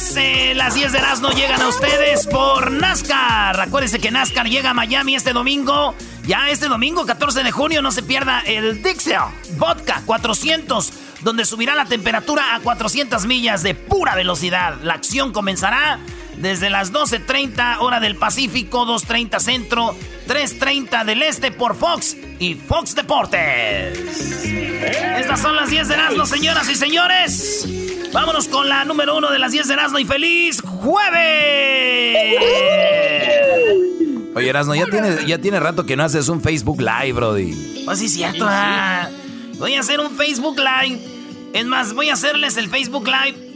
Las 10 de Erasmo llegan a ustedes por NASCAR. Acuérdense que NASCAR llega a Miami este domingo. Ya este domingo, 14 de junio, no se pierda el Dixie Vodka 400, donde subirá la temperatura a 400 millas de pura velocidad. La acción comenzará desde las 12.30 hora del Pacífico, 2.30 centro, 3.30 del este por Fox y Fox Deportes. Estas son las 10 de Erasmo, señoras y señores. Vámonos con la número uno de las 10 de Erasmo y feliz jueves. Oye, Erasmo, ya tiene, ya tiene rato que no haces un Facebook Live, Brody. Pues sí, cierto. ah. Voy a hacer un Facebook Live. Es más, voy a hacerles el Facebook Live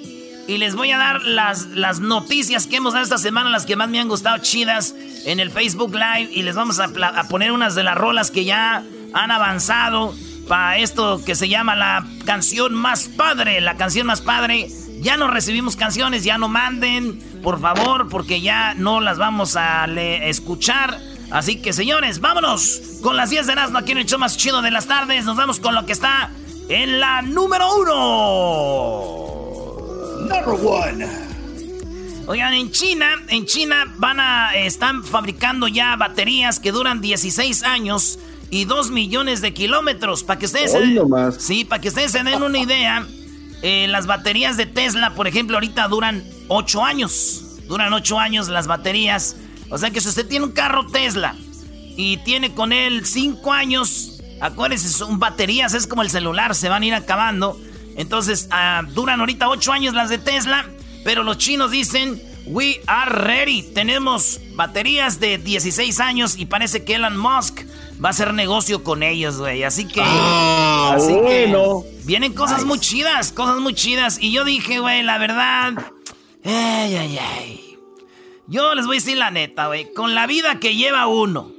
y les voy a dar las, las noticias que hemos dado esta semana, las que más me han gustado chidas en el Facebook Live. Y les vamos a, poner unas de las rolas que ya han avanzado para esto que se llama la canción más padre. La canción más padre. Ya no recibimos canciones, ya no manden, por favor, porque ya no las vamos a escuchar. Así que, señores, vámonos con las 10 de Nazno aquí en el show más chido de las tardes. Nos vamos con lo que está en la número uno. Number one. Oigan, en China, en China van a, están fabricando ya baterías que duran 16 años y 2 millones de kilómetros. Para que ustedes se den- nomás. Sí, para que ustedes se den una idea, eh, las baterías de Tesla, por ejemplo, ahorita duran 8 años. Duran 8 años las baterías. O sea que si usted tiene un carro Tesla y tiene con él 5 años, acuérdense, son baterías, es como el celular, se van a ir acabando. Entonces, ah, duran ahorita 8 años las de Tesla, pero los chinos dicen, we are ready. Tenemos baterías de 16 años y parece que Elon Musk va a hacer negocio con ellos, güey. Así que... Ah, así bueno. que vienen cosas muy chidas, cosas muy chidas. Y yo dije, güey, la verdad... Ay, ay, ay. Yo les voy a decir la neta, güey. Con la vida que lleva uno,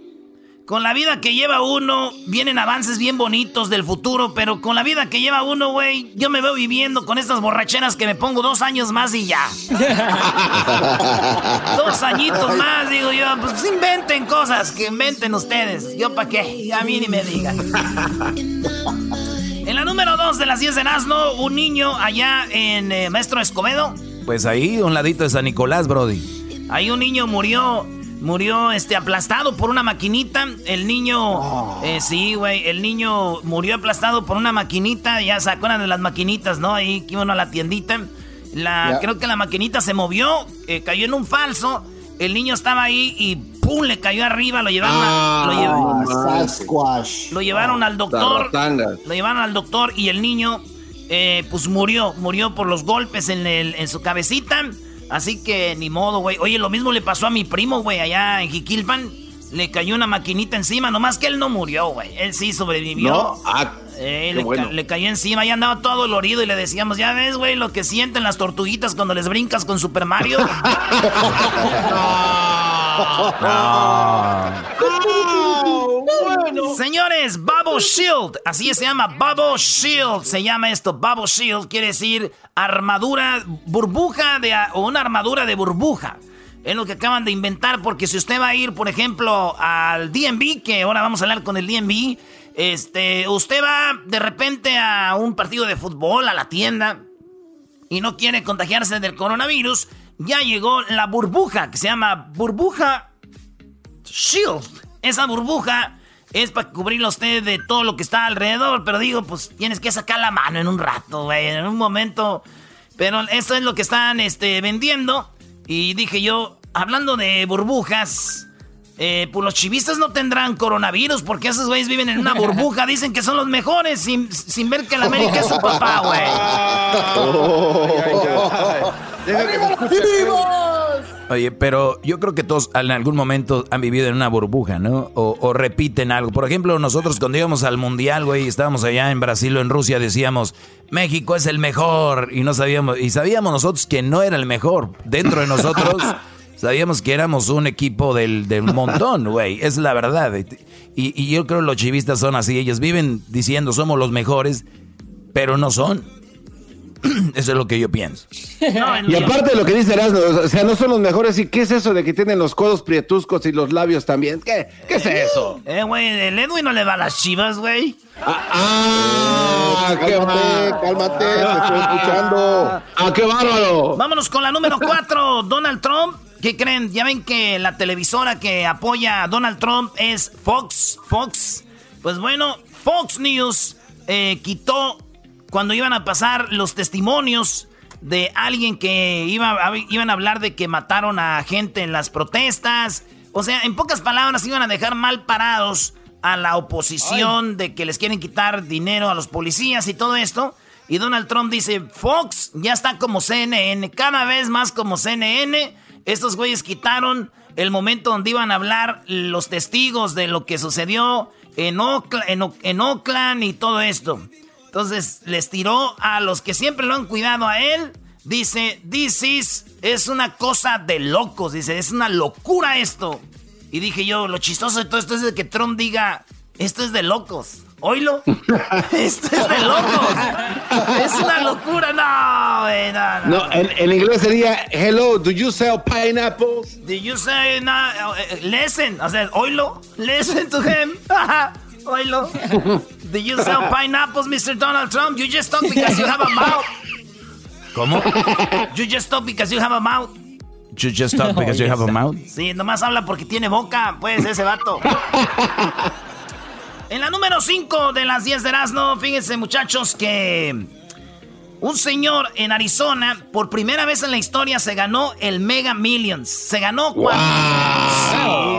con la vida que lleva uno, vienen avances bien bonitos del futuro, pero con la vida que lleva uno, güey, yo me veo viviendo con estas borracheras que me pongo dos años más y ya. dos añitos más, digo yo. Pues inventen cosas, que inventen ustedes. Yo pa' qué, a mí ni me digan. En la número dos de las 10 de Nazno, un niño allá en eh, Maestro Escobedo. Pues ahí, un ladito de San Nicolás, Brody. Ahí un niño murió, murió este aplastado por una maquinita. El niño, eh, sí, güey, el niño murió aplastado por una maquinita. Ya se acuerdan de las maquinitas, ¿no? Ahí que iban a la tiendita. La. Creo que la maquinita se movió, eh, cayó en un falso. El niño estaba ahí y ¡pum! le cayó arriba. Lo llevaron, a- lo, lle- Ah, lo llevaron al doctor. Zarratangas. Lo llevaron al doctor y el niño, eh, pues murió. Murió por los golpes en, el- en su cabecita. Así que ni modo, güey. Oye, lo mismo le pasó a mi primo, güey, allá en Jiquilpan. Le cayó una maquinita encima, nomás que él no murió, güey. Él sí sobrevivió. No, ah, Eh, ca- le cayó encima, ya andaba todo dolorido y le decíamos, ya ves, güey, lo que sienten las tortuguitas cuando les brincas con Super Mario. Señores, Bubble Shield, así se llama, Bubble Shield, se llama esto, Bubble Shield, quiere decir armadura, burbuja de, o una armadura de burbuja. Es lo que acaban de inventar, porque si usted va a ir, por ejemplo, al DMV, que ahora vamos a hablar con el DMV, este, usted va de repente a un partido de fútbol, a la tienda, y no quiere contagiarse del coronavirus, ya llegó la burbuja que se llama burbuja Shield. Esa burbuja es para cubrirlo usted de todo lo que está alrededor, pero digo, pues tienes que sacar la mano en un rato, güey, en un momento. Pero eso es lo que están este, vendiendo. Y dije yo, hablando de burbujas, eh, pues los chivistas no tendrán coronavirus porque esos güeyes viven en una burbuja. Dicen que son los mejores sin, sin ver que la América es su papá, güey. Oye, pero yo creo que todos en algún momento han vivido en una burbuja, ¿no? O, repiten algo. Por ejemplo, nosotros cuando íbamos al Mundial, güey, estábamos allá en Brasil o en Rusia, decíamos, México es el mejor. Y no sabíamos, y sabíamos nosotros que no era el mejor. Dentro de nosotros sabíamos que éramos un equipo del, del montón, güey. Es la verdad. Y, y yo creo que los chivistas son así. Ellos viven diciendo somos los mejores, pero no son. Eso es lo que yo pienso. y aparte de lo que dice Erasmo, o sea, no son los mejores. ¿Y qué es eso de que tienen los codos prietuscos y los labios también? ¿Qué, qué es eso? Eh, güey, el Edwin no le va a las chivas, güey. Ah, ah cálmate, cálmate, te estoy escuchando. Ah, qué bárbaro. Vámonos con la número cuatro, Donald Trump. ¿Qué creen? Ya ven que la televisora que apoya a Donald Trump es Fox. Fox. Pues bueno, Fox News eh, quitó cuando iban a pasar los testimonios de alguien que iba, iban a hablar de que mataron a gente en las protestas. O sea, en pocas palabras, iban a dejar mal parados a la oposición de que les quieren quitar dinero a los policías y todo esto. Y Donald Trump dice, Fox ya está como CNN, cada vez más como CNN. Estos güeyes quitaron el momento donde iban a hablar los testigos de lo que sucedió en en Oakland y todo esto. Entonces les tiró a los que siempre lo han cuidado a él. Dice, this is, es una cosa de locos. Dice, es una locura esto. Y dije yo, lo chistoso de todo esto es de que Trump diga, esto es de locos. Oílo. esto es de locos. es una locura. No, no, en, inglés sería, hello, do you sell pineapples? Do you say, uh, listen. O sea, oílo. Listen to him. Oilo. Do you sell pineapples, Mr. Donald Trump? You just talk because you have a mouth. ¿Cómo? You just talk because you have a mouth. You just talk because you have a mouth. Sí, nomás habla porque tiene boca, pues, ese vato. en la número 5 de las 10 de Erasmo, fíjense, muchachos, que un señor en Arizona, por primera vez en la historia, se ganó el Mega Millions. Se ganó. Wow.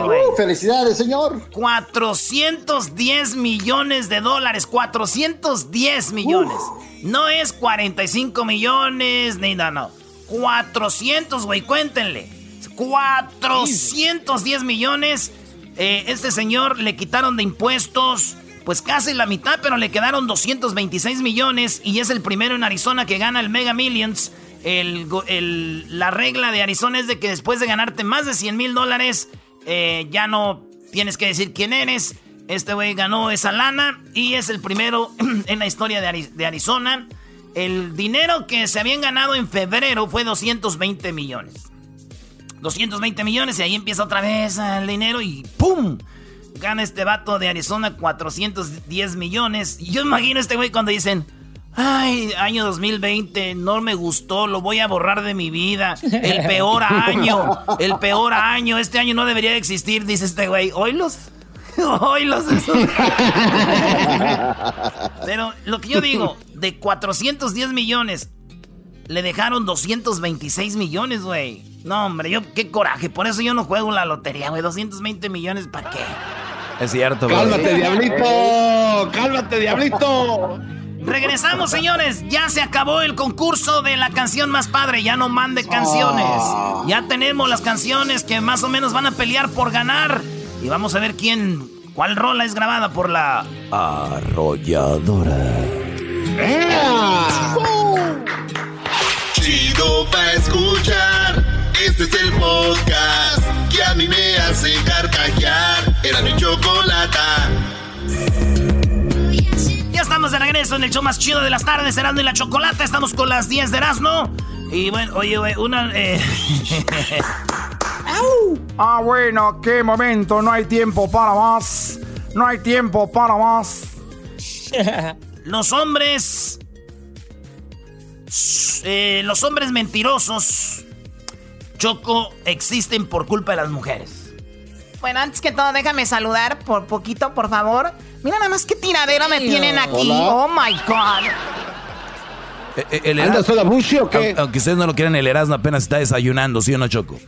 Uh, felicidades, señor. 410 millones de dólares. 410 millones. No es 45 millones, ni no, no. 400, güey, cuéntenle. 410 millones. Eh, este señor le quitaron de impuestos pues casi la mitad, pero le quedaron 226 millones y es el primero en Arizona que gana el Mega Millions. la regla de Arizona es de que después de ganarte más de 100 mil dólares, eh, ya no tienes que decir quién eres. Este güey ganó esa lana y es el primero en la historia de, de Arizona. El dinero que se habían ganado en febrero fue 220 millones. 220 millones y ahí empieza otra vez el dinero y ¡pum! Gana este vato de Arizona 410 millones. Y yo imagino a este güey cuando dicen, ay, año 2020, no me gustó, lo voy a borrar de mi vida. El peor año, el peor año, este año no debería de existir, dice este güey. ¿Oílos? ¿Oílos? Pero lo que yo digo, de 410 millones, le dejaron 226 millones, güey. No, hombre, yo qué coraje. Por eso yo no juego la lotería, güey. 220 millones, ¿para qué? Es cierto, güey. Cálmate, diablito. Cálmate, diablito. Regresamos, señores. Ya se acabó el concurso de la canción más padre. Ya no mande canciones. Ah. Ya tenemos las canciones que más o menos van a pelear por ganar. Y vamos a ver quién, cuál rola es grabada por la arrolladora. Chido pa escuchar. Este es el podcast que a mí me hace carcajear. Era mi chocolata. Ya estamos de regreso en el show más chido de las tardes, Erasmo y la Chocolata. Estamos con las 10 de Erasmo. Y bueno, oye, una... Eh... ah, bueno, qué momento. No hay tiempo para más. No hay tiempo para más. Los hombres eh, los hombres mentirosos, Choco, existen por culpa de las mujeres. Bueno, antes que todo, déjame saludar por poquito, por favor. Mira nada más qué tiradera me tienen aquí. Oh my God. Eh, eh, el o qué? Aunque ustedes no lo quieran, el Erasmo apenas está desayunando, ¿sí o no, Choco?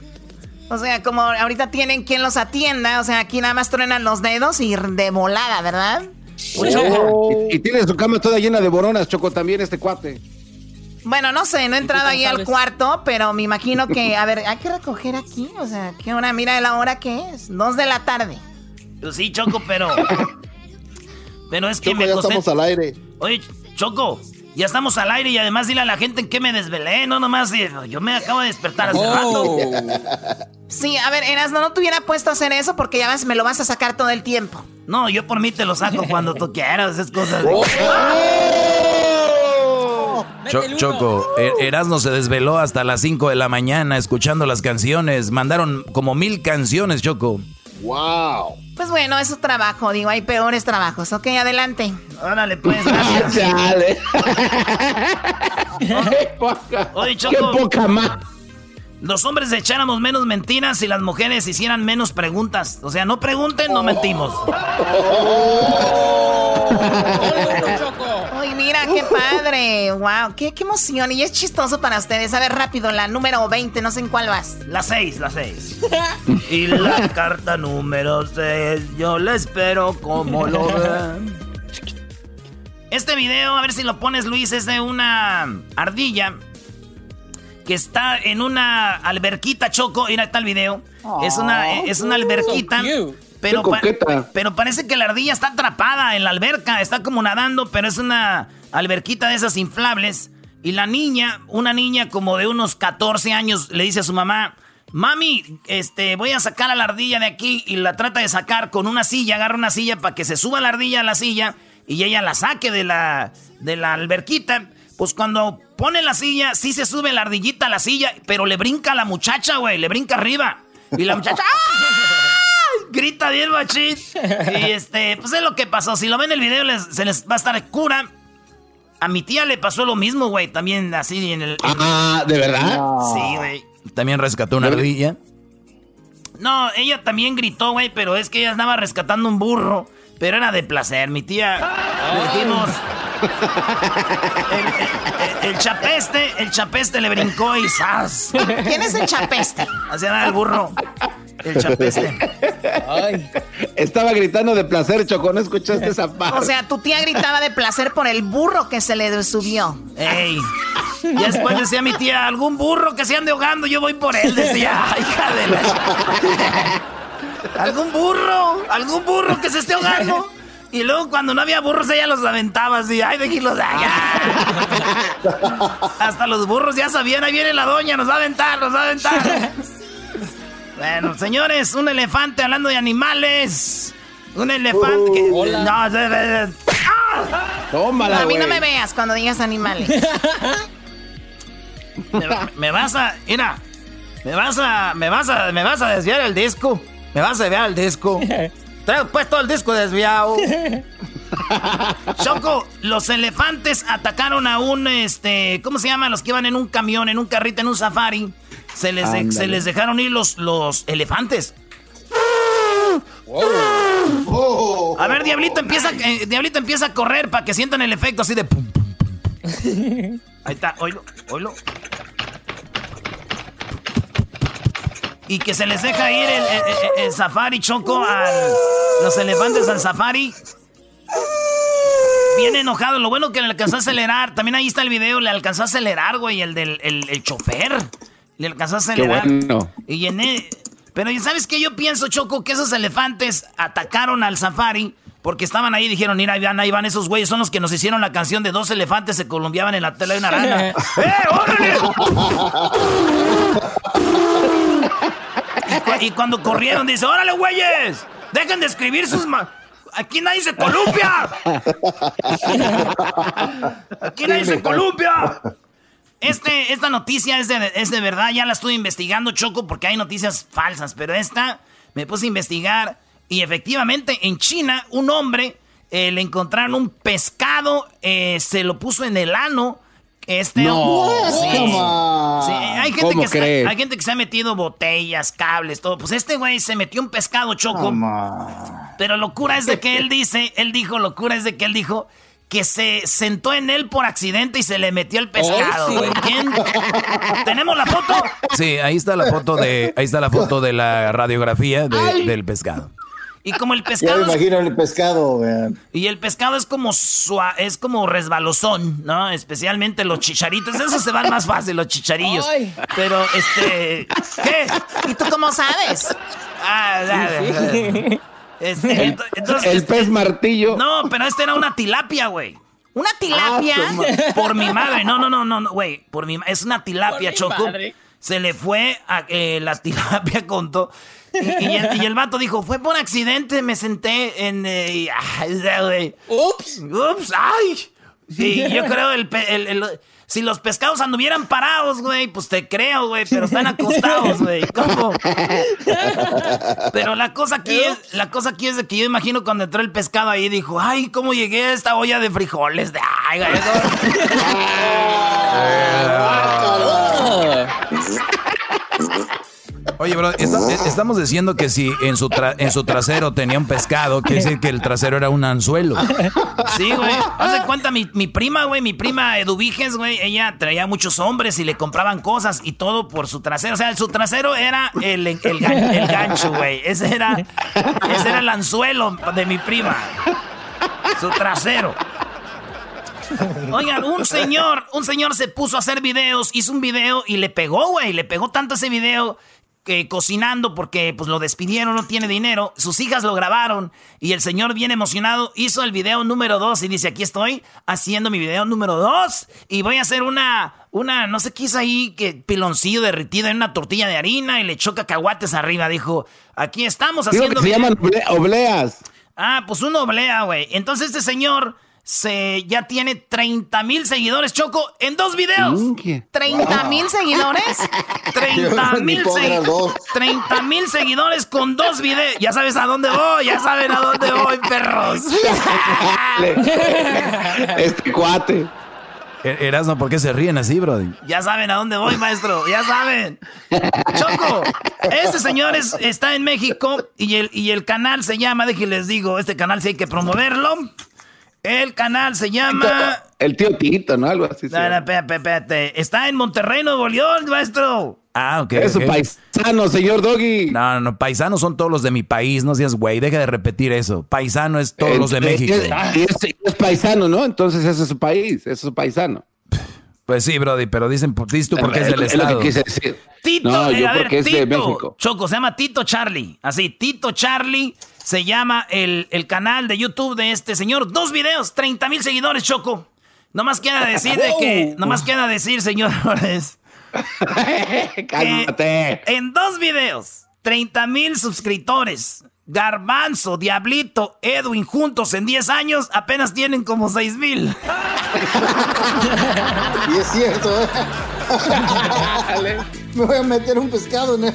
O sea, como ahorita tienen quien los atienda, o sea, aquí nada más truenan los dedos y de volada, ¿verdad? Oh. Y, tiene su cama toda llena de boronas, Choco, también este cuate. Bueno, no sé, no he entrado ahí al cuarto, pero me imagino que, a ver, hay que recoger aquí, o sea, ¿qué hora? Mira la hora que es, dos de la tarde. Pues sí, Choco, pero... pero es que me ya estamos al aire. Oye, Choco, ya estamos al aire y además dile a la gente en qué me desvelé, no nomás yo me acabo de despertar hace rato. Sí, a ver, Eras, no, no te hubiera puesto a hacer eso porque ya me lo vas a sacar todo el tiempo. No, yo por mí te lo saco cuando tú quieras, es cosa de... Choco, e-, Erasno se desveló hasta las 5 de la mañana escuchando las canciones. Mandaron como mil canciones, Choco. ¡Wow! Pues bueno, es su trabajo, digo, hay peores trabajos. Ok, adelante. Órale, pues, gracias. Chale. Oye, Choco. ¡Qué poca más! Los hombres echáramos menos mentiras y las mujeres hicieran menos preguntas. O sea, no pregunten, no mentimos. Uy, mira, qué padre. Wow, qué, qué, emoción. Y es chistoso para ustedes. A ver, rápido, la número 20, no sé en cuál vas. La 6, la 6. y la carta número 6, yo la espero como lo ven. Este video, a ver si lo pones, Luis, es de una ardilla que está en una alberquita, Choco. Mira, está el video. es una, es una alberquita. Pero, pero parece que la ardilla está atrapada en la alberca. Está como nadando, pero es una alberquita de esas inflables. Y la niña, una niña como de unos 14 años, le dice a su mamá, mami, este, voy a sacar a la ardilla de aquí y la trata de sacar con una silla, agarra una silla para que se suba la ardilla a la silla y ella la saque de la, de la alberquita. Pues cuando pone la silla, sí se sube la ardillita a la silla, pero le brinca a la muchacha, güey, le brinca arriba. Y la muchacha grita bien machín. Y este, pues es lo que pasó. Si lo ven en el video, se les va a estar cura. A mi tía le pasó lo mismo, güey, también así en el... ah, ¿de verdad? Sí, güey. También rescató una ardilla. No, ella también gritó, güey, pero es que ella andaba rescatando un burro. Pero era de placer. Mi tía, le dijimos, el, chapeste, el chapeste le brincó y ¡zas! ¿Quién es el chapeste? Así era el burro. El chapeste. Estaba gritando de placer, Choco, ¿no escuchaste esa parte? O sea, tu tía gritaba de placer por el burro que se le subió. ¡Ey! Y después decía mi tía, algún burro que se ande ahogando, yo voy por él. Decía, hija de la... ¿Algún burro? ¿Algún burro que se esté ahogando? Y luego cuando no había burros ella los aventaba así, ay, déjenlos de allá. Hasta los burros ya sabían, ahí viene la doña, nos va a aventar, nos va a aventar. Bueno, señores, un elefante hablando de animales. Un elefante que... Hola. No, de, de, Tómala, A mí no me veas cuando digas animales. me, vas a... Mira, me vas a... Me vas a... Me vas a desviar el disco. Me vas a desviar el disco. Traigo puesto el disco desviado. Choco, los elefantes atacaron a un, este, ¿cómo se llama? Los que iban en un camión, en un carrito, en un safari. Se les, se les dejaron ir los, los elefantes. A ver, Diablito empieza, eh, Diablito empieza a correr para que sientan el efecto así de pum, Ahí está, oílo, oílo. y que se les deja ir el, safari choco a los elefantes al safari. Bien enojado. Lo bueno que le alcanzó a acelerar. También ahí está el video. Le alcanzó a acelerar, güey, el del el, chofer. Le alcanzó a acelerar. Y llené. Pero ¿sabes qué? Yo pienso, Choco, que esos elefantes atacaron al safari porque estaban ahí y dijeron, mira, ahí van, ahí van esos güeyes, son los que nos hicieron la canción de dos elefantes se columbiaban en la tela de una rana. ¡Eh, órale! y, cuando corrieron, dice, órale, güeyes, dejen de escribir sus... Aquí nadie se columpia. Aquí nadie se columpia. Este, esta noticia es de, es de verdad, ya la estuve investigando, Choco, porque hay noticias falsas, pero esta me puse a investigar y efectivamente en China un hombre eh, le encontraron un pescado, eh, se lo puso en el ano Este no, sí, sí, hay gente que se, hay gente que se ha metido botellas, cables, todo. Pues este güey se metió un pescado choco. Pero locura es de que él dice, él dijo, locura es de que él dijo que se sentó en él por accidente y se le metió el pescado, güey. ¿Quién? ¿Tenemos la foto? Sí, ahí está la foto de, ahí está la foto de la radiografía del pescado. Y como el pescado. Ya me imagino el pescado, Y el pescado es como es como resbalosón, ¿no? Especialmente los chicharitos. Esos se van más fácil, los chicharillos. Pero, este. ¿Qué? ¿Y tú cómo sabes? Ah, dale, este, entonces, el pez martillo. No, pero este era una tilapia, güey. ¿Una tilapia? Ah, por mi madre. No, no, no, no, güey. Por mi Es una tilapia, Choco. Se le fue a eh, la tilapia contó. Y, y, el, vato dijo, fue por accidente, me senté en... Eh, Ups. Ups, ay. Y yo creo el, el, si los pescados anduvieran parados, güey, pues te creo, güey, pero están acostados, güey. ¿Cómo? Pero la cosa aquí es, la cosa aquí es de que yo imagino cuando entró el pescado ahí dijo, ay, ¿cómo llegué a esta olla de frijoles? De ay, güey. Oye, bro, estamos diciendo que si en su, en su trasero tenía un pescado, quiere decir que el trasero era un anzuelo. Sí, güey. Haz de cuenta, mi, prima, güey, mi prima Eduviges, güey, ella traía muchos hombres y le compraban cosas y todo por su trasero. O sea, su trasero era el, el, gancho, güey. Ese era, ese era el anzuelo de mi prima. Su trasero. Oigan, un señor, un señor se puso a hacer videos, hizo un video y le pegó, güey. Le pegó tanto ese video cocinando porque pues lo despidieron, no tiene dinero. Sus hijas lo grabaron y el señor bien emocionado hizo el video número dos y dice, aquí estoy haciendo mi video número dos y voy a hacer una, una, no sé qué hizo ahí, que piloncillo derretido en una tortilla de harina y le echó cacahuates arriba. Dijo, aquí estamos haciendo... que se llaman obleas. Ah, pues una oblea, güey. Entonces este señor se ya tiene 30 mil seguidores, Choco, en dos videos. ¿30 mil seguidores? 30 mil mil seguidores con dos videos. Ya sabes a dónde voy, ya saben a dónde voy, perros. este cuate. E-, Erasmo, ¿por qué se ríen así, Brody? Ya saben a dónde voy, maestro, ya saben. Choco, este señor está en México y el, y el canal se llama, de que les digo, este canal sí hay que promoverlo. El canal se llama. El tío Tito, ¿no? Algo así. No, no, espérate, espérate. Está en Monterrey, Nuevo León, maestro. Ah, ok. Es su paisano, señor Doggy. No, no, no. Paisanos son todos los de mi país. No seas güey. Deja de repetir eso. Paisano es todos los de México. Es, paisano, ¿no? Entonces ese es su país. Ese es su paisano. Pues sí, Brody, pero dicen, dices tú porque es del Estado. Lo que quise decir. Tito, no, yo porque es de México. Choco, se llama Tito Charlie. Así, Tito Charlie se llama el, canal de YouTube de este señor. Dos videos, 30 mil seguidores, Choco. No más queda decir de que, no más queda decir, señores. Cálmate. en dos videos, 30 mil suscriptores. Garbanzo, Diablito, Edwin juntos en 10 años apenas tienen como 6 mil. y es cierto, ¿eh? Me voy a meter un pescado en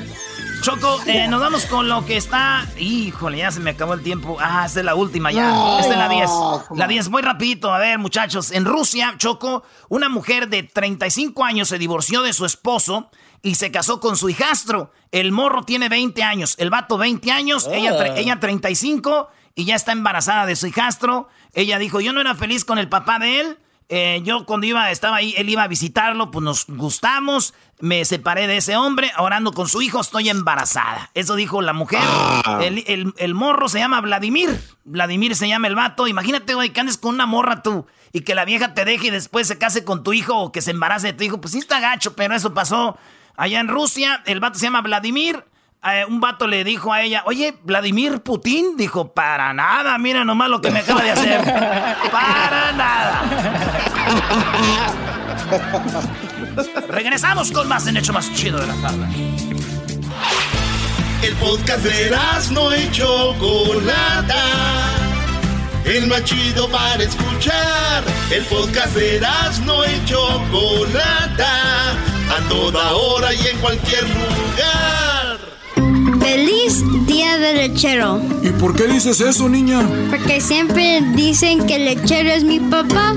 Choco, eh, nos vamos con lo que está. Híjole, ya se me acabó el tiempo. Ah, esta es la última ya. esta es la 10. La 10, muy rapidito. A ver, muchachos. En Rusia, Choco, una mujer de 35 años se divorció de su esposo y se casó con su hijastro. El morro tiene 20 años, el vato 20 años, ella, ella 35 y ya está embarazada de su hijastro. Ella dijo, yo no era feliz con el papá de él. Eh, yo cuando iba, estaba ahí, él iba a visitarlo, pues nos gustamos, me separé de ese hombre, orando con su hijo, estoy embarazada. Eso dijo la mujer. Ah. El, morro se llama Vladimir. Vladimir se llama el vato. Imagínate, güey, que andes con una morra tú y que la vieja te deje y después se case con tu hijo o que se embarace de tu hijo. Pues sí está gacho, pero eso pasó allá en Rusia. El vato se llama Vladimir. Eh, un vato le dijo a ella, oye, Vladimir Putin, dijo, para nada, mira nomás lo que me acaba de hacer. para nada. Regresamos con más en Hecho Más Chido de la tarde. El podcast de no y Chocolata. El más chido para escuchar. El podcast de no y Chocolata. A toda hora y en cualquier lugar. ¡Feliz Día del Lechero! ¿Y por qué dices eso, niña? Porque siempre dicen que el lechero es mi papá.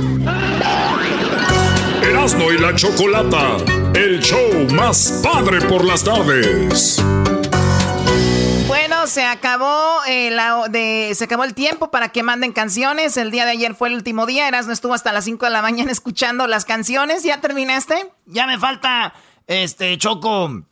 Erasmo y la Chocolata, el show más padre por las tardes. Bueno, se acabó, eh, la, de, se acabó el tiempo para que manden canciones. El día de ayer fue el último día. Erasmo estuvo hasta las 5 de la mañana escuchando las canciones. ¿Ya terminaste? Ya me falta, este, Choco,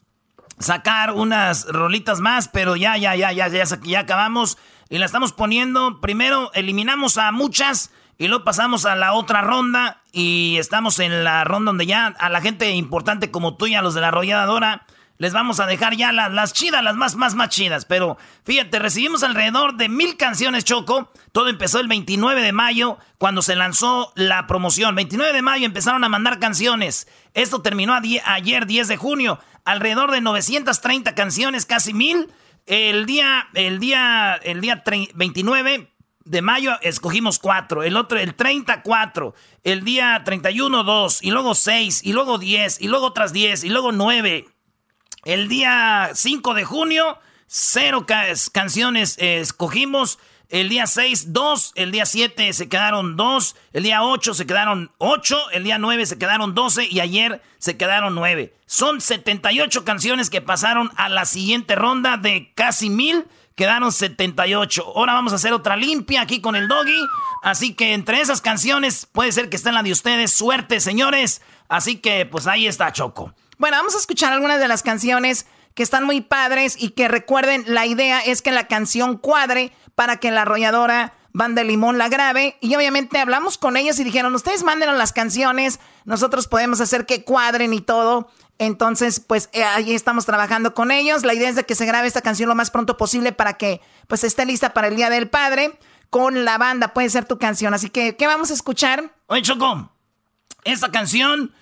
sacar unas rolitas más, pero ya, ya, ya, ya, ya, ya acabamos. Y la estamos poniendo. Primero eliminamos a muchas y luego pasamos a la otra ronda. Y estamos en la ronda donde ya a la gente importante como tú y a los de la arrolladora les vamos a dejar ya las, chidas, las más, más, más chidas. Pero fíjate, recibimos alrededor de mil canciones, Choco. Todo empezó el 29 de mayo, cuando se lanzó la promoción. 29 de mayo empezaron a mandar canciones. Esto terminó ayer, 10 de junio. Alrededor de 930 canciones, casi mil. El día, el día, el día 29 de mayo escogimos cuatro, el otro, el 34, el día 31, dos, y luego seis, y luego 10, y luego otras 10, y luego nueve. El día 5 de junio, cero canciones escogimos. El día 6, 2. El día 7 se quedaron 2. El día 8 se quedaron 8. El día 9 se quedaron 12. Y ayer se quedaron 9. Son 78 canciones que pasaron a la siguiente ronda de casi mil. Quedaron 78. Ahora vamos a hacer otra limpia aquí con el doggy. Así que entre esas canciones puede ser que estén la de ustedes. Suerte, señores. Así que pues ahí está Choco. Bueno, vamos a escuchar algunas de las canciones que están muy padres y que recuerden, la idea es que la canción cuadre para que la arrolladora Banda Limón la grabe. Y obviamente hablamos con ellos y dijeron, ustedes mándenos las canciones, nosotros podemos hacer que cuadren y todo. Entonces, pues eh, ahí estamos trabajando con ellos. La idea es de que se grabe esta canción lo más pronto posible para que pues esté lista para el Día del Padre. Con la banda puede ser tu canción. Así que, ¿qué vamos a escuchar? Oye, Choco, esta canción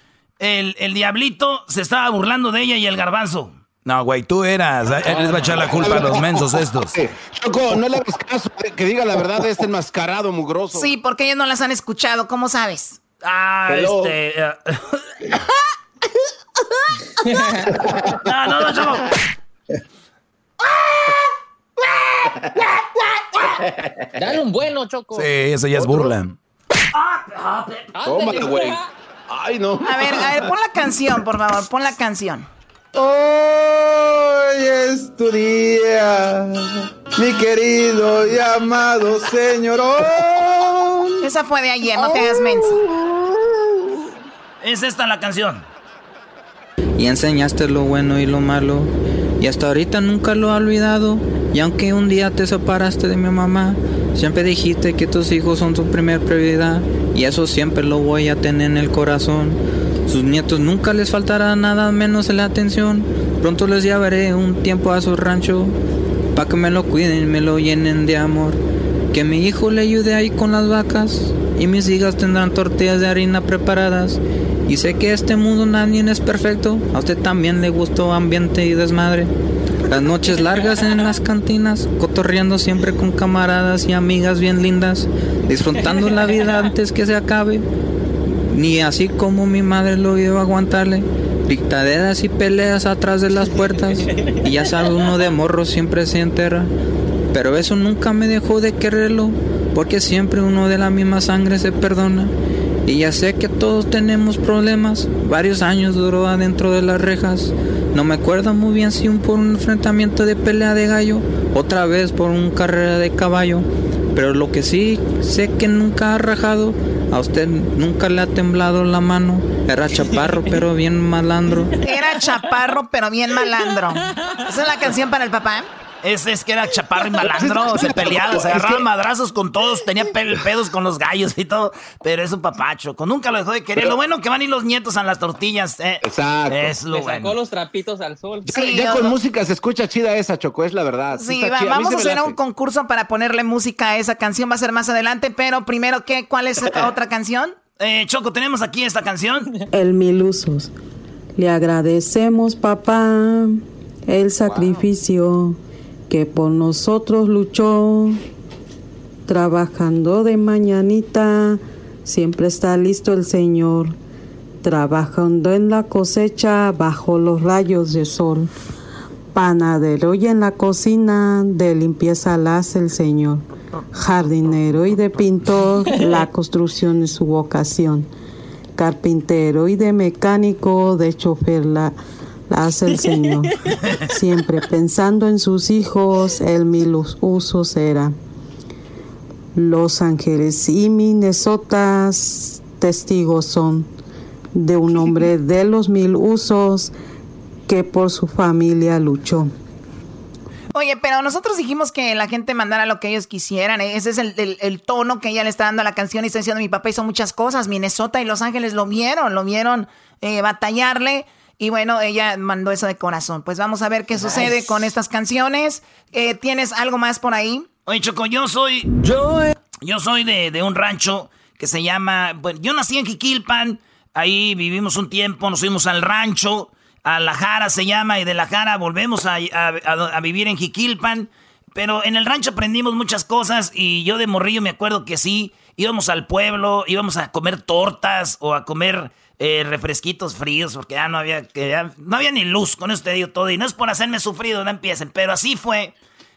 el, diablito se estaba burlando de ella y el garbanzo. No, güey, tú eras. Él les va a echar la culpa a los mensos estos. Choco, no le hagas caso. Eh, que diga la verdad este enmascarado mugroso. Sí, porque ellos no las han escuchado. ¿Cómo sabes? Ah, este... Eh. no, no, no, Choco. Dale un bueno, Choco. Sí, eso ya es burla. Tómate, güey. Ay, no. A ver, a ver, pon la canción, por favor, pon la canción. Hoy es tu día, mi querido y amado señorón. Esa fue de ayer, no te hagas menso. Es esta la canción. Y enseñaste lo bueno y lo malo, y hasta ahorita nunca lo ha olvidado. Y aunque un día te separaste de mi mamá, siempre dijiste que tus hijos son tu primer prioridad y eso siempre lo voy a tener en el corazón. Sus nietos nunca les faltará nada menos la atención. Pronto les llevaré un tiempo a su rancho, pa' que me lo cuiden y me lo llenen de amor. Que mi hijo le ayude ahí con las vacas y mis hijas tendrán tortillas de harina preparadas. Y sé que este mundo nadie es perfecto, a usted también le gustó ambiente y desmadre. Las noches largas en las cantinas, cotorreando siempre con camaradas y amigas bien lindas, disfrutando la vida antes que se acabe. Ni así como mi madre lo iba a aguantarle, dictaderas y peleas atrás de las puertas. Y ya sabe, uno de morro siempre se enterra. Pero eso nunca me dejó de quererlo, porque siempre uno de la misma sangre se perdona. Y ya sé que todos tenemos problemas, varios años duró adentro de las rejas. No me acuerdo muy bien si un por un enfrentamiento de pelea de gallo, otra vez por una carrera de caballo. Pero lo que sí sé que nunca ha rajado, a usted nunca le ha temblado la mano. Era chaparro, pero bien malandro. Era chaparro, pero bien malandro. ¿Esa es la canción para el papá? Es, es que era chaparro y malandro, se peleaba, se agarraban madrazos con todos, tenía pedos con los gallos y todo, pero es un papacho, con nunca lo dejó de querer. lo bueno que van y los nietos a las tortillas. Eh, Exacto. Es lo Le sacó los trapitos al sol. Sí, ya, con música se escucha chida esa, Choco, es la verdad. Sí, vamos a, hacer un concurso para ponerle música a esa canción, va a ser más adelante, pero primero, ¿qué? ¿cuál es otra canción? Eh, Choco, tenemos aquí esta canción. El Milusos. Le agradecemos, papá, el sacrificio que por nosotros luchó, trabajando de mañanita, siempre está listo el Señor, trabajando en la cosecha bajo los rayos de sol, panadero y en la cocina de limpieza la hace el Señor, jardinero y de pintor, la construcción es su vocación. carpintero y de mecánico, de chofer la, la hace el Señor. Siempre pensando en sus hijos, el mil usos era. Los Ángeles y Minnesota testigos son de un hombre de los mil usos que por su familia luchó. Oye, pero nosotros dijimos que la gente mandara lo que ellos quisieran. ¿eh? Ese es el, tono que ella le está dando a la canción y está diciendo, mi papá hizo muchas cosas. Minnesota y Los Ángeles lo vieron, lo vieron eh, batallarle. Y bueno, ella mandó eso de corazón. Pues vamos a ver qué sucede con estas canciones. Eh, ¿Tienes algo más por ahí? Oye, Choco, yo soy... Yo, yo soy de, de un rancho que se llama... Bueno, yo nací en Jiquilpan. Ahí vivimos un tiempo, nos fuimos al rancho a La Jara se llama, y de La Jara volvemos a, vivir en Jiquilpan. Pero en el rancho aprendimos muchas cosas y yo de morrillo me acuerdo que sí, íbamos al pueblo, íbamos a comer tortas o a comer eh, refresquitos fríos porque ya no había, no había ni luz, con eso te digo todo. Y no es por hacerme sufrido, no empiecen, pero así fue.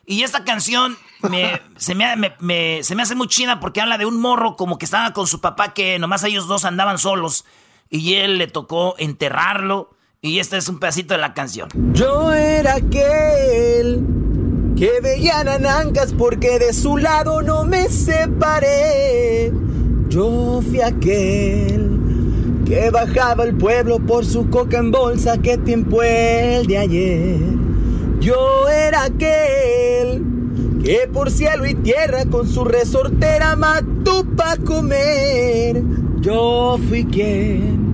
Y esta canción se, me, se me hace muy china porque habla de un morro como que estaba con su papá que nomás ellos dos andaban solos y él le tocó enterrarlo y este es un pedacito de la canción. Yo era aquel que veía nanancas porque de su lado no me separé. Yo fui aquel que bajaba el pueblo por su coca en bolsa, que tiempo el de ayer. Yo era aquel que por cielo y tierra con su resortera mató para comer. Yo fui quien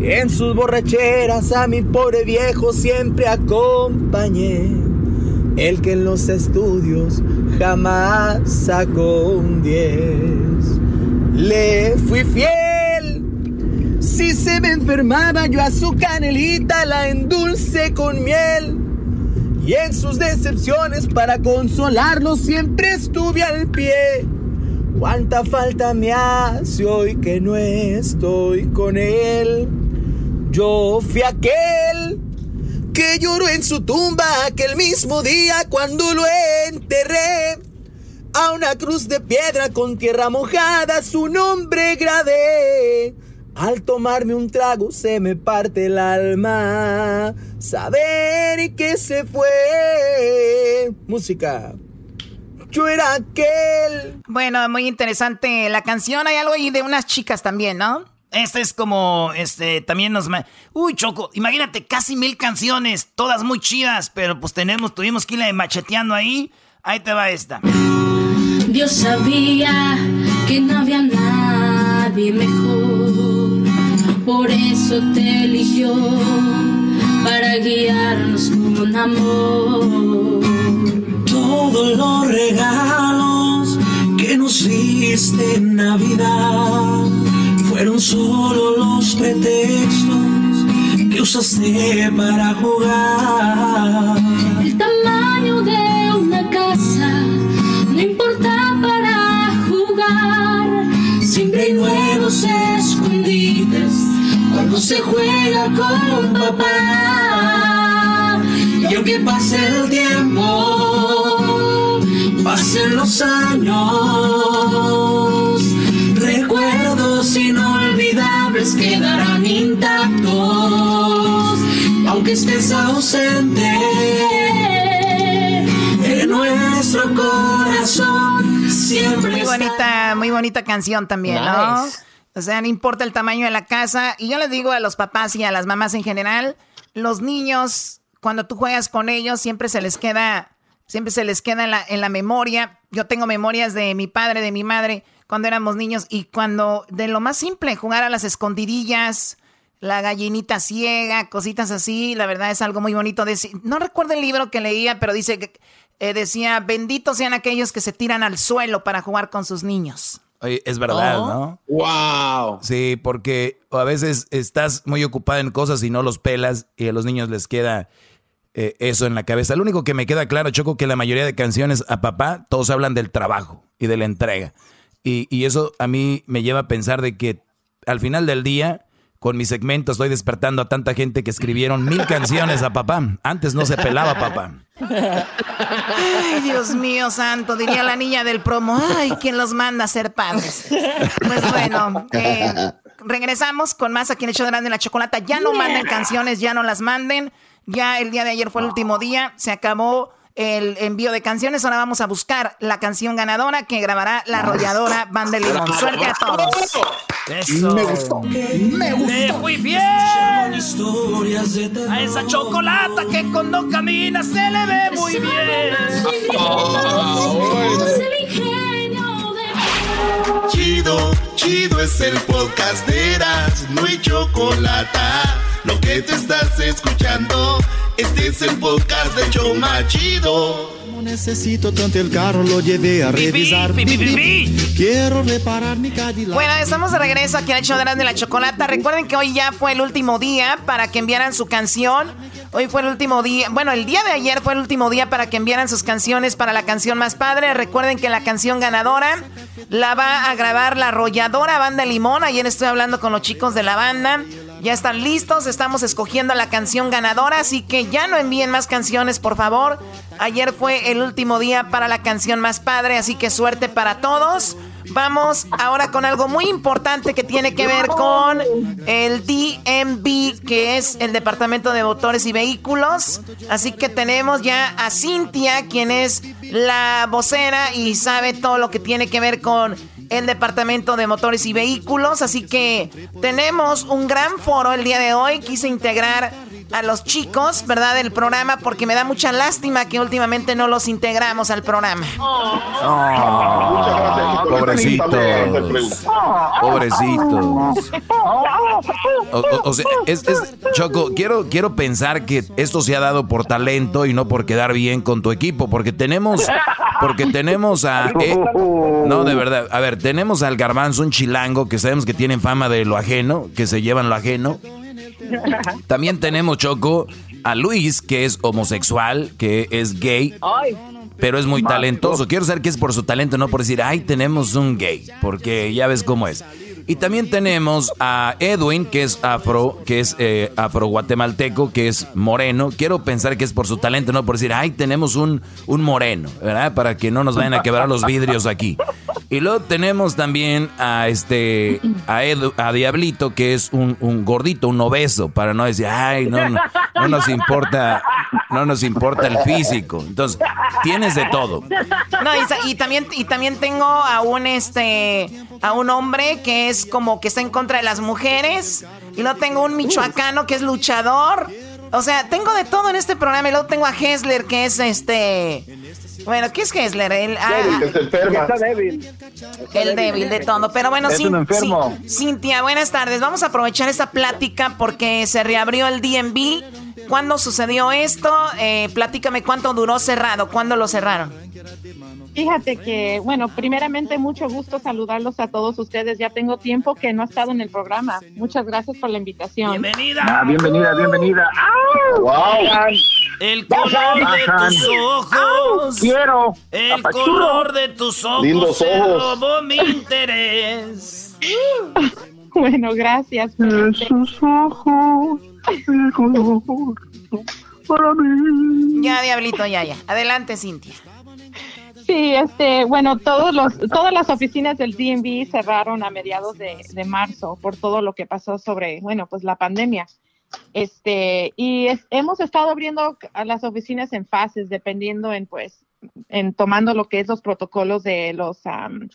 en sus borracheras a mi pobre viejo siempre acompañé. El que en los estudios jamás sacó un 10. Le fui fiel. Si se me enfermaba yo a su canelita la endulce con miel. Y en sus decepciones para consolarlo siempre estuve al pie. Cuánta falta me hace hoy que no estoy con él. Yo fui aquel que lloró en su tumba aquel mismo día cuando lo enterré. A una cruz de piedra con tierra mojada su nombre grabé. Al tomarme un trago se me parte el alma. Saber que se fue. Música. Yo era aquel. Bueno, muy interesante la canción. Hay algo ahí de unas chicas también, ¿no? Este es como, este, también nos... Uy, Choco, imagínate, casi mil canciones, todas muy chidas, pero pues tenemos, tuvimos que irle macheteando ahí. Ahí te va esta. Dios sabía que no había nadie mejor, por eso te eligió para guiarnos con amor. Todos los regalos que nos diste en Navidad fueron solo los pretextos que usaste para jugar. El tamaño de una casa no importa para jugar. Siempre hay cuando se juega con papá. Y aunque pase el tiempo, pasen los años, recuerdos y quedarán intactos, aunque estés ausente. En nuestro corazón siempre. Muy bonita, muy bonita canción también, ¿no? O sea, no importa el tamaño de la casa. Y yo les digo a los papás y a las mamás en general, los niños, cuando tú juegas con ellos, siempre se les queda, siempre se les queda en la, en la memoria. Yo tengo memorias de mi padre, de mi madre cuando éramos niños y cuando de lo más simple, jugar a las escondidillas, la gallinita ciega, cositas así, la verdad es algo muy bonito. No recuerdo el libro que leía, pero dice que eh, decía, benditos sean aquellos que se tiran al suelo para jugar con sus niños. Oye, es verdad, Oh. ¿no? ¡Wow! Sí, porque a veces estás muy ocupado en cosas y no los pelas y a los niños les queda eh, eso en la cabeza. Lo único que me queda claro, Choco, que la mayoría de canciones a papá, todos hablan del trabajo y de la entrega. Y, y eso a mí me lleva a pensar de que al final del día, con mi segmento, estoy despertando a tanta gente que escribieron mil canciones a papá. Antes no se pelaba papá. Ay, Dios mío santo, diría la niña del promo. Ay, ¿quién los manda a ser padres? Pues bueno, eh, regresamos con más aquí en de Grande la Chocolata. Ya no manden canciones, ya no las manden. Ya el día de ayer fue el último día, se acabó el envío de canciones. Ahora vamos a buscar la canción ganadora que grabará la arrolladora Banda de Limón. Suerte a todos. Eso. Me gustó. Me gustó. Le fui fiel a esa chocolata que cuando camina se le ve muy bien. Chido, chido es el podcast de Eras, no hay chocolate. Lo que te estás escuchando, este es el podcast de Choma Chido. No necesito tanto el carro, lo llevé a revisar. Quiero reparar mi Cadillac. Bueno, estamos de regreso aquí en el show de la Chocolata. Recuerden que hoy ya fue el último día para que enviaran su canción. Hoy fue el último día, bueno, el día de ayer fue el último día para que enviaran sus canciones para la canción más padre. Recuerden que la canción ganadora la va a grabar la arrolladora Banda Limón. Ayer estoy hablando con los chicos de la banda. Ya están listos, estamos escogiendo la canción ganadora, así que ya no envíen más canciones, por favor. Ayer fue el último día para la canción más padre, así que suerte para todos. Vamos ahora con algo muy importante que tiene que ver con el DMV, que es el Departamento de Motores y Vehículos. Así que tenemos ya a Cintia, quien es la vocera y sabe todo lo que tiene que ver con el Departamento de Motores y Vehículos. Así que tenemos un gran foro el día de hoy. Quise integrar a los chicos, ¿verdad? Del programa porque me da mucha lástima que últimamente no los integramos al programa. Ah, pobrecitos. Pobrecitos. O, o- o sea, es, es- Choco, quiero, quiero pensar que esto se ha dado por talento y no por quedar bien con tu equipo, porque tenemos, porque tenemos a, eh, no de verdad, a ver, tenemos al Garbanzo, un chilango que sabemos que tienen fama de lo ajeno, que se llevan lo ajeno. También tenemos Choco a Luis, que es homosexual, que es gay, pero es muy talentoso. Quiero saber que es por su talento, no por decir, ay, tenemos un gay, porque ya ves cómo es. Y también tenemos a Edwin, que es afro, que es eh, afro guatemalteco, que es moreno. Quiero pensar que es por su talento, no por decir, ay, tenemos un, un moreno, ¿verdad? Para que no nos vayan a quebrar los vidrios aquí. Y luego tenemos también a este a, Edu- a Diablito, que es un, un gordito, un obeso, para no decir, ay, no, no, no nos importa, no nos importa el físico. Entonces, tienes de todo. No, y, y también y también tengo a un este a un hombre que es como que está en contra de las mujeres y luego tengo un michoacano que es luchador. O sea, tengo de todo en este programa y luego tengo a Hessler que es este bueno, ¿qué es Hessler? El, ah, Está débil. el débil de todo. Pero bueno, Es Cin- un enfermo. Cin- Cintia, buenas tardes. Vamos a aprovechar esta plática porque se reabrió el DMV. ¿Cuándo sucedió esto? Eh, platícame cuánto duró cerrado. ¿Cuándo lo cerraron? Fíjate que, bueno, primeramente mucho gusto saludarlos a todos ustedes. Ya tengo tiempo que no he estado en el programa. Muchas gracias por la invitación. Bienvenida. Ah, bienvenida, bienvenida. ¡Wow! El color de tus ojos. Quiero. El color de tus ojos. Lindos se ojos. robó mi interés. Bueno, gracias. Sus ojos. El color para mí. Ya, Diablito, ya, ya. Adelante, Cintia. Sí, este, bueno, todos los, todas las oficinas del DMV cerraron a mediados de, marzo por todo lo que pasó sobre, bueno, pues la pandemia. Este, y hemos estado abriendo a las oficinas en fases, dependiendo en, pues, en tomando lo que es los protocolos de los, am,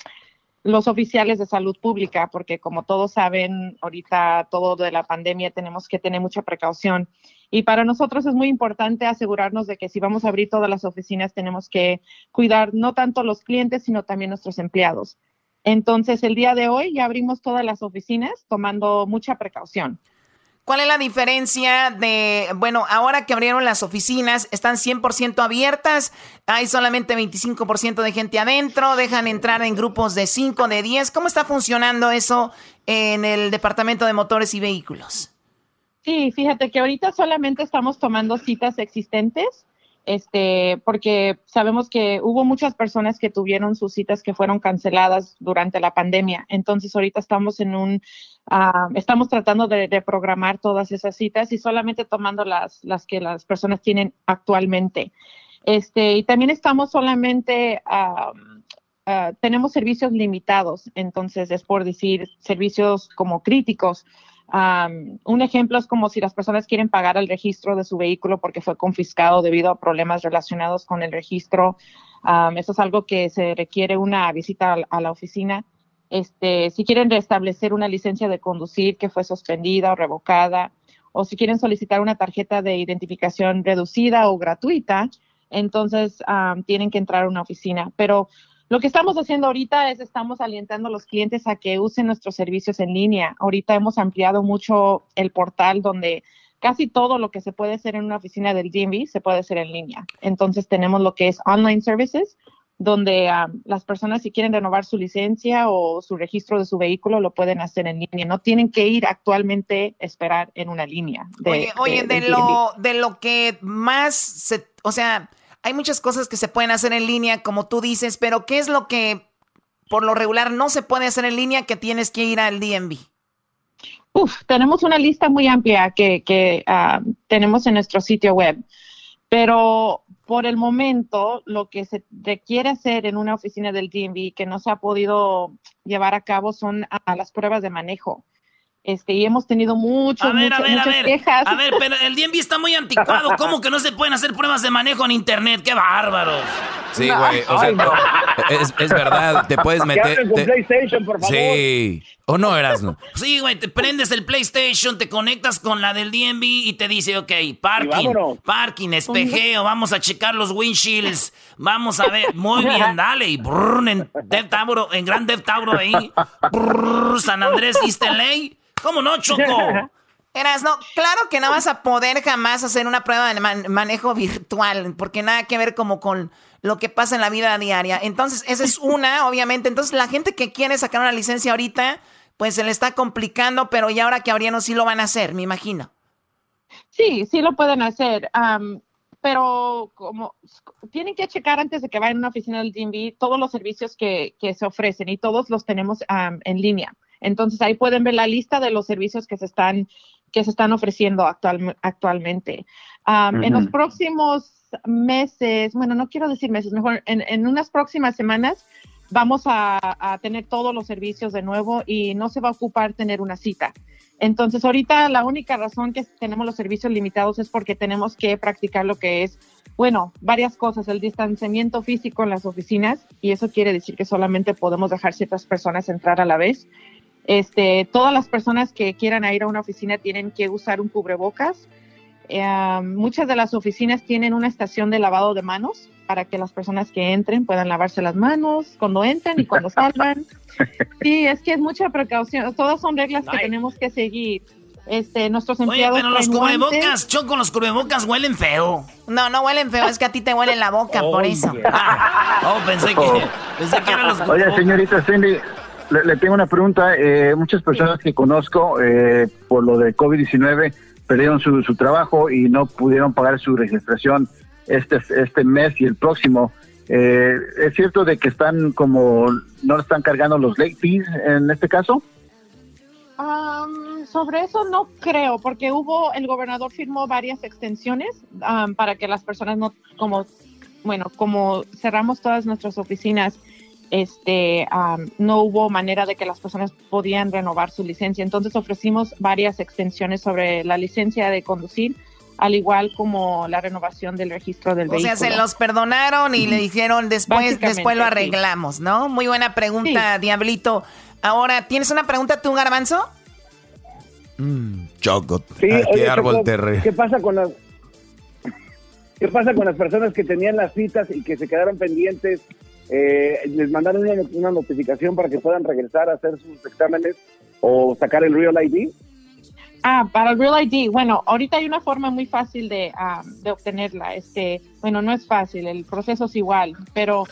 los oficiales de salud pública, porque como todos saben, ahorita todo de la pandemia tenemos que tener mucha precaución. Y para nosotros es muy importante asegurarnos de que si vamos a abrir todas las oficinas, tenemos que cuidar no tanto los clientes, sino también nuestros empleados. Entonces, el día de hoy ya abrimos todas las oficinas tomando mucha precaución. ¿Cuál es la diferencia de, bueno, ahora que abrieron las oficinas, están 100% abiertas, hay solamente 25% de gente adentro, dejan entrar en grupos de 5, de 10? ¿Cómo está funcionando eso en el Departamento de Motores y Vehículos? Sí, fíjate que ahorita solamente estamos tomando citas existentes, este, porque sabemos que hubo muchas personas que tuvieron sus citas que fueron canceladas durante la pandemia. Entonces ahorita estamos en un, ah, estamos tratando de, de programar todas esas citas y solamente tomando las, las que las personas tienen actualmente. Este, y también estamos solamente ah, ah, tenemos servicios limitados, entonces es por decir servicios como críticos. Un ejemplo es como si las personas quieren pagar el registro de su vehículo porque fue confiscado debido a problemas relacionados con el registro. Eso es algo que se requiere una visita a, la- oficina. Este, si quieren restablecer una licencia de conducir que fue suspendida o revocada, o si quieren solicitar una tarjeta de identificación reducida o gratuita, entonces tienen que entrar a una oficina. Pero lo que estamos haciendo ahorita es estamos alentando a los clientes a que usen nuestros servicios en línea. Ahorita hemos ampliado mucho el portal donde casi todo lo que se puede hacer en una oficina del DMV se puede hacer en línea. Entonces tenemos lo que es online services, donde am, las personas si quieren renovar su licencia o su registro de su vehículo lo pueden hacer en línea. No tienen que ir actualmente a esperar en una línea. de- Oye, oye, de, lo, de lo que más se, o sea, hay muchas cosas que se pueden hacer en línea, como tú dices, pero ¿qué es lo que por lo regular no se puede hacer en línea que tienes que ir al DMV? Uf, tenemos una lista muy amplia que, que ah, tenemos en nuestro sitio web, pero por el momento lo que se requiere hacer en una oficina del DMV que no se ha podido llevar a cabo son las pruebas de manejo. Este, y hemos tenido mucho, A ver, a mucho- ver, a muchas ver. quejas. A ver, pero el DMV está muy anticuado. ¿Cómo que no se pueden hacer pruebas de manejo en internet? ¡Qué bárbaros! Sí, güey. O sea, es, es verdad, te puedes meter. te- PlayStation, por favor. Sí. ¿O no eras, no? Sí, güey, te prendes el PlayStation, te conectas con la del DMV y te dice, ok, parking, parking, espejeo, vamos a checar los windshields, vamos a ver, muy bien, dale, y brrr, en Dev Tauro, en Gran Dev Tauro ahí, brrr, San Andrés, East LA, ¿cómo no, Choco? Eras, no, claro que no vas a poder jamás hacer una prueba de man- manejo virtual, porque nada que ver como con lo que pasa en la vida diaria. Entonces, esa es una, obviamente. Entonces, la gente que quiere sacar una licencia ahorita, pues se le está complicando, pero ya ahora que abrieron sí lo van a hacer, me imagino. Sí, sí lo pueden hacer, pero como tienen que checar antes de que vayan a una oficina del DMV todos los servicios que, que se ofrecen y todos los tenemos en línea. Entonces ahí pueden ver la lista de los servicios que se están que se están ofreciendo actual- actualmente. En los próximos meses, bueno, no quiero decir meses, mejor en, unas próximas semanas vamos a, a tener todos los servicios de nuevo y no se va a ocupar tener una cita. Entonces, ahorita la única razón que tenemos los servicios limitados es porque tenemos que practicar lo que es, bueno, varias cosas, el distanciamiento físico en las oficinas, y eso quiere decir que solamente podemos dejar ciertas personas entrar a la vez. Este, todas las personas que quieran ir a una oficina tienen que usar un cubrebocas. Eh, muchas de las oficinas tienen una estación de lavado de manos para que las personas que entren puedan lavarse las manos cuando entran y cuando salgan. Sí, es que es mucha precaución. Todas son reglas que tenemos que seguir. Este, nuestros Oye, empleados pero los cubrebocas, Choco, los cubrebocas huelen feo. No, no huelen feo, es que a ti te huele la boca, por eso. Oh, pensé que, pensé que eran los Oye, señorita Cindy, le, le tengo una pregunta. Eh, muchas personas que conozco eh, por lo de COVID-19 perdieron su, su trabajo y no pudieron pagar su registración este, este mes y el próximo. Eh, ¿Es cierto de que están como, no están cargando los late fees en este caso? Am, sobre eso no creo, porque hubo, el gobernador firmó varias extensiones para que las personas no, como, bueno, como cerramos todas nuestras oficinas, este, no hubo manera de que las personas podían renovar su licencia. Entonces ofrecimos varias extensiones sobre la licencia de conducir, al igual como la renovación del registro del O sea, vehículo. se los perdonaron y le dijeron después, después lo sí. arreglamos, ¿no? Muy buena pregunta, Diablito. Ahora, ¿tienes una pregunta tú, Garbanzo? Mm, Choco. Sí, ¿A qué oye, árbol Choco, te re- ¿Qué pasa con las qué pasa con las personas que tenían las citas y que se quedaron pendientes? Eh, les mandaron una, notificación para que puedan regresar a hacer sus exámenes o sacar el Real ID. Ah, para el Real ID, bueno, ahorita hay una forma muy fácil de, ah, de obtenerla. Este, bueno, no es fácil, el proceso es igual, pero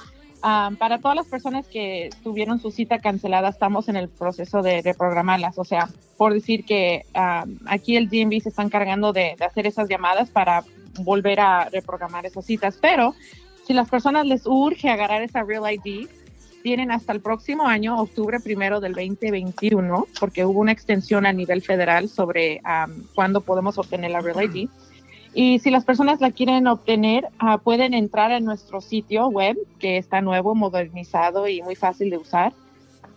ah, para todas las personas que tuvieron su cita cancelada, estamos en el proceso de reprogramarlas. O sea, por decir que ah, aquí el DMV se está encargando de hacer esas llamadas para volver a reprogramar esas citas, pero si las personas les urge agarrar esa Real ID, tienen hasta el próximo año, octubre primero del 2021, porque hubo una extensión a nivel federal sobre um, cuándo podemos obtener la Real ID. Y si las personas la quieren obtener, ah, pueden entrar a nuestro sitio web, que está nuevo, modernizado y muy fácil de usar.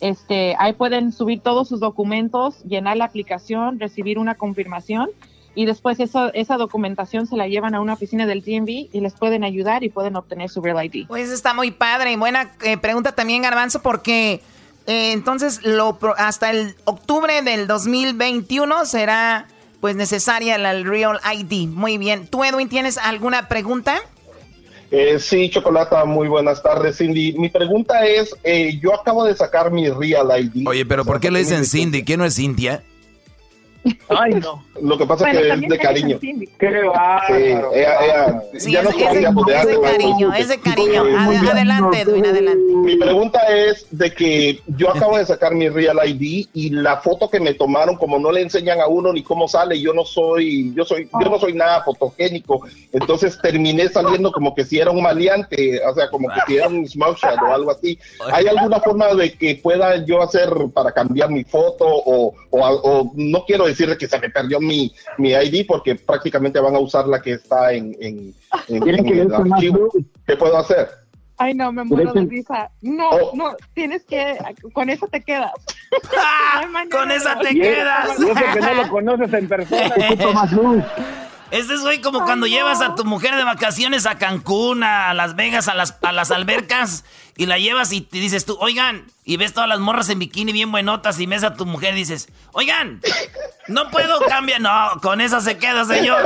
Este, ahí pueden subir todos sus documentos, llenar la aplicación, recibir una confirmación y después eso, esa documentación se la llevan a una oficina del DMV y les pueden ayudar y pueden obtener su Real ID. Pues está muy padre y buena eh, pregunta también, Garbanzo, porque eh, entonces lo, hasta el octubre del 2021 será pues necesaria la Real ID. Muy bien. ¿Tú, Edwin, tienes alguna pregunta? Eh, sí, Chocolata, muy buenas tardes, Cindy. Mi pregunta es, eh, yo acabo de sacar mi Real ID. Oye, pero ¿por qué le dicen Cindy? ¿Quién no es Cintia? Ay, no. Lo que pasa es que es de cariño. ¿Qué va? Sí, ella, ella, Sí, ya es, nos es de, conocíamos de es de antes, ¿no? cariño, es de cariño. Sí, muy Ad- bien. adelante, Edwin, adelante. Mi pregunta es de que yo acabo de sacar mi Real ID y la foto que me tomaron, como no le enseñan a uno ni cómo sale, yo no soy, yo soy, yo no soy nada fotogénico, entonces terminé saliendo como que si era un maleante, o sea, como que si era un smoke shot o algo así. ¿Hay alguna forma de que pueda yo hacer para cambiar mi foto o, o, o no quiero decirle que se me perdió mi, mi ID porque prácticamente van a usar la que está en, en, en- Tienen en que el archivo? ¿Qué puedo hacer? Ay, no, me muero de risa. No, Oh. no, tienes que, con eso te quedas. Con esa te quedas. y eso que no lo conoces en persona. Este es, güey, como cuando llevas a tu mujer de vacaciones a Cancún, a Las Vegas, a las, a las albercas, y la llevas y te dices tú, oigan, y ves todas las morras en bikini bien buenotas, y ves a tu mujer y dices, oigan, no puedo cambiar. No, con esa se queda, señor.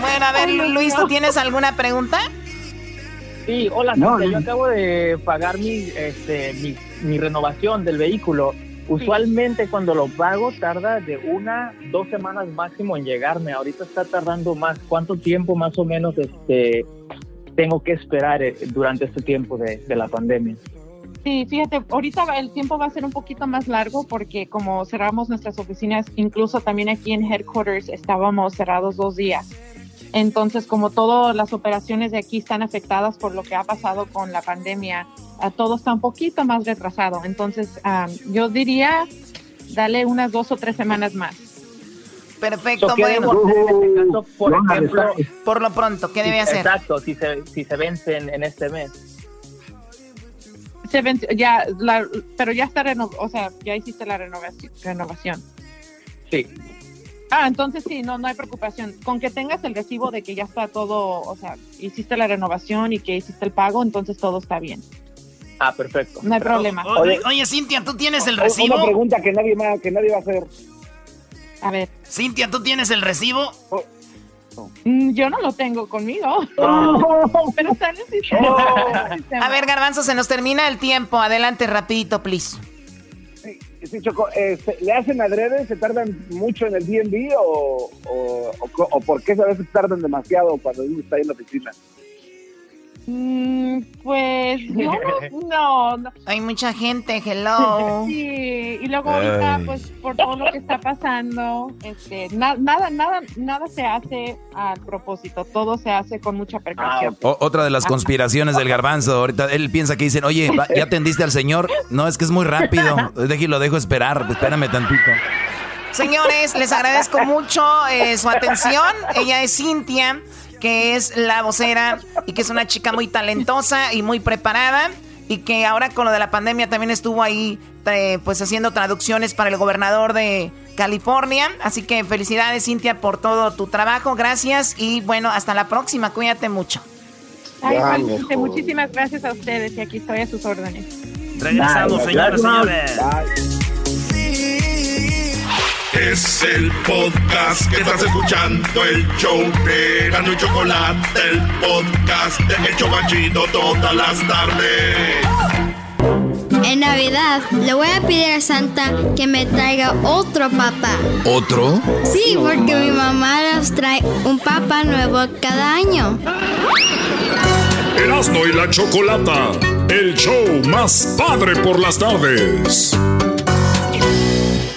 Bueno, a ver, Luis, ¿tú tienes alguna pregunta? Sí, hola, No, yo acabo de pagar mi, este, mi, mi renovación del vehículo. Usualmente cuando lo pago tarda de una, dos semanas máximo en llegarme. Ahorita está tardando más. ¿Cuánto tiempo más o menos este, tengo que esperar eh, durante este tiempo de, de la pandemia? Sí, fíjate, ahorita el tiempo va a ser un poquito más largo porque como cerramos nuestras oficinas, incluso también aquí en headquarters estábamos cerrados dos días. Entonces, como todas las operaciones de aquí están afectadas por lo que ha pasado con la pandemia, a todo está un poquito más retrasado. Entonces, ah, yo diría, dale unas dos o tres semanas más. Perfecto, So, ¿qué bueno. en este caso, por No, no, ejemplo, Por lo pronto, ¿qué debe hacer? Exacto, si se, si se vencen en este mes. Se ya, la- pero ya está reno, o sea, ya hiciste la renovación. renovación. Sí. Ah, entonces sí, no, no hay preocupación. Con que tengas el recibo de que ya está todo, o sea, hiciste la renovación y que hiciste el pago, entonces todo está bien. Ah, perfecto. No hay problema. Oye, oye, Cintia, ¿tú tienes el recibo? Una pregunta que nadie, más, que nadie va a hacer. A ver, Cintia, ¿tú tienes el recibo? mm, yo no lo tengo conmigo. pero está en el sistema. Sistema. A ver, Garbanzo, se nos termina el tiempo. Adelante, rapidito, please. Sí, sí, Choco, eh, ¿se- ¿le hacen adrede? ¿Se tardan mucho en el DMV o, o, o por qué a veces tardan demasiado cuando uno está ahí en la oficina? Mm, pues yo no, no, no. Hay mucha gente, hello. Sí, y luego ahorita, Ay. pues por todo lo que está pasando, este, na- nada, nada, nada se hace a propósito, todo se hace con mucha precaución. O- otra de las conspiraciones del garbanzo. Ahorita él piensa que dicen, oye, ¿ya atendiste al señor? No, es que es muy rápido. Deje, lo dejo esperar. Espérame tantito. Señores, les agradezco mucho eh, su atención. Ella es Cintia, que es la vocera y que es una chica muy talentosa y muy preparada y que ahora con lo de la pandemia también estuvo ahí eh, pues haciendo traducciones para el gobernador de California. Así que felicidades Cintia por todo tu trabajo. Gracias y bueno, hasta la próxima. Cuídate mucho. Ay, muchísimas gracias a ustedes y aquí estoy a sus órdenes. Regresamos, señores, señores. Es el podcast que estás escuchando, el show de Gano y Chocolate, el podcast de El Chobachito todas las tardes. En Navidad le voy a pedir a Santa que me traiga otro papá. ¿Otro? Sí, porque mi mamá nos trae un papá nuevo cada año. Erasmo y la Chocolata, el show más padre por las tardes.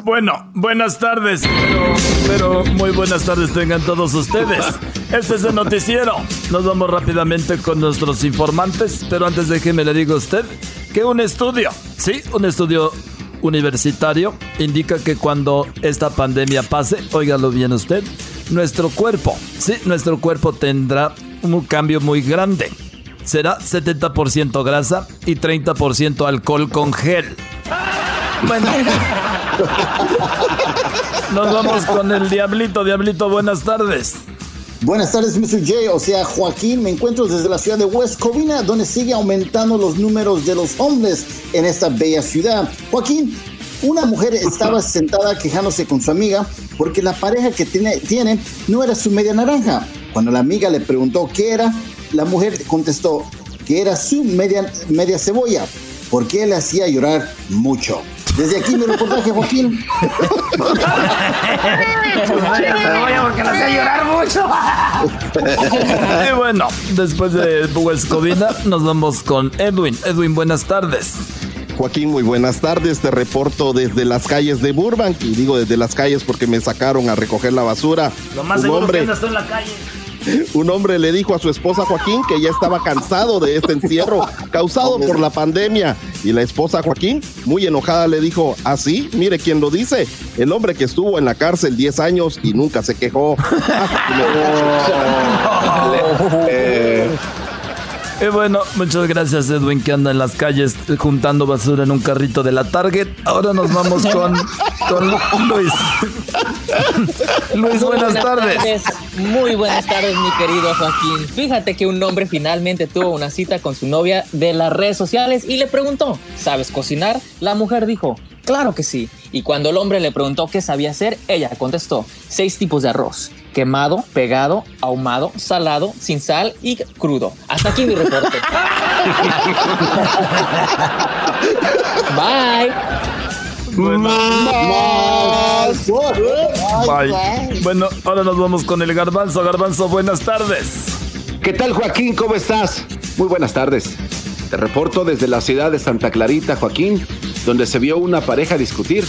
Bueno, buenas tardes, pero, pero muy buenas tardes tengan todos ustedes. Este es el noticiero. Nos vamos rápidamente con nuestros informantes, pero antes déjeme le digo a usted que un estudio, sí, un estudio universitario indica que cuando esta pandemia pase, óigalo bien usted, nuestro cuerpo, sí, nuestro cuerpo tendrá un cambio muy grande. Será 70% grasa y 30% alcohol con gel. Bueno. Nos vamos con el Diablito. Diablito, buenas tardes. Buenas tardes, Mr. J, o sea, Joaquín. Me encuentro desde la ciudad de West Covina, donde sigue aumentando los números de los hombres en esta bella ciudad. Joaquín, una mujer estaba sentada quejándose con su amiga porque la pareja que tiene, tiene no era su media naranja. Cuando la amiga le preguntó qué era, la mujer contestó que era su media, media cebolla, porque le hacía llorar mucho. Desde aquí mi reportaje, Joaquín. porque lo hacía llorar mucho. y bueno, después de West Covina, nos vamos con Edwin. Edwin, buenas tardes. Joaquín, muy buenas tardes. Te reporto desde las calles de Burbank. Y digo desde las calles porque me sacaron a recoger la basura. Lo más Un seguro hombre- que tú en la calle. Un hombre le dijo a su esposa Joaquín que ya estaba cansado de este encierro causado por la pandemia. Y la esposa Joaquín, muy enojada, le dijo, así, mire quién lo dice, el hombre que estuvo en la cárcel 10 años y nunca se quejó. Y bueno, muchas gracias Edwin que anda en las calles juntando basura en un carrito de la Target. Ahora nos vamos con, con Luis. Luis, Muy buenas tardes. Muy buenas tardes, mi querido Joaquín. Fíjate que un hombre finalmente tuvo una cita con su novia de las redes sociales y le preguntó, ¿sabes cocinar? La mujer dijo, claro que sí. Y cuando el hombre le preguntó qué sabía hacer, ella contestó, seis tipos de arroz. Quemado, pegado, ahumado, salado, sin sal y crudo. Hasta aquí mi reporte. Bye. Bye. Bueno, ahora nos vamos con el garbanzo. Garbanzo, buenas tardes. ¿Qué tal, Joaquín? ¿Cómo estás? Muy buenas tardes. Te reporto desde la ciudad de Santa Clarita, Joaquín, donde se vio una pareja discutir.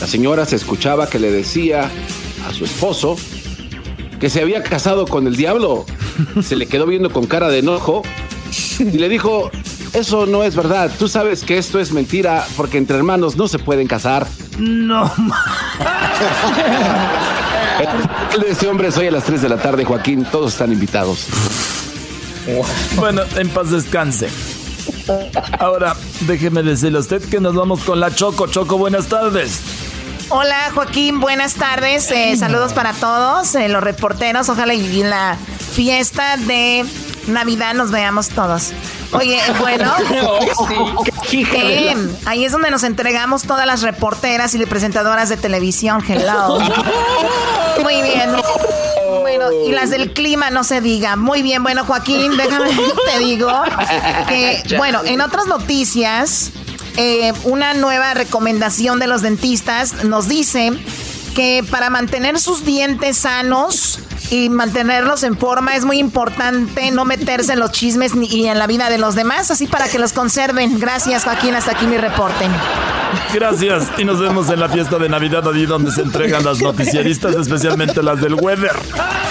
La señora se escuchaba que le decía a su esposo que se había casado con el diablo. Se le quedó viendo con cara de enojo y le dijo, eso no es verdad. Tú sabes que esto es mentira porque entre hermanos no se pueden casar. No. El de ese hombre es hoy a las 3 de la tarde, Joaquín. Todos están invitados. Bueno, en paz descanse. Ahora, déjeme decirle a usted que nos vamos con la Choco. Choco, buenas tardes. Hola Joaquín, buenas tardes. eh, saludos para todos, eh, los reporteros. Ojalá y en la fiesta de Navidad nos veamos todos. Oye, bueno, eh, ahí es donde nos entregamos todas las reporteras y presentadoras de televisión. Hello. Muy bien. Bueno, y las del clima no se diga. Muy bien, bueno, Joaquín, déjame te digo que, bueno, en otras noticias, eh, una nueva recomendación de los dentistas nos dice que para mantener sus dientes sanos y mantenerlos en forma es muy importante no meterse en los chismes ni y en la vida de los demás, así para que los conserven. Gracias, Joaquín. Hasta aquí mi reporte. Gracias y nos vemos en la fiesta de Navidad allí donde se entregan las noticieristas, especialmente las del Weather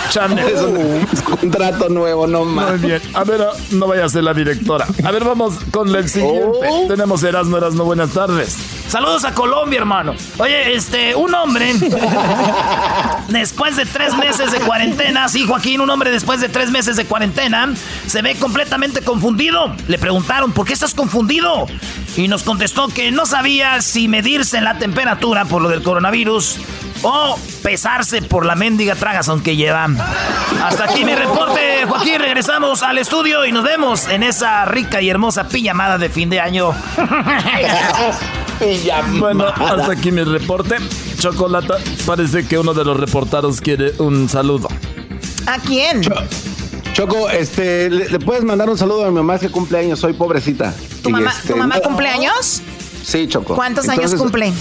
Channel. Es un contrato nuevo, no más. Muy bien. A ver, no vaya a ser la directora. A ver, vamos con el siguiente. Tenemos Erasmo, Erasmo, buenas tardes. Saludos a Colombia, hermano. Oye, este, un hombre, después de tres meses de cuarentena, sí, Joaquín, un hombre después de tres meses de cuarentena, se ve completamente confundido. Le preguntaron, ¿por qué estás confundido? Y nos contestó que no sabía si medirse la temperatura por lo del coronavirus o pesarse por la mendiga tragazón que lleva. Hasta aquí mi reporte, Joaquín. Regresamos al estudio y nos vemos en esa rica y hermosa pijamada de fin de año. Bueno, hasta aquí mi reporte. Chocolata, parece que uno de los reportaros quiere un saludo. ¿A quién? Choco, este, ¿le, le puedes mandar un saludo a mi mamá que cumple años hoy, pobrecita? ¿Tu Y, mamá, este, ¿tu mamá no-? Sí, Choco. ¿Cuántos años cumple?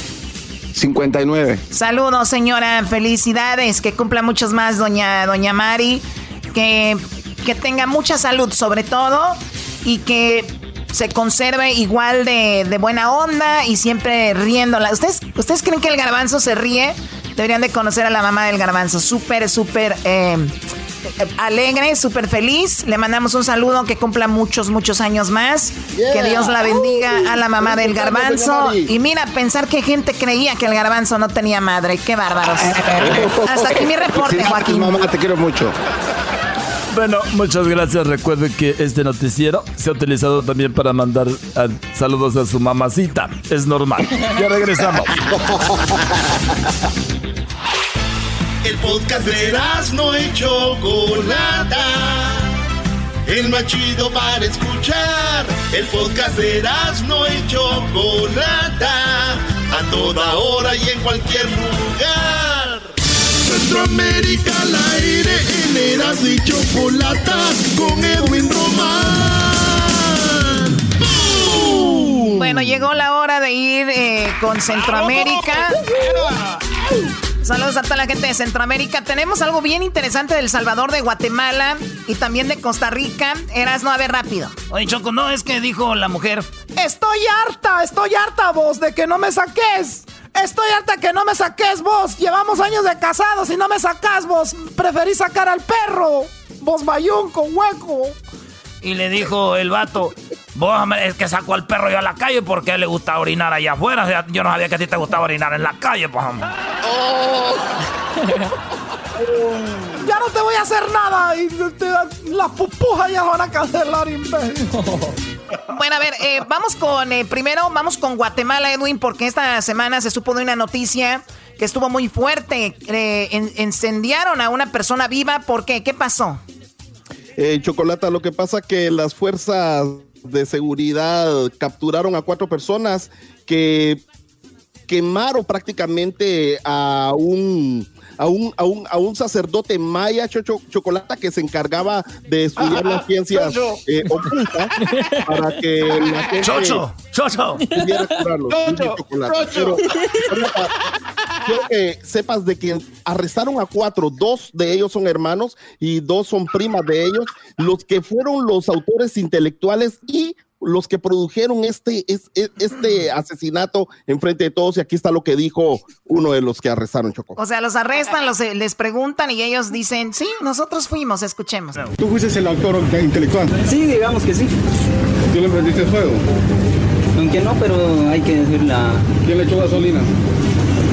59. Saludos, señora. Felicidades. Que cumpla muchos más, doña, doña Mari. Que, que tenga mucha salud, sobre todo. Y que se conserve igual de, de buena onda y siempre riéndola. ¿Ustedes, ¿Ustedes creen que el garbanzo se ríe? Deberían de conocer a la mamá del garbanzo. Súper, súper eh, alegre, súper feliz. Le mandamos un saludo, que cumpla muchos, muchos años más. Que Dios la bendiga a la mamá del garbanzo. Y mira, pensar que gente creía que el garbanzo no tenía madre. Qué bárbaros. Hasta aquí mi reporte, Joaquín. Mamá, te quiero mucho. Bueno, muchas gracias. Recuerden que este noticiero se ha utilizado también para mandar ah, saludos a su mamacita. Es normal. Ya regresamos. El podcast de no y Chocolata. El más chido para escuchar. El podcast de no y Chocolata. A toda hora y en cualquier lugar. Centroamérica al aire en Eras y Chocolata con Edwin Román. Bueno, llegó la hora de ir eh, con Centroamérica. Saludos a toda la gente de Centroamérica. Tenemos algo bien interesante del Salvador, de Guatemala y también de Costa Rica. Eras no a ver rápido. Oye, Choco, no es que dijo la mujer. Estoy harta, estoy harta vos de que no me saques. Estoy harta que no me saques vos. Llevamos años de casados y no me sacas vos. Preferí sacar al perro. Vos con hueco. Y le dijo el vato, vos es que sacó al perro yo a la calle porque a él le gusta orinar allá afuera. Yo no sabía que a ti te gustaba orinar en la calle, pues hombre. ya no te voy a hacer nada y las pupujas ya van a cancelar, imbécil. Bueno, a ver, eh, vamos con, eh, primero vamos con Guatemala, Edwin, porque esta semana se supo de una noticia que estuvo muy fuerte. Eh, incendiaron a una persona viva, ¿por qué? ¿Qué pasó? Chocolata, lo que pasa que las fuerzas de seguridad capturaron a cuatro personas que quemaron prácticamente a un a un, a un, a un sacerdote maya Chocho, Chocolata que se encargaba de estudiar las ciencias eh, ocultas para que la gente Chocho, Chocho. pudiera curarlo. Pero, quiero que sepas de que arrestaron a cuatro, dos de ellos son hermanos y dos son primas de ellos, los que fueron los autores intelectuales y los que produjeron este, este asesinato en frente de todos y aquí está lo que dijo uno de los que arrestaron Choco. O sea, los arrestan, los, les preguntan y ellos dicen, sí, nosotros fuimos, escuchemos. ¿Tú fuiste el autor intelectual? Sí, digamos que sí. ¿Tú le prendiste fuego? Aunque no, pero hay que decir la... ¿Quién le echó gasolina?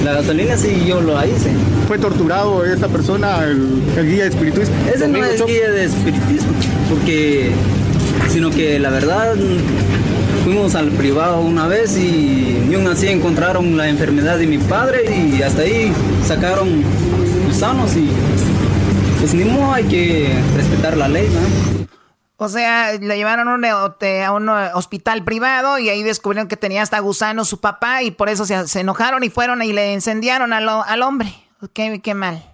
La gasolina sí, yo lo hice. ¿Fue torturado esta persona, el, guía de espiritismo? Ese no es guía de espiritismo, porque sino que la verdad fuimos al privado una vez y ni aún así encontraron la enfermedad de mi padre y hasta ahí sacaron gusanos y pues ni modo hay que respetar la ley, ¿no? O sea, le llevaron a un hospital privado y ahí descubrieron que tenía hasta gusanos su papá y por eso se, enojaron y fueron y le incendiaron al, al hombre. Qué, qué mal.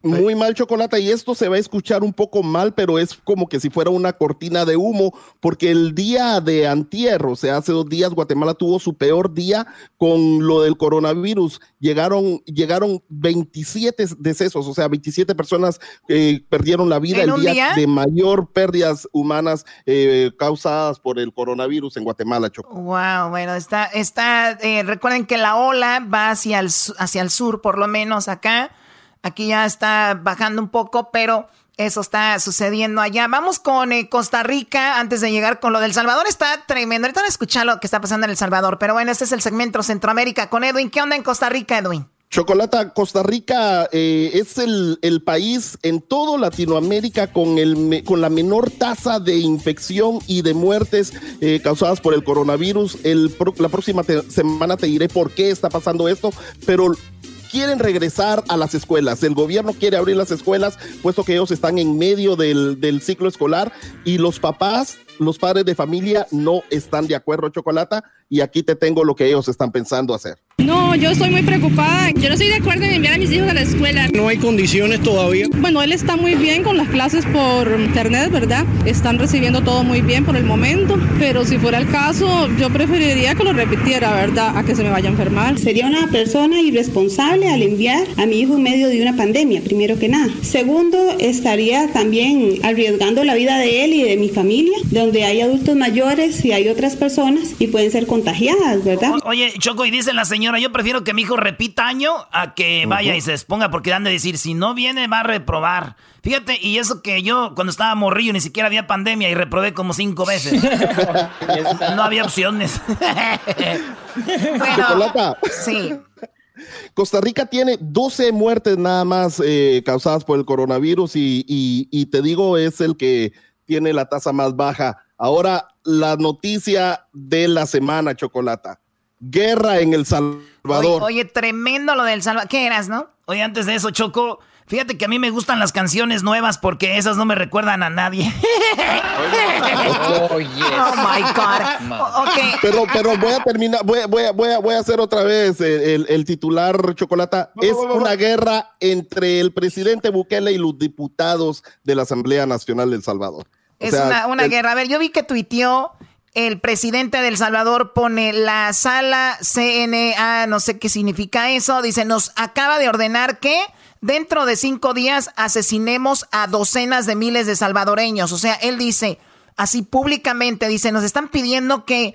Muy mal chocolate y esto se va a escuchar un poco mal, pero es como que si fuera una cortina de humo, porque el día de antier, o sea, hace dos días, Guatemala tuvo su peor día con lo del coronavirus. Llegaron, llegaron 27 decesos, o sea, 27 personas eh, perdieron la vida el día, de mayor pérdidas humanas eh, causadas por el coronavirus en Guatemala, Choco. Wow, bueno, está, está, eh, recuerden que la ola va hacia el, hacia el sur, por lo menos acá Aquí ya está bajando un poco, pero eso está sucediendo allá. Vamos con eh, Costa Rica antes de llegar con lo del Salvador. Está tremendo. Ahorita van a escuchar lo que está pasando en El Salvador. Pero bueno, este es el segmento Centroamérica con Edwin. ¿Qué onda en Costa Rica, Edwin? Chocolata, Costa Rica eh, es el, país en todo Latinoamérica con, el, con la menor tasa de infección y de muertes eh, causadas por el coronavirus. El, la próxima semana te diré por qué está pasando esto, pero quieren regresar a las escuelas. El gobierno quiere abrir las escuelas, puesto que ellos están en medio del, ciclo escolar y los papás los padres de familia no están de acuerdo, Chocolata, y aquí te tengo lo que ellos están pensando hacer. No, yo estoy muy preocupada. Yo no estoy de acuerdo en enviar a mis hijos a la escuela. No hay condiciones todavía. Bueno, él está muy bien con las clases por internet, ¿verdad? Están recibiendo todo muy bien por el momento, pero si fuera el caso, yo preferiría que lo repitiera, ¿verdad? A que se me vaya a enfermar. Sería una persona irresponsable al enviar a mi hijo en medio de una pandemia, primero que nada. Segundo, estaría también arriesgando la vida de él y de mi familia, donde hay adultos mayores y hay otras personas y pueden ser contagiadas, ¿verdad? oye, Choco, y dice la señora, yo prefiero que mi hijo repita año a que vaya y se exponga, porque dan de decir, si no viene, va a reprobar. Fíjate, y eso que yo cuando estaba morrillo ni siquiera había pandemia y reprobé como cinco veces. no había opciones. bueno, sí. Costa Rica tiene 12 muertes nada más eh, causadas por el coronavirus y, y, te digo, es el que tiene la tasa más baja. Ahora, la noticia de la semana, Chocolata. Guerra en El Salvador. Oye, tremendo lo del Salvador. ¿Qué eras, no? Oye, antes de eso, Choco, Fíjate que a mí me gustan las canciones nuevas porque esas no me recuerdan a nadie. oh, my God. Okay. Pero, pero voy a terminar, voy, voy, voy, voy a hacer otra vez el, el, titular Chocolata. Es una guerra entre el presidente Bukele y los diputados de la Asamblea Nacional del Salvador. Es una, una guerra. A ver, yo vi que tuiteó el presidente del Salvador pone la sala CNA, no sé qué significa eso, dice, nos acaba de ordenar que dentro de cinco días asesinemos a docenas de miles de salvadoreños. O sea, él dice, así públicamente, dice, nos están pidiendo que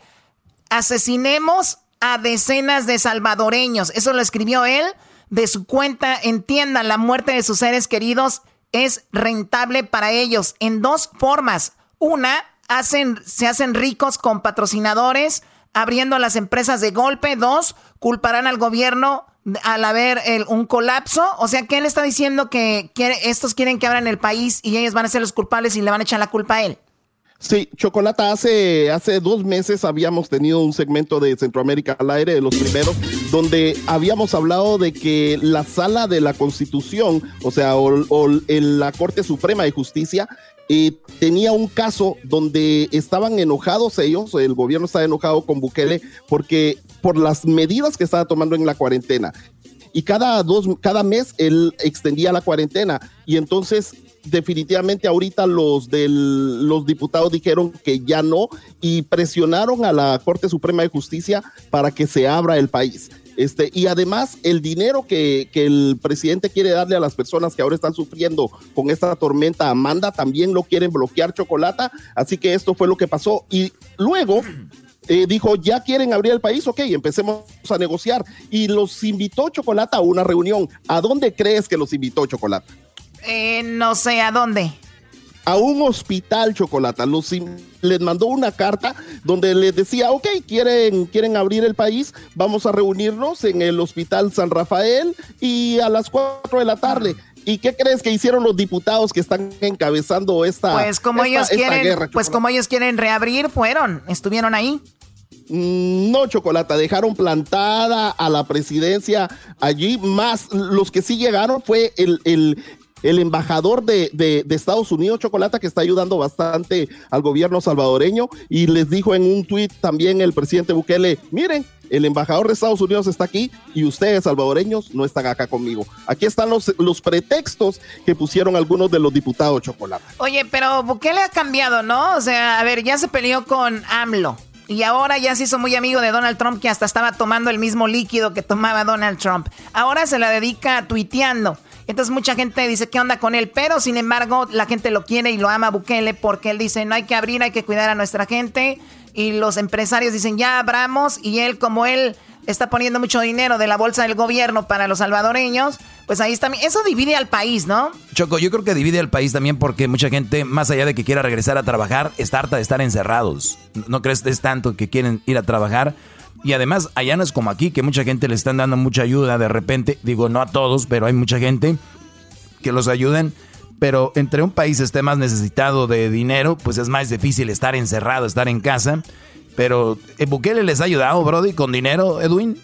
asesinemos a decenas de salvadoreños. Eso lo escribió él de su cuenta. Entiendan, la muerte de sus seres queridos es rentable para ellos en dos formas. Una, hacen, se hacen ricos con patrocinadores, abriendo las empresas de golpe. Dos, culparán al gobierno al haber un colapso. O sea, que él está diciendo que estos quieren que abran el país y ellos van a ser los culpables y le van a echar la culpa a él. Sí, Chocolata, hace, hace dos meses habíamos tenido un segmento de Centroamérica al aire, de los primeros, donde habíamos hablado de que la sala de la Constitución, o sea, o, la Corte Suprema de Justicia, eh, tenía un caso donde estaban enojados ellos, el gobierno estaba enojado con Bukele porque por las medidas que estaba tomando en la cuarentena. Y cada dos, cada mes él extendía la cuarentena. Y entonces definitivamente ahorita los del, los diputados dijeron que ya no y presionaron a la Corte Suprema de Justicia para que se abra el país. Este, y además el dinero que, que, el presidente quiere darle a las personas que ahora están sufriendo con esta tormenta Amanda, también lo quieren bloquear Chocolata, así que esto fue lo que pasó. Y luego eh, dijo, ya quieren abrir el país, ok, empecemos a negociar. Y los invitó Chocolata a una reunión. ¿A dónde crees que los invitó Chocolata? Eh, no sé, ¿a dónde? A un hospital Chocolata. Los, les mandó una carta donde les decía, ok, quieren, quieren abrir el país, vamos a reunirnos en el Hospital San Rafael y a las 4 de la tarde. ¿Y qué crees que hicieron los diputados que están encabezando esta, pues como ellos quieren, Pues como ellos quieren reabrir, fueron, estuvieron ahí. Mm, no, Chocolata, dejaron plantada a la presidencia allí. Más los que sí llegaron fue el, el, el embajador de, Estados Unidos, Chocolata, que está ayudando bastante al gobierno salvadoreño. Y les dijo en un tuit también el presidente Bukele, miren, el embajador de Estados Unidos está aquí y ustedes, salvadoreños, no están acá conmigo. Aquí están los, pretextos que pusieron algunos de los diputados Chocolata. Oye, pero Bukele ha cambiado, ¿no? O sea, a ver, ya se peleó con AMLO. Y ahora ya se hizo muy amigo de Donald Trump, que hasta estaba tomando el mismo líquido que tomaba Donald Trump. Ahora se la dedica tuiteando. Entonces mucha gente dice, ¿qué onda con él? Pero sin embargo, la gente lo quiere y lo ama Bukele porque él dice, no hay que abrir, hay que cuidar a nuestra gente. Y los empresarios dicen, ya abramos. Y él, como él está poniendo mucho dinero de la bolsa del gobierno para los salvadoreños, pues ahí está. Eso divide al país, ¿no? Choco, yo creo que divide al país también porque mucha gente, más allá de que quiera regresar a trabajar, está harta de estar encerrados. ¿No crees que es tanto que quieren ir a trabajar? Y además, allá no es como aquí, que mucha gente le están dando mucha ayuda de repente. Digo, no a todos, pero hay mucha gente que los ayuden. Pero entre un país esté más necesitado de dinero, pues es más difícil estar encerrado, estar en casa. Pero ¿en Bukele les ha ayudado, Brody, con dinero, Edwin?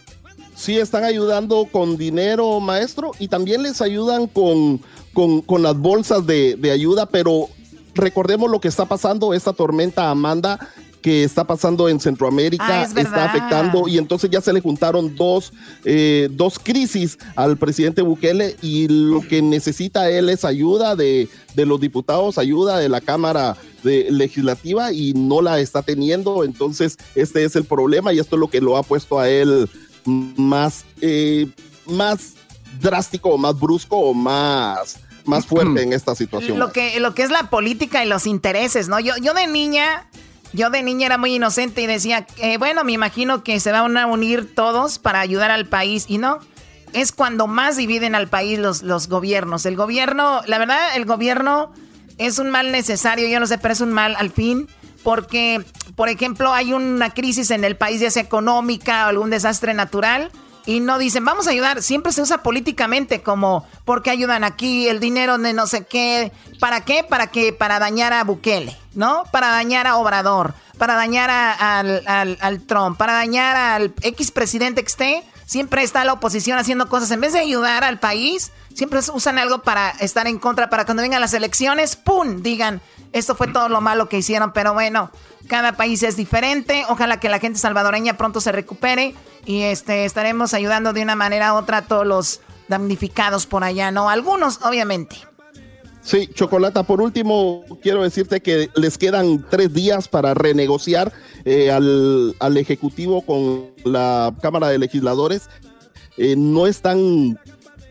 Sí, están ayudando con dinero, maestro, y también les ayudan con, con, las bolsas de, de ayuda, pero recordemos lo que está pasando, esta tormenta Amanda que está pasando en Centroamérica, ah, está afectando y entonces ya se le juntaron dos, eh, dos crisis al presidente Bukele y lo que necesita él es ayuda de, de los diputados, ayuda de la Cámara de, Legislativa y no la está teniendo, entonces este es el problema y esto es lo que lo ha puesto a él más, eh, más drástico o más brusco o más más fuerte en esta situación. Lo que, lo que es la política y los intereses, ¿no? Yo, yo de niña Yo de niña era muy inocente y decía, eh, bueno, me imagino que se van a unir todos para ayudar al país. Y no, es cuando más dividen al país los, los gobiernos. El gobierno, la verdad, el gobierno es un mal necesario, yo no sé, pero es un mal al fin. Porque, por ejemplo, hay una crisis en el país, ya sea económica o algún desastre natural y no dicen, vamos a ayudar. Siempre se usa políticamente como, ¿por qué ayudan aquí? El dinero de no sé qué. ¿Para qué? Para qué? Para dañar a Bukele, ¿no? Para dañar a Obrador, para dañar al, al, Trump, para dañar al X presidente que esté. Siempre está la oposición haciendo cosas. En vez de ayudar al país, siempre usan algo para estar en contra, para cuando vengan las elecciones, ¡pum! Digan, esto fue todo lo malo que hicieron. Pero bueno, cada país es diferente. Ojalá que la gente salvadoreña pronto se recupere y este estaremos ayudando de una manera u otra a todos los damnificados por allá, ¿no? Algunos, obviamente. Sí, Chocolata, por último, quiero decirte que les quedan tres días para renegociar eh, al, al, Ejecutivo con la Cámara de Legisladores. Eh, no están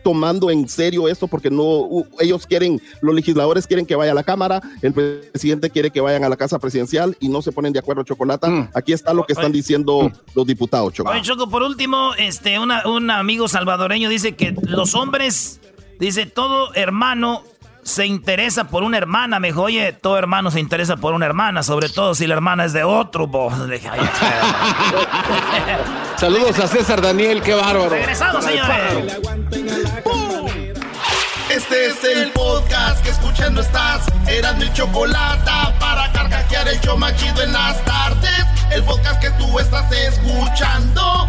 tomando en serio esto porque no ellos quieren, los legisladores quieren que vaya a la Cámara, el presidente quiere que vayan a la casa presidencial y no se ponen de acuerdo, Chocolata. Mm. Aquí está lo que están diciendo mm. los diputados, Chocolata. Choco, por último, este, un amigo salvadoreño dice que los hombres, dice, todo hermano se interesa por una hermana. Me dijo, oye, todo hermano se interesa por una hermana, sobre todo si la hermana es de otro. Saludos a César Daniel, qué bárbaro. Regresamos, señores. Este es el podcast que escuchando estás. Eran mi chocolate para carcajear el yo machido en las tardes. El podcast que tú estás escuchando.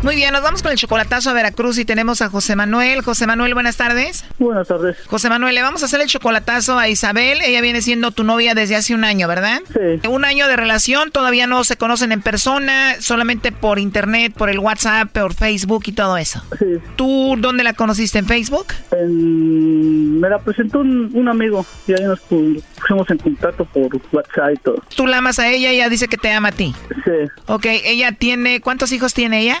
Muy bien, nos vamos con el chocolatazo a Veracruz y tenemos a José Manuel. José Manuel, buenas tardes. Buenas tardes. José Manuel, le vamos a hacer el chocolatazo a Isabel. Ella viene siendo tu novia desde hace un año, ¿verdad? Sí. Un año de relación, todavía no se conocen en persona, solamente por internet, por el WhatsApp, por Facebook y todo eso. Sí. ¿Tú dónde la conociste? ¿En Facebook? Me la presentó un, amigo y ahí nos pusimos en contacto por WhatsApp y todo. ¿Tú la amas a ella y ella dice que te ama a ti? Sí. Ok, ella tiene, ¿cuántos hijos tiene ella?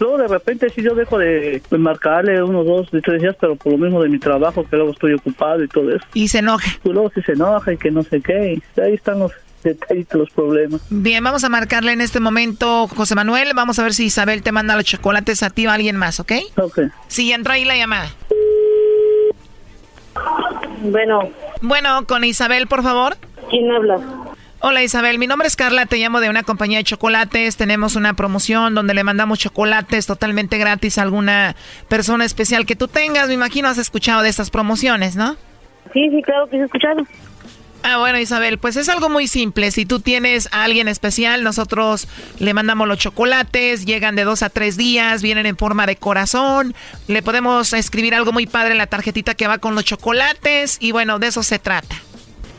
Luego de repente si yo dejo de, marcarle unos dos, tres días, pero por lo mismo de mi trabajo, que luego estoy ocupado y todo eso. Y se enoja. Y luego si se enoja y que no sé qué, ahí están los detallitos, los problemas. Bien, vamos a marcarle en este momento, José Manuel, vamos a ver si Isabel te manda los chocolates a ti o a alguien más, ¿ok? Ok. Sí, entra ahí la llamada. Bueno. Bueno, con Isabel, por favor. ¿Quién habla? Hola Isabel, mi nombre es Carla, te llamo de una compañía de chocolates, tenemos una promoción donde le mandamos chocolates totalmente gratis a alguna persona especial que tú tengas, me imagino has escuchado de estas promociones, ¿no? Sí, sí, claro que he escuchado. Ah, bueno Isabel, pues es algo muy simple, si tú tienes a alguien especial, nosotros le mandamos los chocolates, llegan de dos a tres días, vienen en forma de corazón, le podemos escribir algo muy padre en la tarjetita que va con los chocolates y bueno, de eso se trata.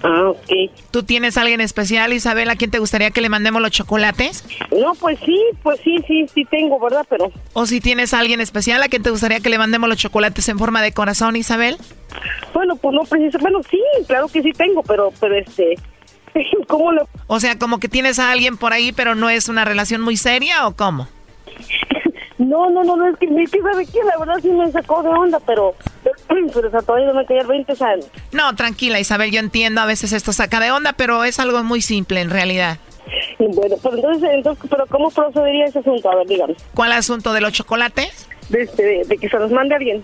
Ah, ok. ¿Tú tienes a alguien especial, Isabel, a quien te gustaría que le mandemos los chocolates? No, pues sí, pues sí, sí, sí tengo, ¿verdad? Pero... ¿O si tienes a alguien especial a quien te gustaría que le mandemos los chocolates en forma de corazón, Isabel? Bueno, pues no precisamente, bueno, sí, claro que sí tengo, pero, pero este... ¿Cómo lo...? O sea, como que tienes a alguien por ahí, pero no es una relación muy seria, ¿o cómo? No, no, no, no, es que, es que ¿sabe qué? La verdad sí me sacó de onda, pero, pero o todavía me quedé 20 años. No, tranquila, Isabel, yo entiendo, a veces esto saca de onda, pero es algo muy simple en realidad. Bueno, pues entonces, entonces pero ¿cómo procedería ese asunto? A ver, dígame. ¿Cuál asunto de los chocolates? De, este, de, que se los mande alguien.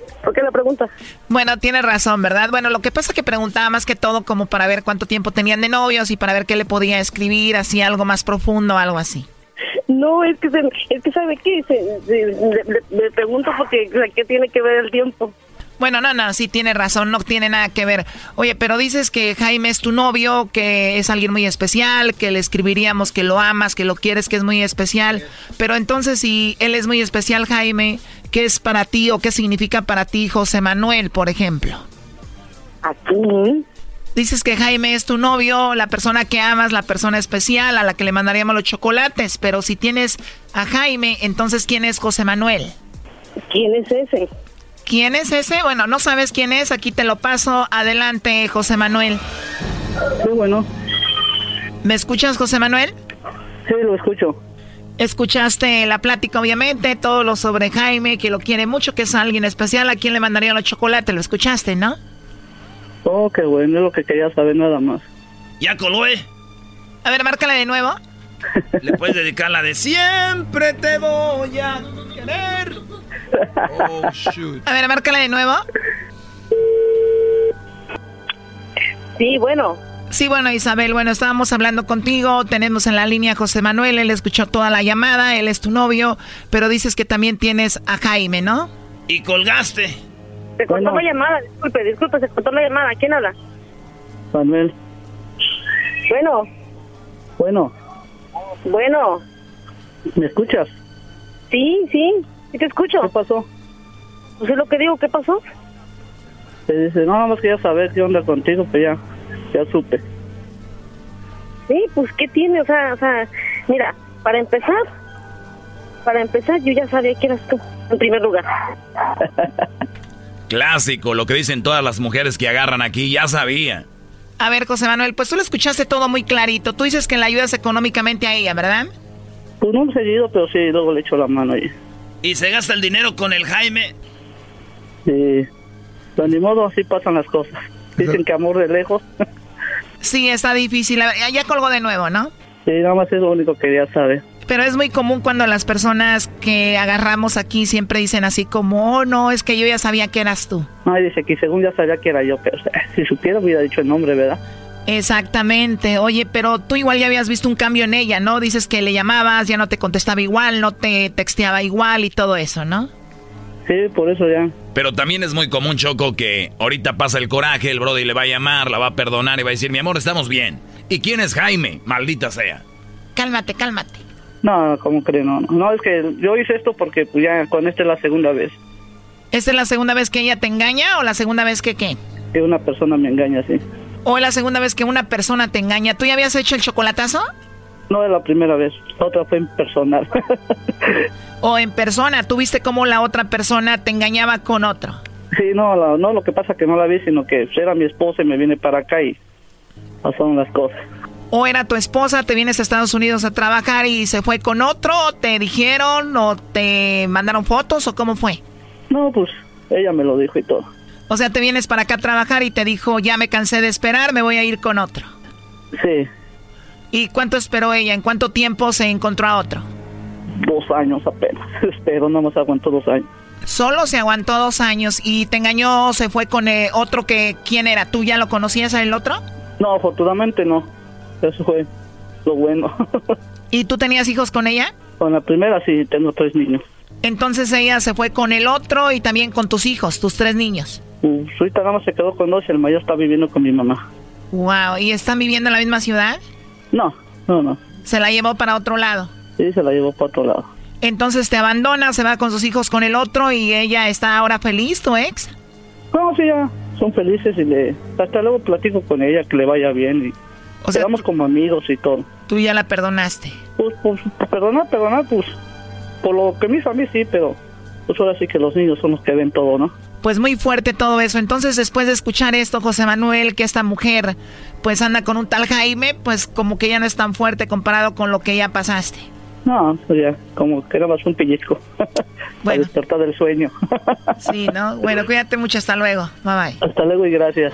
¿Por qué la pregunta? Bueno, tiene razón, ¿verdad? Bueno, lo que pasa es que preguntaba más que todo como para ver cuánto tiempo tenían de novios y para ver qué le podía escribir, así algo más profundo, algo así. No, es que, es que ¿sabe qué? le, pregunto porque ¿qué tiene que ver el tiempo? Bueno, no, no, sí tiene razón, no tiene nada que ver. Oye, pero dices que Jaime es tu novio, que es alguien muy especial, que le escribiríamos que lo amas, que lo quieres, que es muy especial. Pero entonces, si él es muy especial, Jaime, ¿qué es para ti o qué significa para ti José Manuel, por ejemplo? Aquí. Dices que Jaime es tu novio, la persona que amas, la persona especial a la que le mandaríamos los chocolates, pero si tienes a Jaime, entonces ¿quién es José Manuel? ¿Quién es ese? ¿Quién es ese? Bueno, no sabes quién es, aquí te lo paso. Adelante, José Manuel. Sí, bueno. ¿Me escuchas, José Manuel? Sí, lo escucho. Escuchaste la plática, obviamente, todo lo sobre Jaime, que lo quiere mucho, que es alguien especial, a quien le mandaría los chocolates, lo escuchaste, ¿no? Oh, qué bueno, es lo que quería saber nada más. ¿Ya colóe? A ver, márcala de nuevo. Le puedes dedicar la de siempre te voy a querer. Oh, A ver, márcala de nuevo. Sí, bueno. Sí, bueno, Isabel, bueno, estábamos hablando contigo, tenemos en la línea a José Manuel, él escuchó toda la llamada, él es tu novio, pero dices que también tienes a Jaime, ¿no? Y colgaste. Se cortó la llamada, disculpe, disculpe, se cortó la llamada, ¿quién habla? Manuel. Bueno. Bueno. Bueno. ¿Me escuchas? Sí, sí. ¿Y te escucho? ¿Qué pasó? Pues es lo que digo, ¿qué pasó? Te dice, no, nada más quería saber qué onda contigo, pues ya, ya supe. Sí, pues, ¿qué tiene? O sea, o sea, mira, para empezar, para empezar, yo ya sabía que eras tú, en primer lugar. Clásico, lo que dicen todas las mujeres que agarran aquí, ya sabía. A ver, José Manuel, pues tú lo escuchaste todo muy clarito. Tú dices que le ayudas económicamente a ella, ¿verdad? Pues no seguido, pero sí, luego le echo la mano ahí. ¿Y se gasta el dinero con el Jaime? Sí, pues ni modo, así pasan las cosas. Dicen que amor de lejos. sí, está difícil. Ya colgó de nuevo, ¿no? Sí, nada más es lo único que quería saber. Pero es muy común cuando las personas que agarramos aquí siempre dicen así como, oh, no, es que yo ya sabía que eras tú. Ay, dice que según ya sabía que era yo, pero si supiera hubiera dicho el nombre, ¿verdad? Exactamente. Oye, pero tú igual ya habías visto un cambio en ella, ¿no? Dices que le llamabas, ya no te contestaba igual, no te texteaba igual y todo eso, ¿no? Sí, por eso ya. Pero también es muy común, Choco, que ahorita pasa el coraje, el Brody le va a llamar, la va a perdonar y va a decir, mi amor, estamos bien. ¿Y quién es Jaime? Maldita sea. Cálmate, cálmate. No, ¿cómo creo? No, no, es que yo hice esto porque pues, ya con esta es la segunda vez. ¿Esta es la segunda vez que ella te engaña o la segunda vez que qué? Que una persona me engaña, sí. ¿O es la segunda vez que una persona te engaña? ¿Tú ya habías hecho el chocolatazo? No es la primera vez, otra fue en personal. ¿O en persona? ¿Tú viste cómo la otra persona te engañaba con otro? Sí, no, no, lo que pasa es que no la vi, sino que era mi esposa y me viene para acá y pasaron las cosas. ¿O era tu esposa, te vienes a Estados Unidos a trabajar y se fue con otro? ¿Te dijeron o te mandaron fotos o cómo fue? No, pues ella me lo dijo y todo. O sea, te vienes para acá a trabajar y te dijo, ya me cansé de esperar, me voy a ir con otro. Sí. ¿Y cuánto esperó ella? ¿En cuánto tiempo se encontró a otro? Dos años apenas. Espero, no más aguantó dos años. Solo se aguantó dos años y te engañó, se fue con eh, otro que, ¿quién era? ¿Tú ya lo conocías el otro? No, afortunadamente no. Eso fue lo bueno. ¿Y tú tenías hijos con ella? Con la primera sí, tengo tres niños. Entonces ella se fue con el otro y también con tus hijos, tus tres niños. Pues ahorita nada más se quedó con dos y el mayor está viviendo con mi mamá. Wow, ¿y están viviendo en la misma ciudad? No, no, no. ¿Se la llevó para otro lado? Sí, se la llevó para otro lado. Entonces te abandona, se va con sus hijos con el otro y ella está ahora feliz, tu ex? No, sí, ya son felices y le hasta luego platico con ella que le vaya bien y o sea, quedamos como amigos y todo. ¿Tú ya la perdonaste? Pues, pues, perdonar, perdonar, pues, por lo que me hizo a mí sí, pero pues ahora sí que los niños son los que ven todo, ¿no? Pues muy fuerte todo eso. Entonces, después de escuchar esto, José Manuel, que esta mujer pues anda con un tal Jaime, pues como que ya no es tan fuerte comparado con lo que ya pasaste. No, pues ya, como que era más un pellizco. Bueno. despertar del sueño. sí, ¿no? Bueno, cuídate mucho. Hasta luego. Bye bye. Hasta luego y gracias.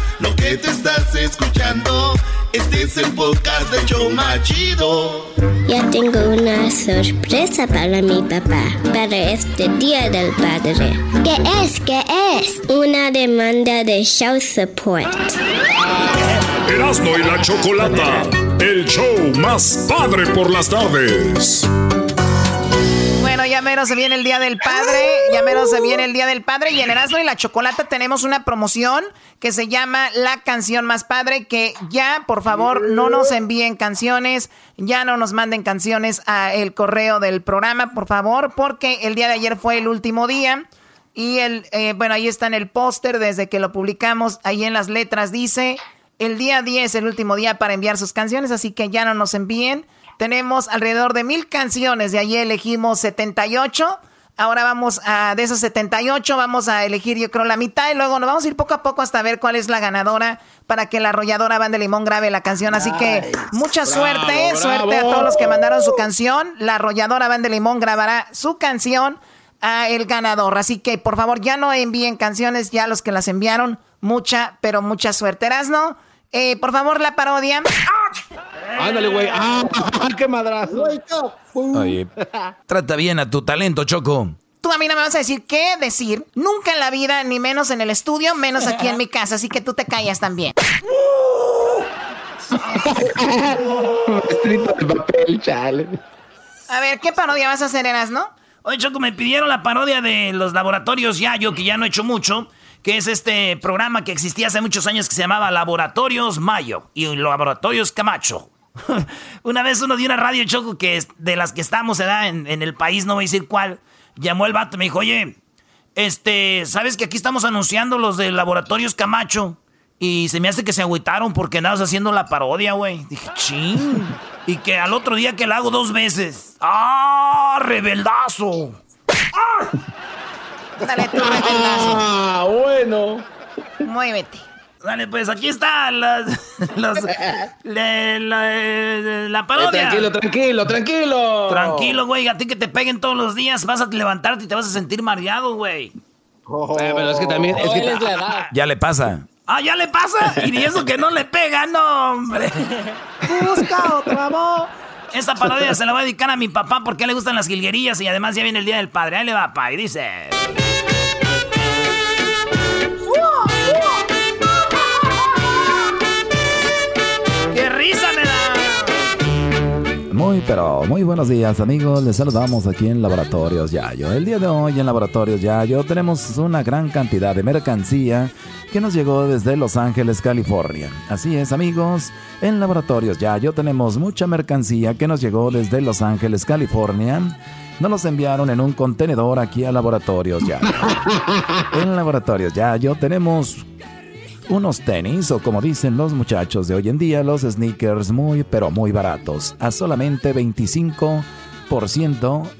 lo que te estás escuchando, este es el podcast de Choma Chido. Ya tengo una sorpresa para mi papá, para este Día del Padre. ¿Qué es? ¿Qué es? Una demanda de show support. Erasmo y la Chocolata, el show más padre por las tardes. Bueno, ya menos se viene el Día del Padre, ya menos se viene el Día del Padre y en Erasmo y la Chocolata tenemos una promoción que se llama La Canción Más Padre, que ya, por favor, no nos envíen canciones, ya no nos manden canciones a el correo del programa, por favor, porque el día de ayer fue el último día. Y el, eh, bueno, ahí está en el póster desde que lo publicamos, ahí en las letras dice, el día 10 el último día para enviar sus canciones, así que ya no nos envíen. Tenemos alrededor de mil canciones, de allí elegimos 78. Ahora vamos a, de esos 78, vamos a elegir yo creo la mitad y luego nos vamos a ir poco a poco hasta ver cuál es la ganadora para que la arrolladora Banda Limón grabe la canción. Así que mucha suerte, suerte a todos los que mandaron su canción. La arrolladora Banda Limón grabará su canción a el ganador. Así que por favor ya no envíen canciones, ya los que las enviaron, mucha, pero mucha suerte. ¿no? Eh, por favor, la parodia. Ándale, güey. ¡Ah! ¡Qué madrazo! Oye, trata bien a tu talento, Choco. Tú a mí no me vas a decir qué decir. Nunca en la vida, ni menos en el estudio, menos aquí en mi casa. Así que tú te callas también. Estrito de papel, chale. A ver, ¿qué parodia vas a hacer, Eras, no? Oye, Choco, me pidieron la parodia de los laboratorios ya, yo que ya no he hecho mucho que es este programa que existía hace muchos años que se llamaba Laboratorios Mayo y Laboratorios Camacho. una vez uno dio una radio choco que de las que estamos en, en el país, no voy a decir cuál, llamó el vato y me dijo, oye, este, ¿sabes que aquí estamos anunciando los de Laboratorios Camacho? Y se me hace que se agüitaron porque andabas haciendo la parodia, güey. Dije, ching. Y que al otro día que la hago dos veces. ¡Ah! ¡Rebeldazo! ¡Ah! Dale tu rebeldazo. Ah, bueno. Muévete. Dale, pues aquí está las, la, parodia. Eh, tranquilo, tranquilo, tranquilo. Tranquilo, güey. A ti que te peguen todos los días, vas a levantarte y te vas a sentir mareado, güey. Oh. Eh, pero es que también. Es que, ya le pasa. Ah, ya le pasa. Y eso que no le pega, no, hombre. Busca otra voz. Esta parodia se la voy a dedicar a mi papá porque le gustan las jilguerillas y además ya viene el Día del Padre. Ahí le va, pa, y dice... Muy, pero muy buenos días amigos, les saludamos aquí en Laboratorios Yayo. El día de hoy en Laboratorios Yayo tenemos una gran cantidad de mercancía que nos llegó desde Los Ángeles, California. Así es, amigos, en Laboratorios Yayo tenemos mucha mercancía que nos llegó desde Los Ángeles, California. Nos los enviaron en un contenedor aquí a Laboratorios Yayo. en Laboratorios Yayo tenemos unos tenis o como dicen los muchachos de hoy en día, los sneakers muy pero muy baratos, a solamente 25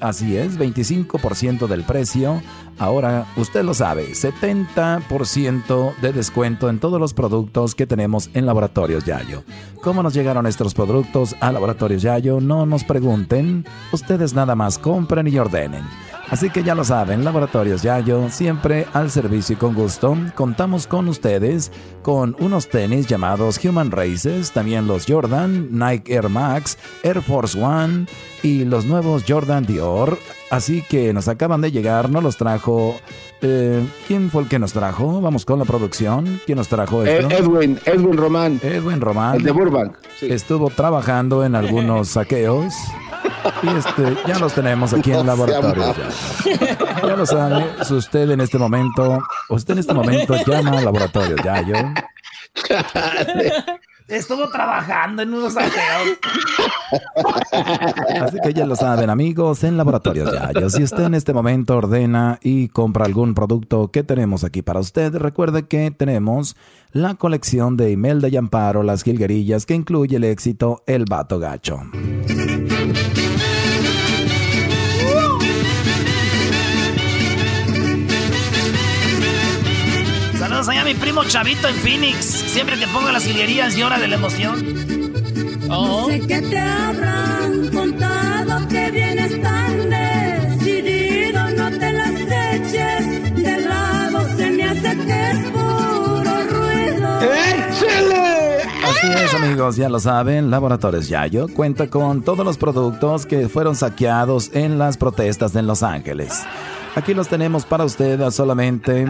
así es, 25% del precio. Ahora, usted lo sabe, 70% de descuento en todos los productos que tenemos en Laboratorios Yayo. ¿Cómo nos llegaron estos productos a Laboratorios Yayo? No nos pregunten, ustedes nada más compren y ordenen. Así que ya lo saben, Laboratorios Yayo, siempre al servicio y con gusto. Contamos con ustedes con unos tenis llamados Human Races, también los Jordan, Nike Air Max, Air Force One y los nuevos Jordan Dior. Así que nos acaban de llegar, nos los trajo. Eh, ¿Quién fue el que nos trajo? Vamos con la producción. ¿Quién nos trajo esto? Edwin, Edwin Román. Edwin Román. El de Burbank. Estuvo trabajando en algunos saqueos. Y este, ya los tenemos aquí en el laboratorio. Ya. ya lo sabe, si usted en este momento, usted en este momento llama al laboratorio, ya yo. Estuvo trabajando en unos saqueos. Así que ya lo saben, amigos, en Laboratorios Yayo. Si usted en este momento ordena y compra algún producto que tenemos aquí para usted, recuerde que tenemos la colección de Imelda y Amparo, las jilguerillas, que incluye el éxito El Vato Gacho. Allá a mi primo Chavito en Phoenix. Siempre que ponga las higuerías llora de la emoción. Oh. Sé que te habrán contado que vienes tan decidido, no te las eches de lado, se me hace que es puro ruido. ¡Échale! Así es, amigos, ya lo saben, Laboratorios Yayo cuenta con todos los productos que fueron saqueados en las protestas en Los Ángeles. Aquí los tenemos para usted a solamente,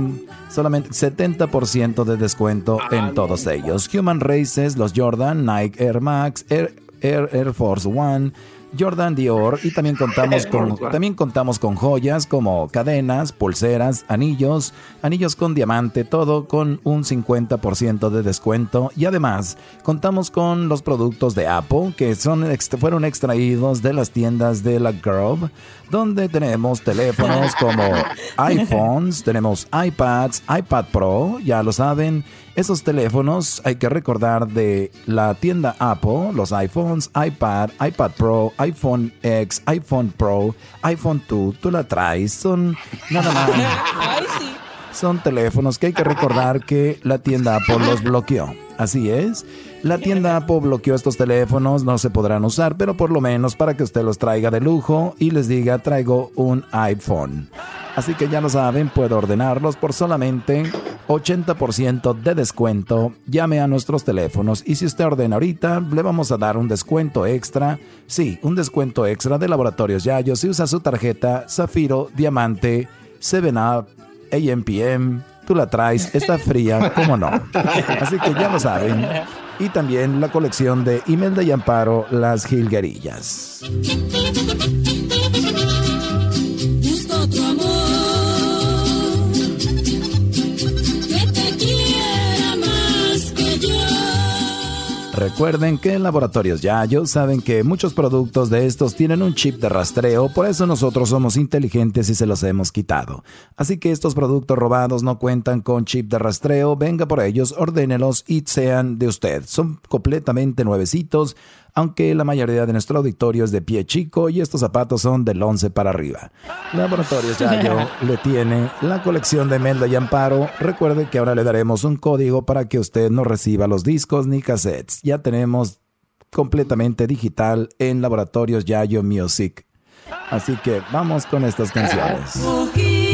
solamente 70% de descuento en todos ellos. Human Races, los Jordan, Nike Air Max, Air, Air, Air Force One, Jordan Dior y también contamos con también contamos con joyas como cadenas, pulseras, anillos, anillos con diamante, todo con un 50% de descuento. Y además contamos con los productos de Apple que son fueron extraídos de las tiendas de la Grove, donde tenemos teléfonos como iPhones, tenemos iPads, iPad Pro, ya lo saben, esos teléfonos hay que recordar de la tienda Apple, los iPhones, iPad, iPad Pro, iPhone X, iPhone Pro, iPhone 2, tú la traes, son nada más. Son teléfonos que hay que recordar que la tienda Apple los bloqueó. Así es. La tienda Apple bloqueó estos teléfonos, no se podrán usar, pero por lo menos para que usted los traiga de lujo y les diga traigo un iPhone. Así que ya lo saben, puedo ordenarlos por solamente 80% de descuento. Llame a nuestros teléfonos y si usted ordena ahorita, le vamos a dar un descuento extra. Sí, un descuento extra de Laboratorios Yayo si usa su tarjeta Zafiro, Diamante, 7up, AMPM. Tú la traes, está fría, ¿cómo no? Así que ya lo saben. Y también la colección de Imelda y Amparo, Las Gilguerillas. Recuerden que en Laboratorios Yayo saben que muchos productos de estos tienen un chip de rastreo, por eso nosotros somos inteligentes y se los hemos quitado. Así que estos productos robados no cuentan con chip de rastreo, venga por ellos, ordénelos y sean de usted. Son completamente nuevecitos, aunque la mayoría de nuestro auditorio es de pie chico y estos zapatos son del 11 para arriba. Laboratorios Yayo le tiene la colección de Melda y Amparo. Recuerde que ahora le daremos un código para que usted no reciba los discos ni cassettes. Ya tenemos completamente digital en Laboratorios Yayo Music. Así que vamos con estas canciones.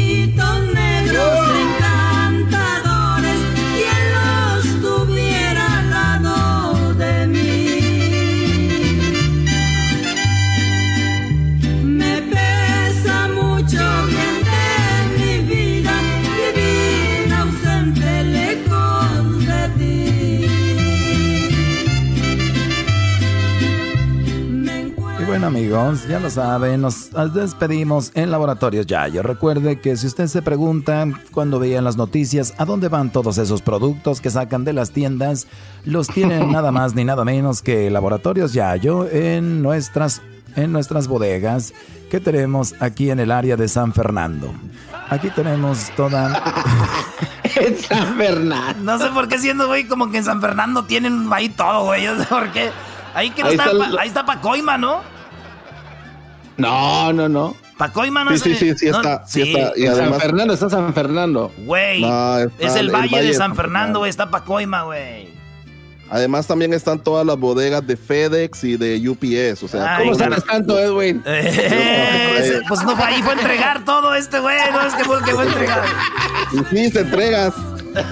bueno amigos, ya lo saben, nos despedimos en Laboratorios Yayo. Recuerde que si usted se pregunta cuando vean las noticias a dónde van todos esos productos que sacan de las tiendas, los tienen nada más ni nada menos que Laboratorios Yayo en nuestras, en nuestras bodegas que tenemos aquí en el área de San Fernando. Aquí tenemos toda... En San Fernando. No sé por qué siendo, güey, como que en San Fernando tienen ahí todo, güey. No sé por qué. Ahí, que no Ahí está, está el- ahí está Pacoima, ¿no? No, no, no. Pacoima no Sí, es sí, sí, sí no, está, sí sí. está. Y En San además, Fernando está San Fernando. Güey, No, es el, el Valle, Valle de San Fernando, güey. Está Pacoima, güey. además también están todas las bodegas de FedEx y de UPS. O sea, Ay, ¿Cómo sabes tanto, Edwin? Eh, pues no ahí, fue a entregar todo este güey, no es que fue el que fue a entregar. Sí, se entregas.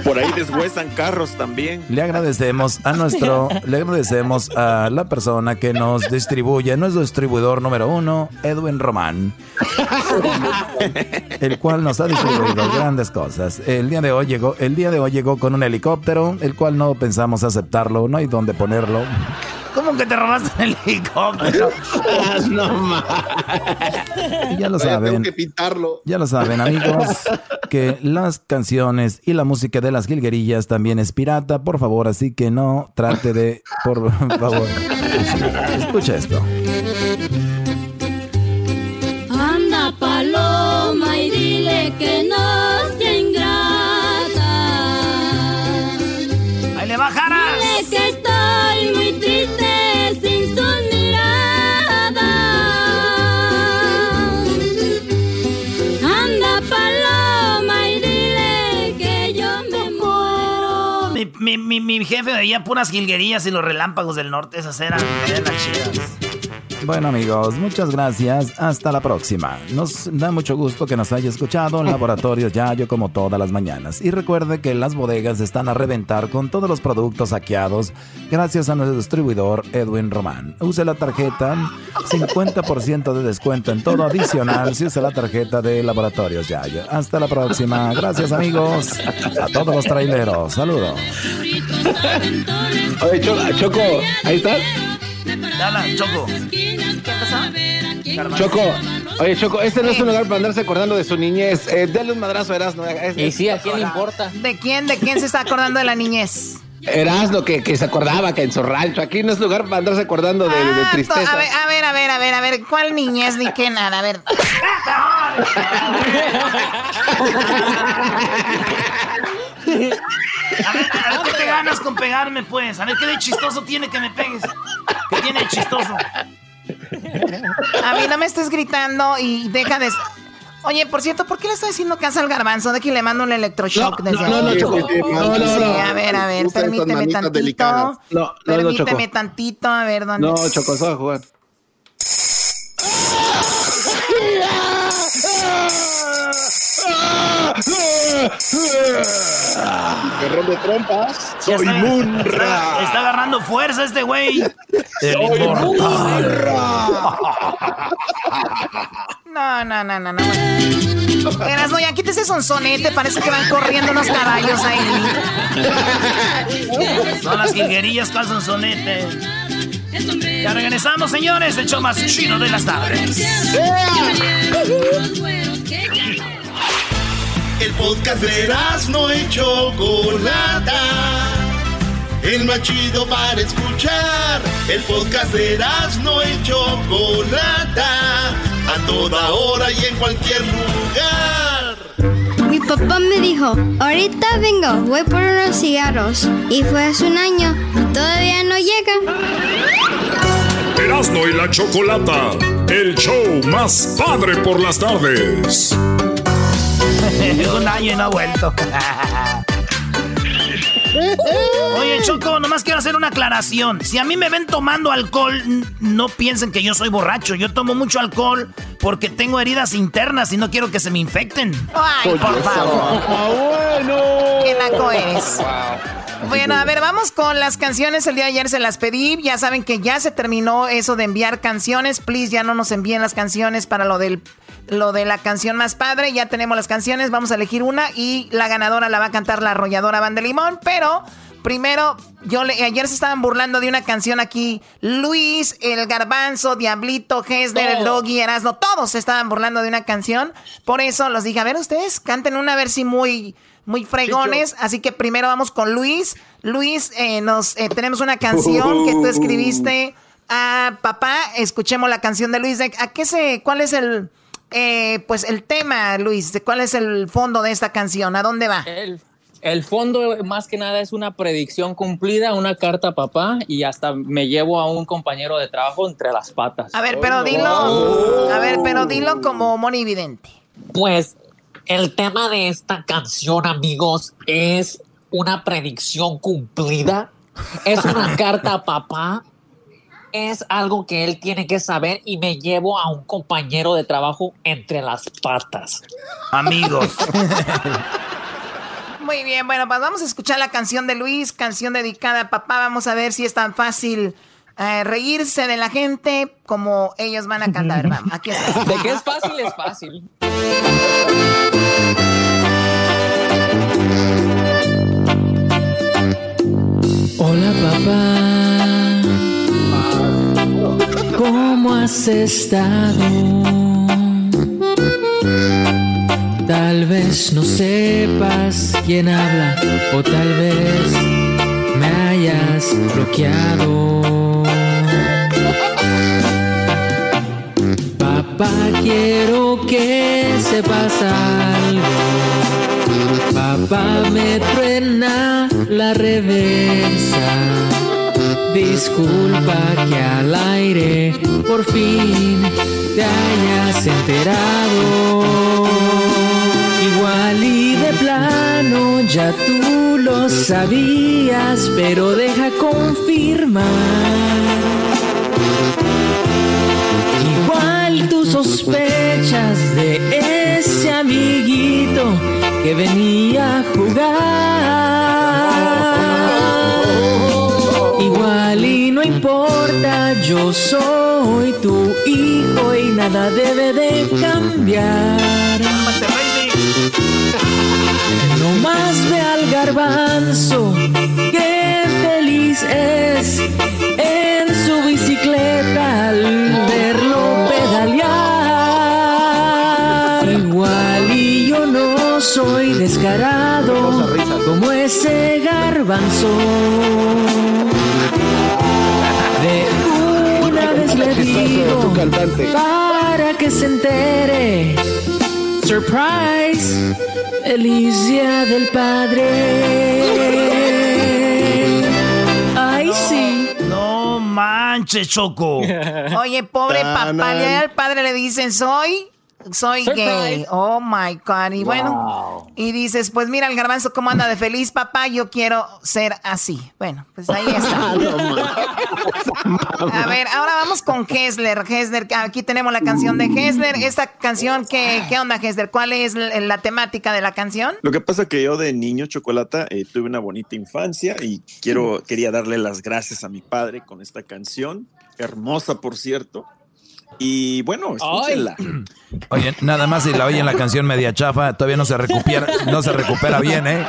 Por ahí deshuesan carros también. Le agradecemos a nuestro, le agradecemos a la persona que nos distribuye, nuestro distribuidor número uno, Edwin Román, el cual nos ha distribuido grandes cosas. El día de hoy llegó, el día de hoy llegó con un helicóptero, el cual no pensamos aceptarlo, no hay dónde ponerlo. ¿Cómo que te robaste el helicóptero? no más. Ya lo saben. Tengo que pintarlo. Ya lo saben, amigos, que las canciones y la música de las jilguerillas también es pirata, por favor, así que no trate de, por favor, escucha esto. Anda paloma y dile que no sea ingrata. Ahí le bajarás. Dile que estoy Mi, mi, mi, jefe veía puras jilguerías y los relámpagos del norte, esas eran, chidas. Bueno amigos, muchas gracias. Hasta la próxima. Nos da mucho gusto que nos haya escuchado en Laboratorios Yayo como todas las mañanas. Y recuerde que las bodegas están a reventar con todos los productos saqueados gracias a nuestro distribuidor Edwin Román. Use la tarjeta 50% de descuento en todo adicional si usa la tarjeta de Laboratorios Yayo. Hasta la próxima. Gracias amigos. A todos los traileros. Saludos. Oye, Cho- Choco, ahí estás. Dale, Choco. ¿Qué pasó? Choco, oye, Choco, este no es un lugar para andarse acordando de su niñez. Eh, dale un madrazo a Erasmo. Y sí, ¿a quién le importa? ¿De quién? ¿De quién se está acordando de la niñez? Erasmo, que, que se acordaba que en su rancho. Aquí no es lugar para andarse acordando de, de Ah, tristeza. A ver, a ver, a ver, a ver, a ver, ¿cuál niñez ni qué nada? A ver. A ver, a ver qué te ganas con pegarme, pues. A ver qué de chistoso tiene que me pegues. ¿Qué tiene de chistoso? A mí no me estés gritando y deja de... Oye, por cierto, ¿por qué le estoy diciendo casa al garbanzo? De que le mando un electroshock No, desde no, no. No, no, Sí, no. a ver, a ver, permíteme tantito. delicadas. No, no, no, permíteme tantito, a ver dónde. No, Choco, eso va a jugar. Perrón de trompas. Ya está- Está, está agarrando fuerza este güey. El inmortal. No, no, no, no, no. Verás, no, ya quítese sonsonete, parece que van corriendo unos caballos ahí. Son las jilguerillas, ¿cuál son sonete? Ya regresamos, señores, el show más chido de las tardes. El podcast de no y Chocolata. El más chido para escuchar. El podcast de no y Chocolata. A toda hora y en cualquier lugar. Mi papá me dijo, ahorita vengo, voy por unos cigarros. Y fue hace un año y todavía no llega. Erasmo y la Chocolata, el show más padre por las tardes. Un año y no ha vuelto. Oye, Choco, nomás quiero hacer una aclaración. Si a mí me ven tomando alcohol, no piensen que yo soy borracho. Yo tomo mucho alcohol porque tengo heridas internas y no quiero que se me infecten. Ay, por favor. bueno! Qué naco eres. Bueno, a ver, vamos con las canciones. El día de ayer se las pedí. Ya saben que ya se terminó eso de enviar canciones. Please, ya no nos envíen las canciones para lo del lo de la canción más padre. Ya tenemos las canciones. Vamos a elegir una y la ganadora la va a cantar la arrolladora Banda Limón. Pero primero, yo le, ayer se estaban burlando de una canción aquí. Luis, el Garbanzo, Diablito, Hesler, el Doggy, Erasmo, todos se estaban burlando de una canción. Por eso los dije, a ver, ustedes canten una, a ver si muy muy fregones. Así que primero vamos con Luis. Luis, eh, nos eh, tenemos una canción que tú escribiste a papá. Escuchemos la canción de Luis. ¿A qué se, cuál es el, eh, pues el tema, Luis? ¿Cuál es el fondo de esta canción? ¿A dónde va? El, el fondo más que nada es una predicción cumplida, una carta a papá y hasta me llevo a un compañero de trabajo entre las patas. A ver, pero dilo, a ver, pero dilo como monividente. Pues el tema de esta canción, amigos, es una predicción cumplida. Es una carta a papá es algo que él tiene que saber y me llevo a un compañero de trabajo entre las patas. Amigos. Muy bien, bueno, pues vamos a escuchar la canción de Luis, canción dedicada a papá. Vamos a ver si es tan fácil eh, reírse de la gente como ellos van a cantar. Vamos, aquí está. De que es fácil, es fácil. Hola papá, has estado? Tal vez no sepas quién habla o tal vez me hayas bloqueado. Papá, quiero que sepas algo. Papá me truena la reversa. Disculpa que al aire por fin te hayas enterado. Igual y de plano ya tú lo sabías, pero deja confirmar. Igual tú sospechas de ese amiguito que venía a jugar. Yo soy tu hijo y nada debe de cambiar. No más ve al garbanzo, que feliz es en su bicicleta al verlo pedalear. Igual y yo no soy descarado como ese garbanzo. Para que se entere. Surprise, día del padre. Ay, sí. No manches, Choco. Oye, pobre papá, al padre le dicen, soy, soy gay. Oh my God. Y bueno, y dices, pues mira el garbanzo cómo anda de feliz, papá, yo quiero ser así. Bueno, pues ahí está. A ver, ahora vamos con Hessler. Hessler, aquí tenemos la canción de Hessler. Esta canción, ¿qué, qué onda, Hessler? ¿Cuál es la, la temática de la canción? Lo que pasa que yo de niño chocolata eh, tuve una bonita infancia y quiero quería darle las gracias a mi padre con esta canción hermosa por cierto y bueno escúchenla Oye, nada más si la oyen la canción media chafa, todavía no se recupera, no se recupera bien, ¿eh?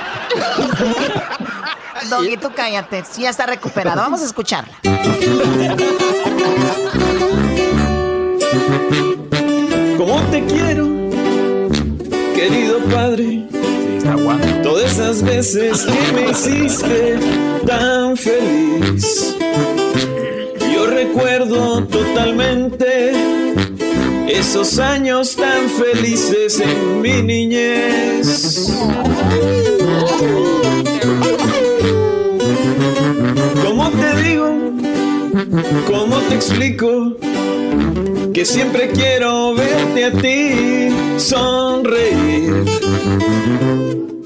Doggy, tú cállate. Sí, ya está recuperado. Vamos a escucharla. ¿Cómo te quiero, querido padre? Todas esas veces que me hiciste tan feliz. Recuerdo totalmente esos años tan felices en mi niñez. ¿Cómo te digo? ¿Cómo te explico? Que siempre quiero verte a ti sonreír.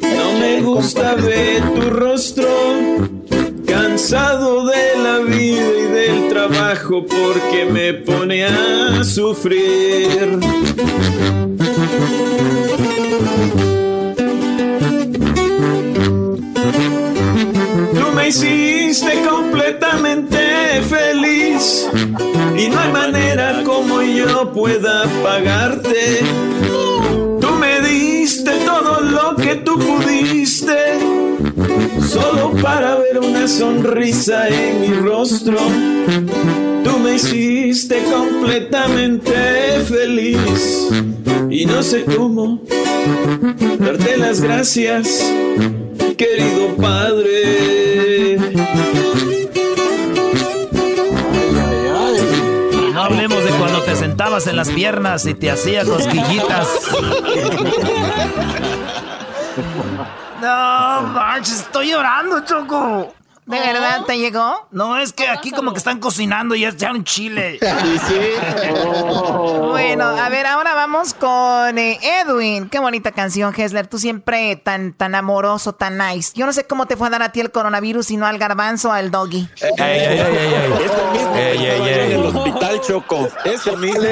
No me gusta ver tu rostro de la vida y del trabajo porque me pone a sufrir. Tú me hiciste completamente feliz y no hay manera como yo pueda pagarte. Tú me diste todo lo que tú pudiste, solo para ver una sonrisa en mi rostro. Tú me hiciste completamente feliz y no sé cómo darte las gracias, querido padre. Y no hablemos de cuando te sentabas en las piernas y te hacía cosquillitas. No, manches, estoy llorando, Choco. ¿De verdad te llegó? No, es que aquí como que están cocinando y ya echaron chile. Bueno, a ver, ahora vamos con eh, Edwin. Qué bonita canción, Hesler. Tú siempre tan, tan amoroso, tan nice. Yo no sé cómo te fue a dar a ti el coronavirus y no al garbanzo o al doggy. Eso mismo Ey, que ey, estaba yo ey. en el hospital, Choco. Eso mismo.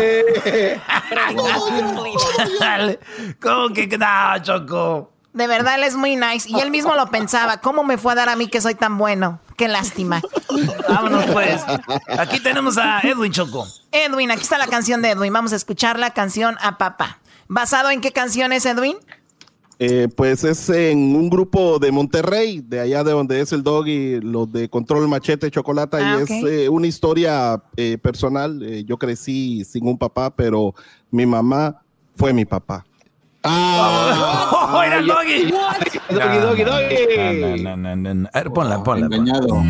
¿Cómo que no, Choco? De verdad, él es muy nice. Y él mismo lo pensaba. ¿Cómo me fue a dar a mí que soy tan bueno? Qué lástima. Vámonos pues. Aquí tenemos a Edwin Choco. Edwin, aquí está la canción de Edwin. Vamos a escuchar la canción a papá. ¿Basado en qué canción es Edwin? Eh, pues es en un grupo de Monterrey, de allá de donde es el dog y los de Control Machete Chocolata, Ah, y es eh, una historia eh, personal. Eh, yo crecí sin un papá, pero mi mamá fue mi papá. ¡Oh, era el doggy! Doggy, doggy, doggy. No, no, no, no, no. A ver, ponla, ponla. Engañado.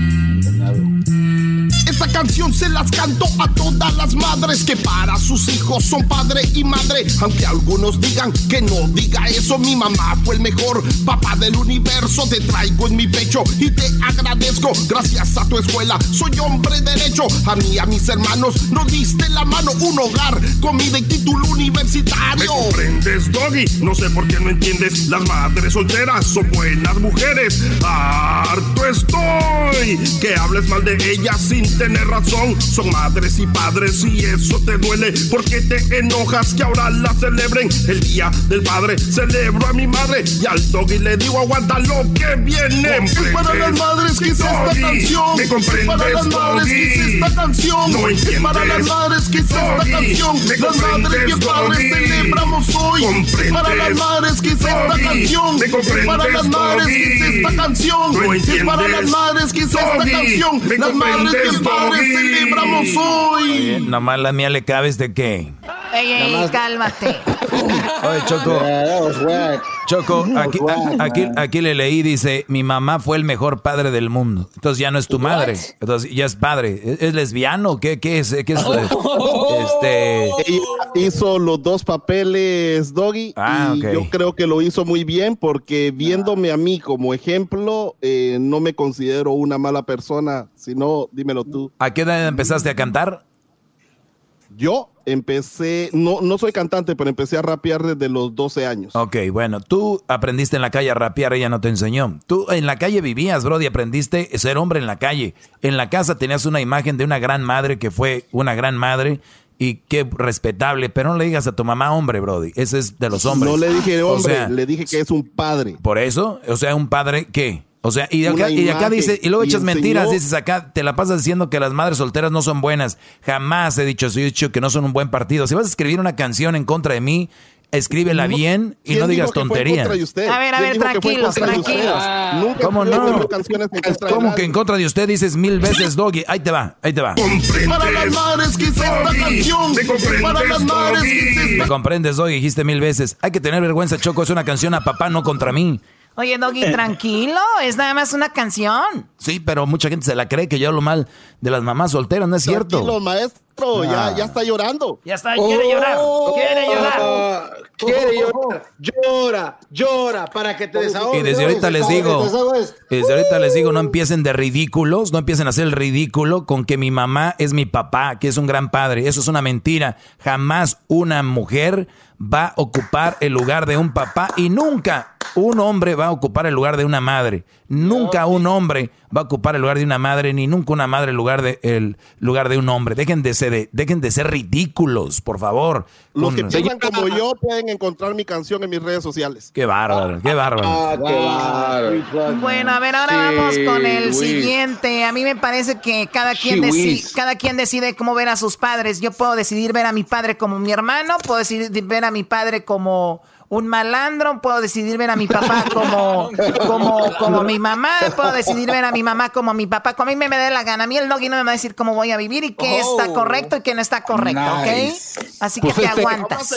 Esta canción se las canto a todas las madres que para sus hijos son padre y madre. Aunque algunos digan que no diga eso, mi mamá fue el mejor papá del universo. Te traigo en mi pecho y te agradezco. Gracias a tu escuela soy hombre derecho. A mí a mis hermanos nos diste la mano, un hogar, comida y título ¿Me universitario. comprendes, Doggy? No sé por qué no entiendes. Las madres solteras son buenas mujeres. Harto estoy que hables mal de ellas sin tener razón. Son madres y padres y eso te duele. porque te enojas que ahora la celebren? El día del padre celebro a mi madre y al Doggy le digo aguanta lo que viene. Es para las madres que hice esta canción. ¿Me Es comprendes, para las madres que hice esta canción. No Es para las madres que hice esta canción. ¿me Las madres que padres celebramos hoy. Es para las madres que hice esta canción. ¿me Es para las madres que hice esta canción. Es para las madres que hice esta canción. ¿me Las madres que padres Doggy? celebramos hoy. Oye, nomás la mía le cabes de qué. Ey, ey, cálmate. Oye, Choco. Choco, aquí, aquí, aquí le leí, dice, mi mamá fue el mejor padre del mundo. Entonces ya no es tu madre. Entonces ya es padre. ¿Es, es lesbiano? ¿Qué, qué es? ¿Qué es? Este... Ella hizo los dos papeles, Doggy, Ah, y yo creo que lo hizo muy bien porque viéndome a mí como ejemplo, eh, no me considero una mala persona, sino, dímelo tú. ¿A qué edad empezaste a cantar? Yo empecé, no, no soy cantante, pero empecé a rapear desde los 12 años. Ok, bueno, tú aprendiste en la calle a rapear, ella no te enseñó. Tú en la calle vivías, Brody, aprendiste a ser hombre en la calle. En la casa tenías una imagen de una gran madre que fue una gran madre y qué respetable, pero no le digas a tu mamá hombre, Brody, ese es de los hombres. No le dije O hombre, sea, le dije que es un padre. Por eso, o sea, un padre qué? O sea, y de acá, y de acá dice, y luego echas mentiras, dices acá, te la pasas diciendo que las madres solteras no son buenas. Jamás he dicho, he dicho que no son un buen partido. Si vas a escribir una canción en contra de mí, escríbela bien y ¿Quién no digas tonterías. A ver, a ¿Quién ver, tranquilos, tranquilos. Nunca ¿Cómo no? ¿Cómo que en contra de usted dices mil veces, Doggy? Ahí te va, ahí te va. Para las madres que hice esta canción. Para las madres que hice esta Me comprendes, Doggy, dijiste mil veces. Hay que tener vergüenza, Choco, es una canción a papá, no contra mí. Oye, Doggy, tranquilo. Es nada más una canción. Sí, pero mucha gente se la cree que yo hablo mal de las mamás solteras, no es cierto. Tranquilo, maestro, Ah. ya, ya está llorando. Ya está, quiere llorar, quiere llorar. Quiere llorar. Llora, llora para que te desahogues. Y desde ahorita les digo, desde ahorita les digo, no empiecen de ridículos, no empiecen a hacer el ridículo con que mi mamá es mi papá, que es un gran padre. Eso es una mentira. Jamás una mujer va a ocupar el lugar de un papá y nunca un hombre va a ocupar el lugar de una madre. Nunca un hombre va a ocupar el lugar de una madre, ni nunca una madre el lugar de, el lugar de un hombre. Dejen de ser, dejen de ser ridículos, por favor. Los que piensan como yo pueden encontrar mi canción en mis redes sociales. Qué bárbaro, qué bárbaro. Ah, qué bárbaro. Bueno, a ver, ahora vamos con el siguiente. A mí me parece que cada quien, deci- Chihuis. cada quien decide cómo ver a sus padres. Yo puedo decidir ver a mi padre como mi hermano, puedo decidir ver a mi padre como un malandro, puedo decidir ver a mi papá como, como, como mi mamá, puedo decidir ver a mi mamá como mi papá. Como a mí me, me dé la gana. A mí el doggy no me va a decir cómo voy a vivir y qué Oh. está correcto y qué no está correcto, Nice. ¿ok? Así Pues que te este- aguantas.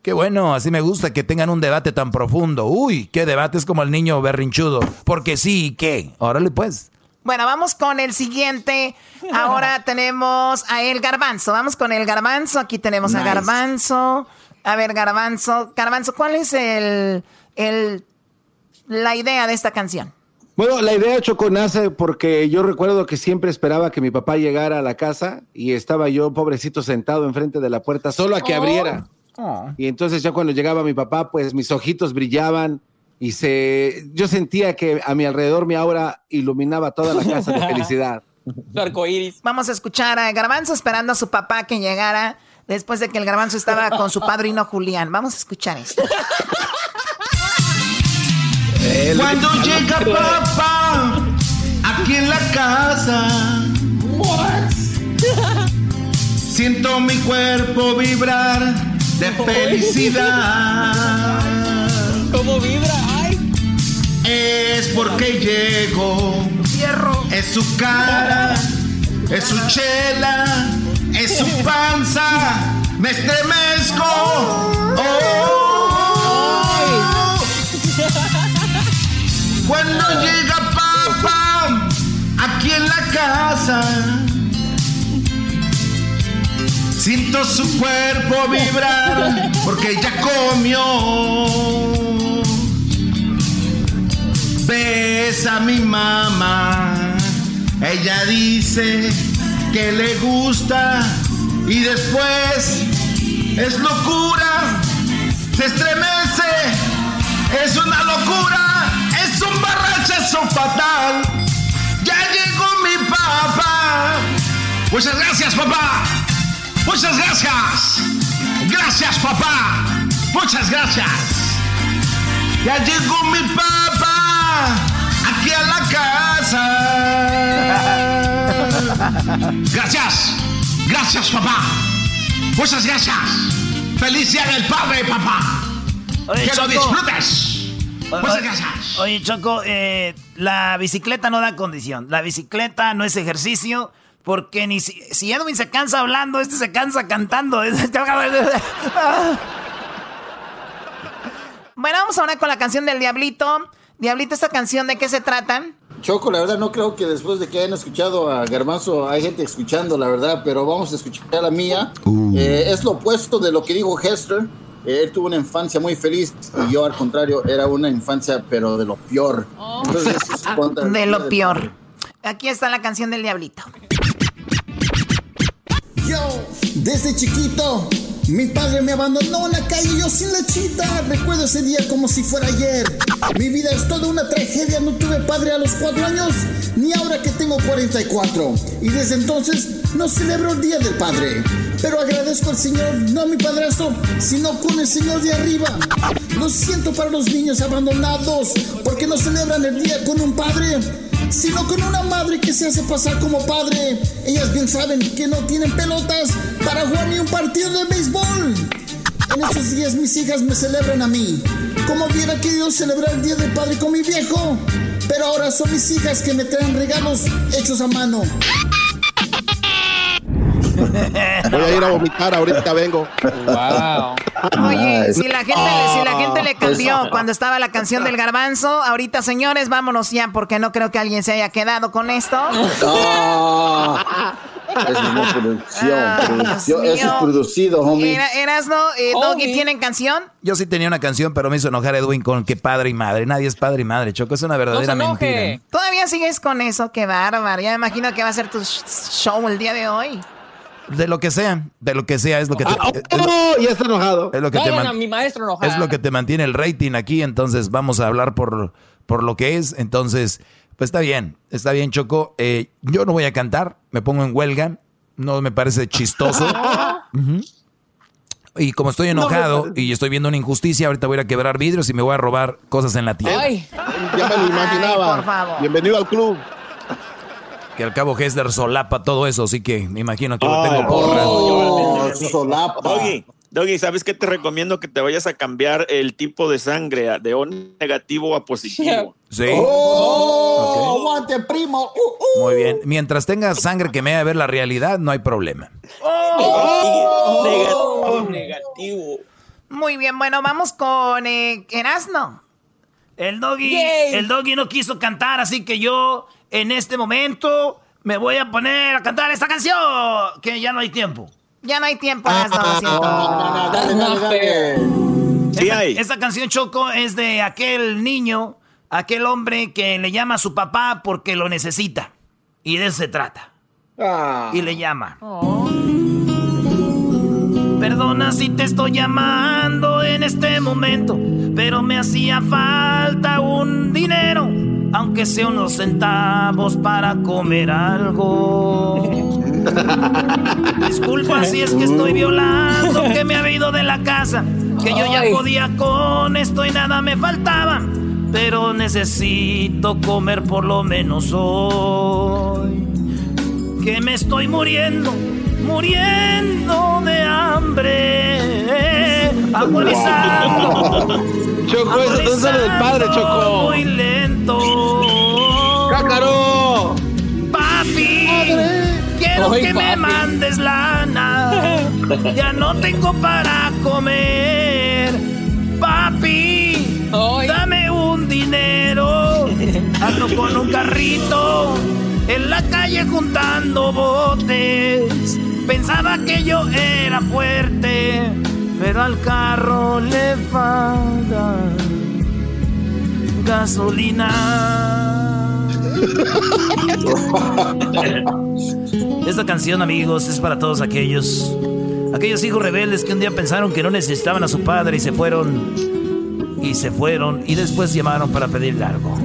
Qué bueno, así me gusta que tengan un debate tan profundo. Uy, qué debate es como el niño berrinchudo. Porque sí, ¿y ¿qué? Órale pues. Bueno, vamos con el siguiente. Ahora tenemos a El Garbanzo. Vamos con El Garbanzo. Aquí tenemos a. Garbanzo. A ver, Garbanzo. Garbanzo, ¿cuál es el, el, la idea de esta canción? Bueno, la idea Choco nace porque yo recuerdo que siempre esperaba que mi papá llegara a la casa y estaba yo, pobrecito, sentado enfrente de la puerta, solo a que Oh. abriera. Y entonces ya cuando llegaba mi papá, pues mis ojitos brillaban y se, yo sentía que a mi alrededor mi aura iluminaba toda la casa de felicidad. Vamos a escuchar a Garbanzo esperando a su papá que llegara después de que el Garbanzo estaba con su padrino Julián. Vamos a escuchar esto. Cuando llega papá aquí en la casa, siento mi cuerpo vibrar de felicidad. ¿Cómo vibra? ¡Ay! Es porque llego, es su cara, es su chela, su panza, me estremezco. Oh. Cuando llega papá aquí en la casa, siento su cuerpo vibrar porque ya comió. Ves a mi mamá, ella dice que le gusta y después es locura, se estremece, es una locura, es un barrachazo fatal. Ya llegó mi papá. Muchas gracias, papá. Muchas gracias. Gracias, papá. Muchas gracias. Ya llegó mi papá aquí a la casa. Gracias. Gracias, papá. Muchas gracias. Feliz día del padre, papá. Oye, que lo Choco. disfrutes. O- Muchas gracias. Oye, Choco, eh, la bicicleta no da condición. La bicicleta no es ejercicio. Porque ni si, si Edwin se cansa hablando, este se cansa cantando. Bueno, vamos ahora con la canción del Diablito. Diablito, ¿esta canción de qué se trata? Choco, la verdad no creo que después de que hayan escuchado a Garbanzo hay gente escuchando, la verdad, pero vamos a escuchar la mía. Eh, es lo opuesto de lo que dijo Hester. Eh, él tuvo una infancia muy feliz y yo al contrario era una infancia pero de lo peor. Entonces, es contra- De lo peor. Aquí está la canción del Diablito. Yo, desde chiquito, mi padre me abandonó en la calle yo sin lechita. Recuerdo ese día como si fuera ayer. Mi vida es toda una tragedia. No tuve padre a los cuatro años, ni ahora que tengo 44. Y desde entonces no celebro el Día del Padre. Pero agradezco al Señor, no a mi padrastro, sino con el Señor de arriba. Lo siento para los niños abandonados, porque no celebran el día con un padre sino con una madre que se hace pasar como padre. Ellas bien saben que no tienen pelotas para jugar ni un partido de béisbol. En esos días mis hijas me celebran a mí, como hubiera querido celebrar el Día del Padre con mi viejo. Pero ahora son mis hijas que me traen regalos hechos a mano. Voy a ir a vomitar, ahorita vengo. Wow. Oye, si la gente, si la gente le cambió Ah, cuando estaba la canción del garbanzo, ahorita señores, vámonos ya porque no creo que alguien se haya quedado con esto. Ah, eso no es producción, Ah, producción. Eso es producido, homie. Era- Erasno, eh, Doggy, ¿tienen canción? Yo sí tenía una canción, pero me hizo enojar Edwin con que padre y madre. Nadie es padre y madre, Choco. Es una verdadera mentira. Todavía sigues con eso, qué bárbaro. Ya me imagino que va a ser tu sh- show el día de hoy. De lo que sea, de lo que sea, es lo que te, Ah, es, Oh, ya está enojado. es lo que te a mi maestro enojado. es lo que te mantiene el rating aquí, entonces vamos a hablar por, por lo que es. Entonces, pues está bien, está bien, Choco. Eh, yo no voy a cantar, me pongo en huelga, no me parece chistoso. Y como estoy enojado y estoy viendo una injusticia, ahorita voy a quebrar vidrios y me voy a robar cosas en la tienda. Ya me lo imaginaba. por favor. Bienvenido al club. Que al cabo Hessler solapa todo eso, así que me imagino que lo tengo Ay, porra. Oh, solapa. Doggy, Doggy, ¿sabes qué te recomiendo? Que te vayas a cambiar el tipo de sangre de O negativo a positivo. Sí. ¡Oh! ¡Aguante, primo! Uh, uh. Muy bien. Mientras tenga sangre que me haga ver la realidad, no hay problema. Negativo, negativo. Muy bien, bueno, vamos con eh, Erasno. El doggy, el doggy no quiso cantar, así que yo en este momento me voy a poner a cantar esta canción, que ya no hay tiempo. Ya no hay tiempo, Erasno, lo siento. Dale, dale, dale. Sí esta, hay. esta canción Choco es de aquel niño, aquel hombre que le llama a su papá porque lo necesita. Y de eso se trata. Ah. Y le llama. Perdona si te estoy llamando en este momento, pero me hacía falta un dinero, aunque sea unos centavos para comer algo. Disculpa si es que estoy violando, que me ha ido de la casa, que yo ya podía con esto y nada me faltaba, pero necesito comer por lo menos hoy que me estoy muriendo, muriendo de hambre. Agonizando. Choco, eso sale del padre, Choco. Muy lento. ¡Cácaro! Papi, quiero Ay, que me mandes lana. Ya no tengo para comer. Papi, dame un dinero. Ando con un carrito en la calle juntando botes. Pensaba que yo era fuerte, pero al carro le falta gasolina. Esta canción, amigos, es para todos aquellos, aquellos hijos rebeldes que un día pensaron que no necesitaban a su padre y se fueron, y se fueron, y después llamaron para pedirle algo.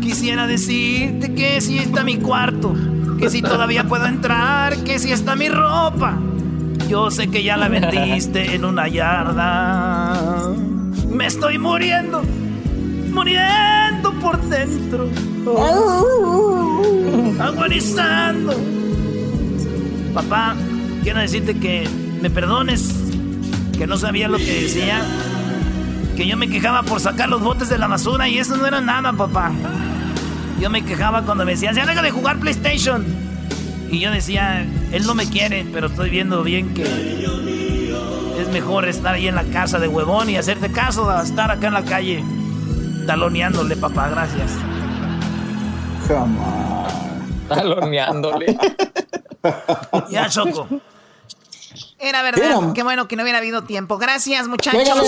Quisiera decirte que si está mi cuarto, que si todavía puedo entrar, que si está mi ropa. Yo sé que ya la vendiste en una yarda. Me estoy muriendo, muriendo por dentro. Agonizando. Papá, quiero decirte que me perdones, que no sabía lo que decía, que yo me quejaba por sacar los botes de la basura y eso no era nada, papá. Yo me quejaba cuando me decían, ya deja de jugar PlayStation. Y yo decía, él no me quiere, pero estoy viendo bien que es mejor estar ahí en la casa de huevón y hacerte caso a estar acá en la calle taloneándole, papá, gracias. Taloneándole. Ya, Choco. Era verdad. Era. Qué bueno que no hubiera habido tiempo. Gracias, muchachos.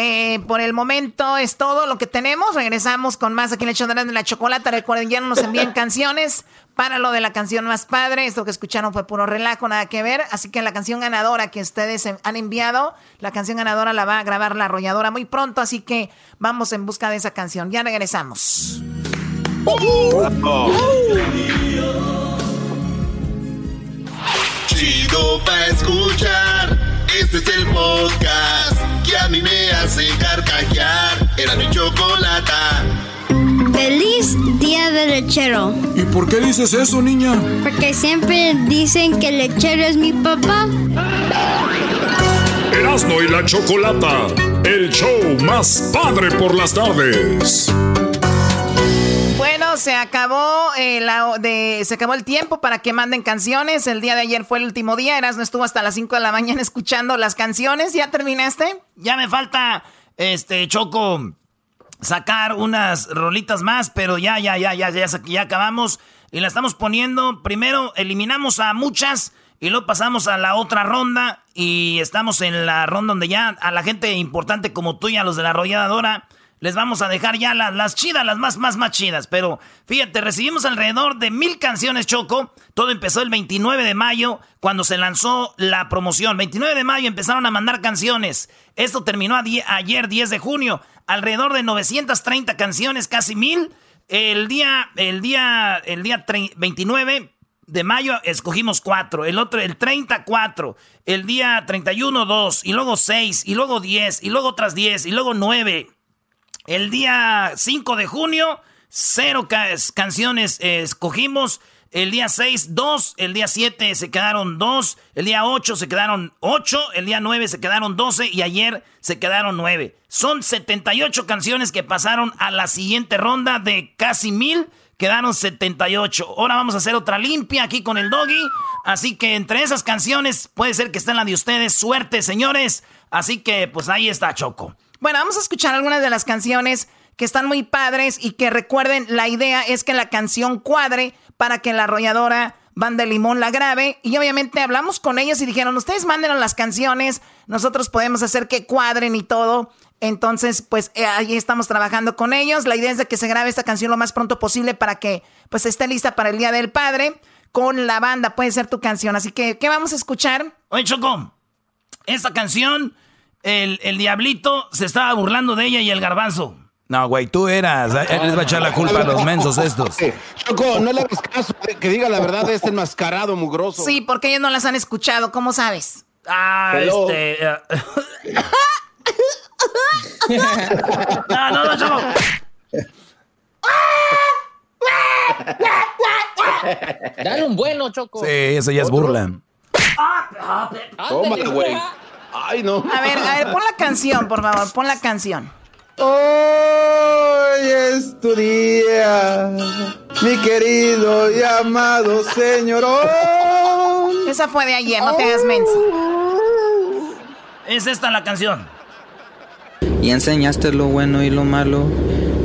Eh, por el momento es todo lo que tenemos. Regresamos con más aquí en el show de la chocolata. Recuerden, ya no nos envían canciones para lo de la canción más padre. Esto que escucharon fue puro relajo, nada que ver. Así que la canción ganadora que ustedes em- han enviado, la canción ganadora la va a grabar la arrolladora muy pronto. Así que vamos en busca de esa canción. Ya regresamos. Chido pa' escuchar. Este es el podcast que a mí me hace carcajear. Era mi chocolata. Feliz Día del Lechero. ¿Y por qué dices eso, niña? Porque siempre dicen que el lechero es mi papá. Erasmo y la Chocolata, el show más padre por las tardes. Bueno, se acabó eh, la, de, se acabó el tiempo para que manden canciones. El día de ayer fue el último día. Erasmo estuvo hasta las 5 de la mañana escuchando las canciones. ¿Ya terminaste? Ya me falta, este, Choco, sacar unas rolitas más, pero ya, ya, ya, ya, ya, ya acabamos. Y la estamos poniendo. Primero eliminamos a muchas y luego pasamos a la otra ronda. Y estamos en la ronda donde ya a la gente importante como tú y a los de la arrolladora les vamos a dejar ya las, chidas, las más, más, más chidas. Pero fíjate, recibimos alrededor de mil canciones, Choco. Todo empezó el 29 de mayo, cuando se lanzó la promoción. 29 de mayo empezaron a mandar canciones. Esto terminó a ayer, 10 de junio. Alrededor de 930 canciones, casi mil. El día, el día, el día tre- 29 de mayo escogimos cuatro, el otro, el 34, el día 31, dos, y luego seis, y luego 10, y luego otras 10, y luego 9. El día 5 de junio, cero ca- canciones escogimos. El día 6, 2. El día 7 se quedaron 2. El día 8 se quedaron 8. El día 9 se quedaron 12. Y ayer se quedaron 9. Son 78 canciones que pasaron a la siguiente ronda de casi mil. Quedaron 78. Ahora vamos a hacer otra limpia aquí con el doggy. Así que entre esas canciones puede ser que estén la de ustedes. Suerte, señores. Así que pues ahí está Choco. Bueno, vamos a escuchar algunas de las canciones que están muy padres y que recuerden, la idea es que la canción cuadre para que la arrolladora Van de Limón La Grave. Y obviamente hablamos con ellos y dijeron, ustedes mándenos las canciones, nosotros podemos hacer que cuadren y todo. Entonces, pues eh, ahí estamos trabajando con ellos. La idea es de que se grabe esta canción lo más pronto posible para que pues esté lista para el Día del Padre. Con la banda puede ser tu canción. Así que, ¿qué vamos a escuchar? Oye, Choco, esta canción, el, el diablito se estaba burlando de ella y el garbanzo. No, güey, tú eras. Él les va a echar la culpa a los mensos estos. Choco, no le hagas caso. eh, Que diga la verdad, es enmascarado, mugroso. Sí, porque ellos no las han escuchado. ¿Cómo sabes? Ah, Hello. este. eh, no, no, no, Choco. Dale un bueno, Choco. Sí, eso ya es burla. Tómate, güey. Ay, no. A ver, a ver, pon la canción, por favor. Pon la canción. Hoy es tu día, mi querido y amado señorón. Esa fue de ayer, no te hagas menso. Es esta la canción. y enseñaste lo bueno y lo malo.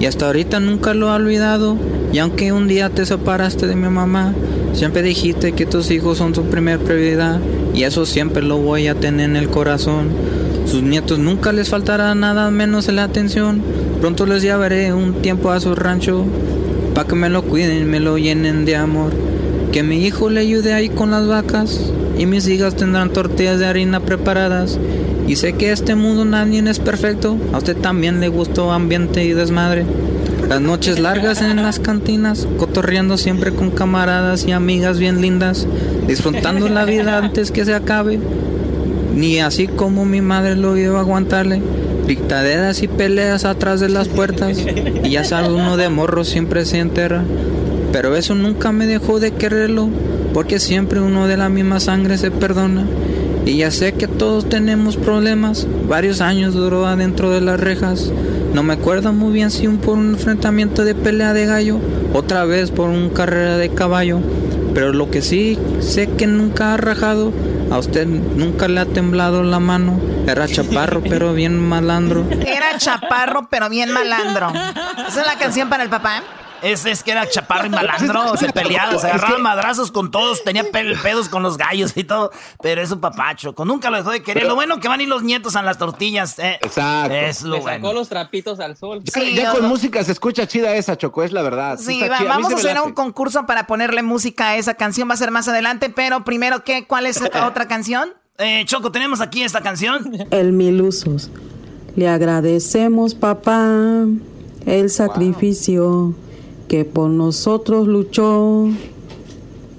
Y hasta ahorita nunca lo he olvidado. Y aunque un día te separaste de mi mamá, siempre dijiste que tus hijos son tu primer prioridad. Y eso siempre lo voy a tener en el corazón. Sus nietos nunca les faltará nada menos en la atención. Pronto les llevaré un tiempo a su rancho. Pa' que me lo cuiden y me lo llenen de amor. Que mi hijo le ayude ahí con las vacas. Y mis hijas tendrán tortillas de harina preparadas. Y sé que este mundo nadie es perfecto. A usted también le gustó ambiente y desmadre. Las noches largas en las cantinas, cotorreando siempre con camaradas y amigas bien lindas, disfrutando la vida antes que se acabe. Ni así como mi madre lo iba a aguantarle. Dictaderas y peleas atrás de las puertas. Y ya sabe, uno de morro siempre se enterra. Pero eso nunca me dejó de quererlo, porque siempre uno de la misma sangre se perdona. Y ya sé que todos tenemos problemas, varios años duró adentro de las rejas. No me acuerdo muy bien si un por un enfrentamiento de pelea de gallo, otra vez por una carrera de caballo. Pero lo que sí sé que nunca ha rajado, a usted nunca le ha temblado la mano. Era chaparro pero bien malandro. Era chaparro, pero bien malandro. ¿Esa es la canción para el papá? Es, es que era chaparro y malandro, se peleaba, se agarraban madrazos con todos, tenía pedos con los gallos y todo, pero es un papacho, con nunca lo dejó de querer. Lo bueno que van a ir los nietos a las tortillas, eh. Exacto. Es lo Le sacó bueno. los trapitos al sol. Ya, ya con música se escucha chida esa, Choco, es la verdad. Sí, va- vamos sí a me hacer un concurso para ponerle música a esa canción. Va a ser más adelante, pero primero, ¿qué? ¿cuál es esta otra canción? Eh, Choco, tenemos aquí esta canción. El mil usos. Le agradecemos, papá, el sacrificio que por nosotros luchó.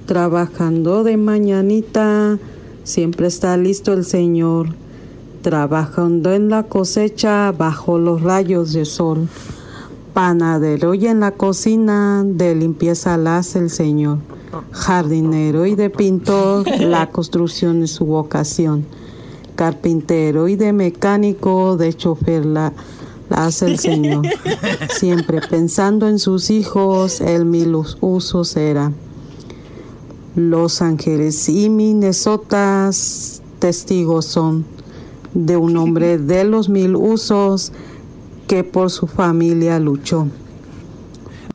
Trabajando de mañanita, siempre está listo el Señor. Trabajando en la cosecha bajo los rayos de sol. Panadero y en la cocina, de limpieza la hace el Señor. Jardinero y de pintor, la construcción es su vocación. Carpintero y de mecánico, de chofer la, la hace el Señor. Siempre pensando en sus hijos, el mil us- usos era. Los ángeles y Minnesotas testigos son de un hombre de los mil usos que por su familia luchó.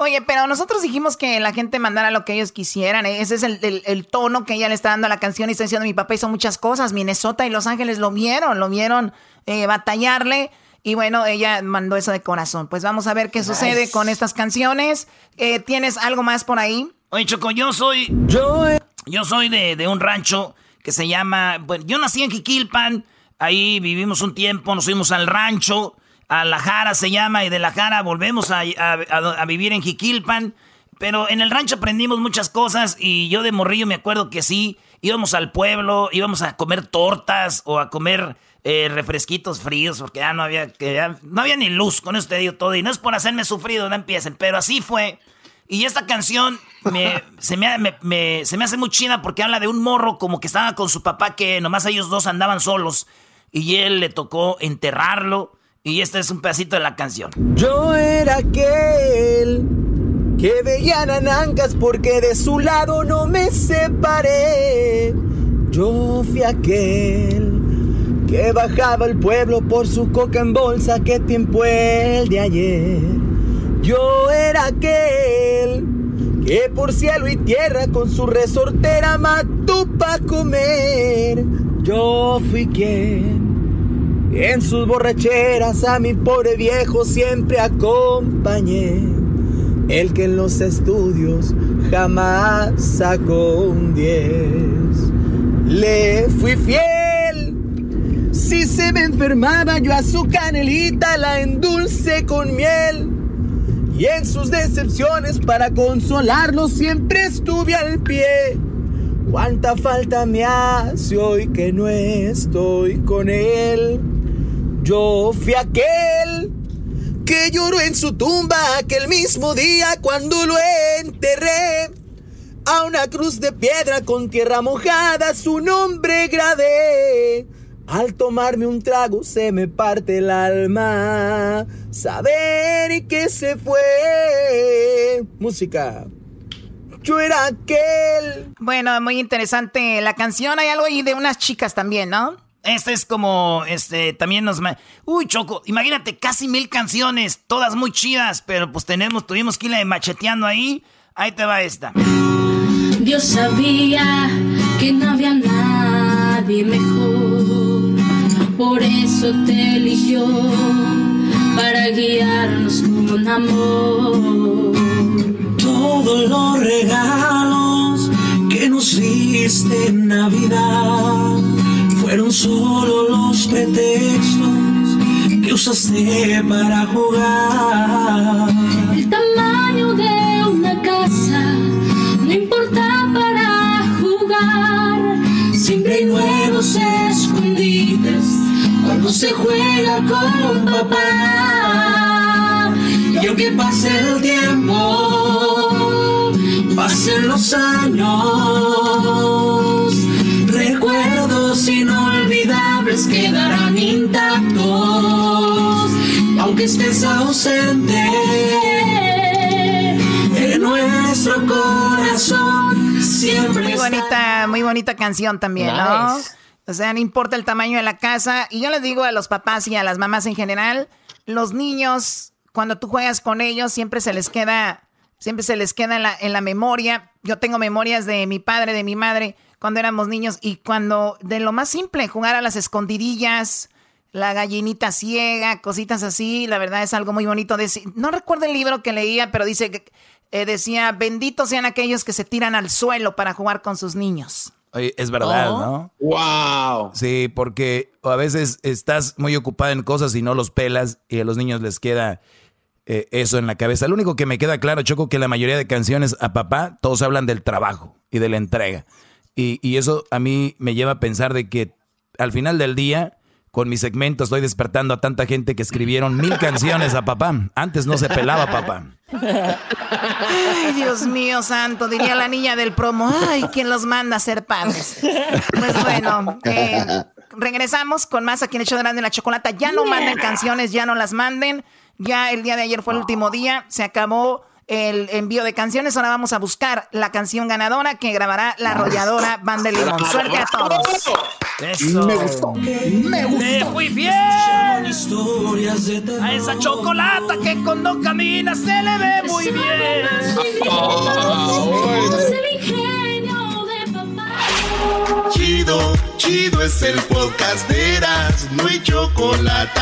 Oye, pero nosotros dijimos que la gente mandara lo que ellos quisieran. ¿eh? Ese es el, el- el tono que ella le está dando a la canción y está diciendo mi papá hizo muchas cosas. Minnesota y Los Ángeles lo vieron, lo vieron eh, batallarle. Y bueno, ella mandó eso de corazón. Pues vamos a ver qué sucede con estas canciones. Eh, ¿Tienes algo más por ahí? Oye, Choco, yo soy. Yo, yo soy de, de un rancho que se llama. Bueno, yo nací en Jiquilpan. Ahí vivimos un tiempo, nos fuimos al rancho. A La Jara se llama, y de La Jara volvemos a, a- a- a vivir en Jiquilpan. Pero en el rancho aprendimos muchas cosas y yo de morrillo me acuerdo que sí, íbamos al pueblo, íbamos a comer tortas o a comer eh, refresquitos fríos porque ya no había, que ya no había ni luz, con eso te digo todo. Y no es por hacerme sufrido, no empiecen, pero así fue. Y esta canción me, se, me, me- me- se me hace muy chida porque habla de un morro como que estaba con su papá que nomás ellos dos andaban solos y él le tocó enterrarlo. Y este es un pedacito de la canción. Yo era aquel que veía nanancas porque de su lado no me separé. Yo fui aquel que bajaba el pueblo por su coca en bolsa. ¿Qué tiempo el de ayer? Yo era aquel que por cielo y tierra con su resortera mató pa' comer. Yo fui quien en sus borracheras a mi pobre viejo siempre acompañé. El que en los estudios jamás sacó un 10. Le fui fiel. Si se me enfermaba yo a su canelita la endulce con miel. Y en sus decepciones para consolarlo siempre estuve al pie. Cuánta falta me hace hoy que no estoy con él. Yo fui aquel que lloró en su tumba aquel mismo día cuando lo enterré. A una cruz de piedra con tierra mojada su nombre grabé. Al tomarme un trago se me parte el alma. Saber que se fue. Música. Yo era aquel. Bueno, muy interesante la canción. Hay algo ahí de unas chicas también, ¿no? Este es como, este, también nos... Uy, Choco, imagínate, casi mil canciones, todas muy chidas, pero pues tenemos, tuvimos que irle macheteando ahí. Ahí te va esta. Dios sabía que no había nadie mejor, por eso te eligió para guiarnos con amor. Todos los regalos que nos diste en Navidad fueron solo los pretextos que usaste para jugar. El tamaño de una casa no importa para jugar. Siempre hay nuevos escondites cuando se juega con papá. Y aunque pase el tiempo, pasen los años, recuerdos inolvidables quedarán intactos. Aunque estés ausente, en nuestro corazón siempre Muy bonita, muy bonita canción también, ¿no? O sea, no importa el tamaño de la casa. Y yo les digo a los papás y a las mamás en general, los niños, cuando tú juegas con ellos, siempre se les queda, siempre se les queda en la, en la memoria. Yo tengo memorias de mi padre, de mi madre, cuando éramos niños y cuando, de lo más simple, jugar a las escondidillas, la gallinita ciega, cositas así, la verdad es algo muy bonito. No recuerdo el libro que leía, pero dice que eh, decía, benditos sean aquellos que se tiran al suelo para jugar con sus niños. Es verdad, Oh. ¿no? ¡Wow! Sí, porque a veces estás muy ocupado en cosas y no los pelas y a los niños les queda eh, eso en la cabeza. Lo único que me queda claro, Choco, que la mayoría de canciones a papá, todos hablan del trabajo y de la entrega. Y, y eso a mí me lleva a pensar de que al final del día, con mi segmento, estoy despertando a tanta gente que escribieron mil canciones a papá. Antes no se pelaba papá. Ay, Dios mío santo, diría la niña del promo. Ay, ¿quién los manda a ser padres? Pues bueno, eh, regresamos con más aquí en de Grande la Chocolata. Ya no manden canciones, ya no las manden. Ya el día de ayer fue el último día, se acabó el envío de canciones. Ahora vamos a buscar la canción ganadora que grabará la arrolladora Banda de Limón. Suerte a todos. Eso. Me gustó. Me gustó. Le fui fiel a esa chocolata que cuando camina se le ve muy bien. Chido, chido es el podcast de Eras, no hay chocolate.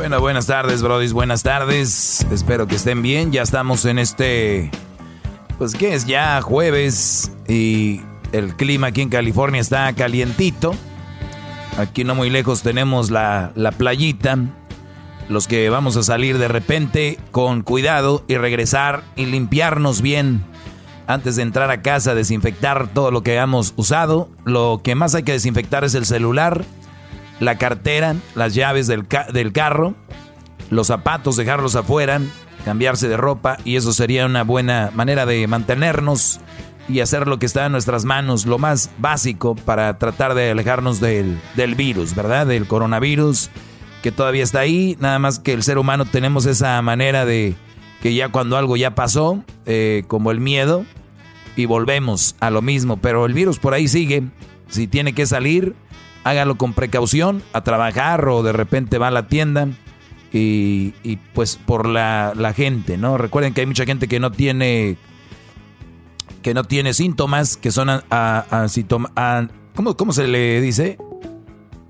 Bueno, buenas tardes, brodis, buenas tardes. Espero que estén bien. Ya estamos en este, pues qué es ya jueves y el clima aquí en California está calientito. Aquí no muy lejos tenemos la, la playita. Los que vamos a salir de repente con cuidado y regresar y limpiarnos bien antes de entrar a casa, desinfectar todo lo que hayamos usado. Lo que más hay que desinfectar es el celular, la cartera, las llaves del, ca- del carro, los zapatos, dejarlos afuera, cambiarse de ropa y eso sería una buena manera de mantenernos y hacer lo que está en nuestras manos, lo más básico para tratar de alejarnos del, del virus, ¿verdad? Del coronavirus que todavía está ahí, nada más que el ser humano tenemos esa manera de que ya cuando algo ya pasó, eh, como el miedo, y volvemos a lo mismo, pero el virus por ahí sigue, si tiene que salir, hágalo con precaución, a trabajar o de repente va a la tienda. Y, pues por la, gente, ¿no? Recuerden que hay mucha gente que no tiene que no tiene síntomas, que son asintomáticos. ¿cómo, ¿Cómo se le dice?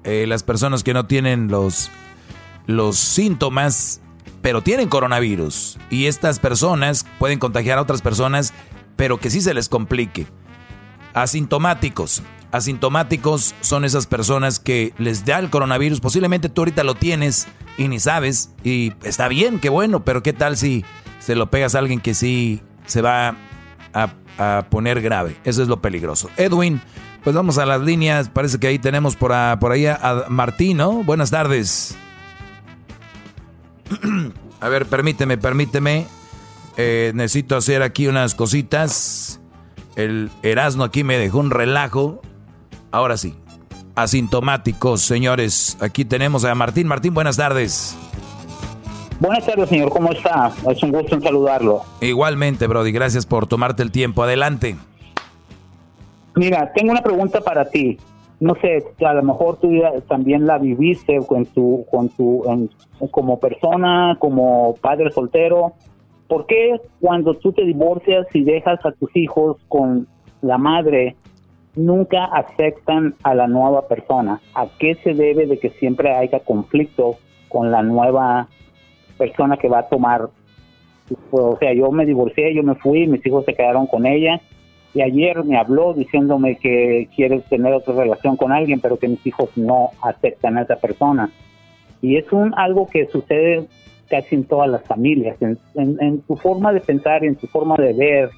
Eh, las personas que no tienen los, los síntomas, pero tienen coronavirus. Y estas personas pueden contagiar a otras personas, pero que sí se les complique. Asintomáticos. Asintomáticos son esas personas que les da el coronavirus. Posiblemente tú ahorita lo tienes y ni sabes. Y está bien, qué bueno, pero qué tal si se lo pegas a alguien que sí se va a, a poner grave. Eso es lo peligroso. Edwin, pues vamos a las líneas. Parece que ahí tenemos por, por ahí a Martín, ¿no? Buenas tardes. a ver, permíteme, permíteme. Eh, necesito hacer aquí unas cositas. El Erasmo aquí me dejó un relajo. Ahora sí. Asintomáticos, señores. Aquí tenemos a Martín. Martín, buenas tardes. Buenas tardes, señor. ¿Cómo está? Es un gusto en saludarlo. Igualmente, Brody. Gracias por tomarte el tiempo. Adelante. Mira, tengo una pregunta para ti. No sé, a lo mejor tú también la viviste con tu, con tu, como persona, como padre soltero. ¿Por qué cuando tú te divorcias y dejas a tus hijos con la madre, nunca aceptan a la nueva persona? ¿A qué se debe de que siempre haya conflicto con la nueva persona que va a tomar? o sea, yo me divorcié, yo me fui, mis hijos se quedaron con ella y ayer me habló diciéndome que quiere tener otra relación con alguien, pero que mis hijos no aceptan a esa persona. Y es un algo que sucede casi en todas las familias, en, en, tu forma de pensar, en tu forma de ver.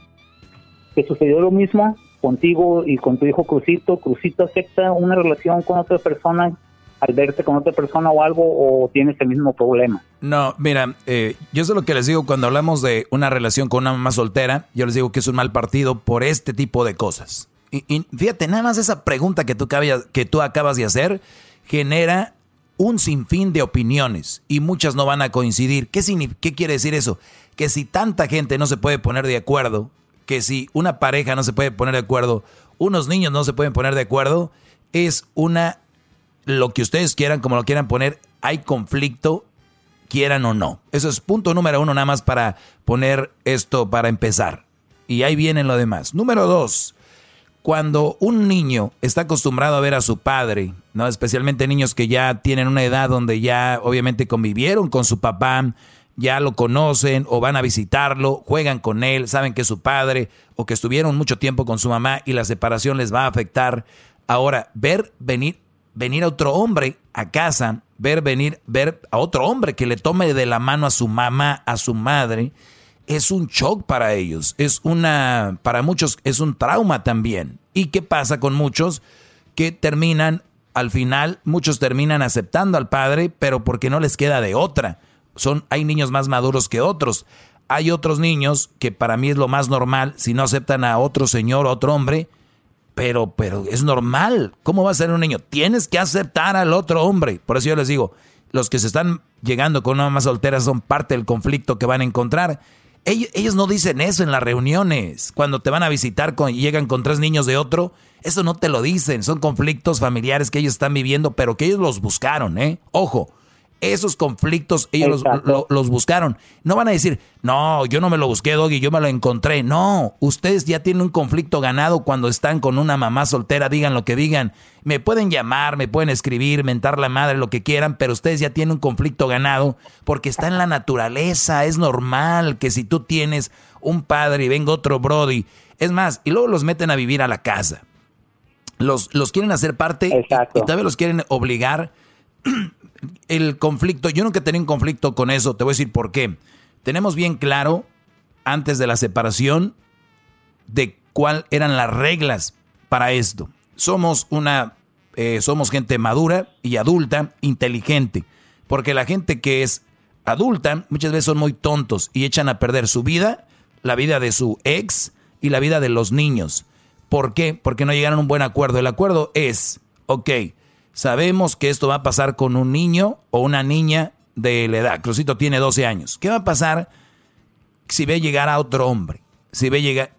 ¿Que sucedió lo mismo contigo y con tu hijo Crucito? ¿Crucito acepta una relación con otra persona al verte con otra persona o algo o tienes el mismo problema? No, mira, eh, yo sé lo que les digo cuando hablamos de una relación con una mamá soltera, yo les digo que es un mal partido por este tipo de cosas. Y, fíjate, nada más esa pregunta que tú, acabas de hacer genera un sinfín de opiniones y muchas no van a coincidir. ¿Qué, ¿Qué quiere decir eso? Que si tanta gente no se puede poner de acuerdo, que si una pareja no se puede poner de acuerdo, unos niños no se pueden poner de acuerdo, es una lo que ustedes quieran, como lo quieran poner, hay conflicto, quieran o no. Eso es punto número uno, nada más para poner esto para empezar. Y ahí viene lo demás. Número dos, cuando un niño está acostumbrado a ver a su padre, ¿no? especialmente niños que ya tienen una edad donde ya obviamente convivieron con su papá, ya lo conocen o van a visitarlo, juegan con él, saben que es su padre o que estuvieron mucho tiempo con su mamá y la separación les va a afectar. Ahora, ver venir venir a otro hombre a casa, ver venir, ver a otro hombre que le tome de la mano a su mamá, a su madre, es un shock para ellos, es una, para muchos es un trauma también. ¿Y qué pasa con muchos que terminan, al final, muchos terminan aceptando al padre, pero porque no les queda de otra? Son, hay niños más maduros que otros. Hay otros niños que para mí es lo más normal, si no aceptan a otro señor otro hombre, pero, pero es normal. ¿Cómo va a ser un niño? Tienes que aceptar al otro hombre. Por eso yo les digo, los que se están llegando con una mamá soltera son parte del conflicto que van a encontrar. Ellos, no dicen eso en las reuniones. Cuando te van a visitar y llegan con tres niños de otro, eso no te lo dicen. Son conflictos familiares que ellos están viviendo, pero que ellos los buscaron, ¿eh? Ojo, esos conflictos ellos los, buscaron. No van a decir, no, yo no me lo busqué, Doggy, yo me lo encontré. No, ustedes ya tienen un conflicto ganado cuando están con una mamá soltera, digan lo que digan. Me pueden llamar, me pueden escribir, mentar la madre, lo que quieran, pero ustedes ya tienen un conflicto ganado porque está en la naturaleza. Es normal que si tú tienes un padre y venga otro Brody, es más, y luego los meten a vivir a la casa. Los, los quieren hacer parte y, y todavía los quieren obligar el conflicto, yo nunca tenido un conflicto con eso, te voy a decir por qué. Tenemos bien claro, antes de la separación, de cuáles eran las reglas para esto. Somos una, eh, somos gente madura y adulta, inteligente, porque la gente que es adulta, muchas veces son muy tontos y echan a perder su vida, la vida de su ex y la vida de los niños. ¿Por qué? Porque no llegaron a un buen acuerdo. El acuerdo es, ok, sabemos que esto va a pasar con un niño o una niña de la edad. Crucito tiene 12 años. ¿Qué va a pasar si ve llegar a otro hombre? Si ve llegar...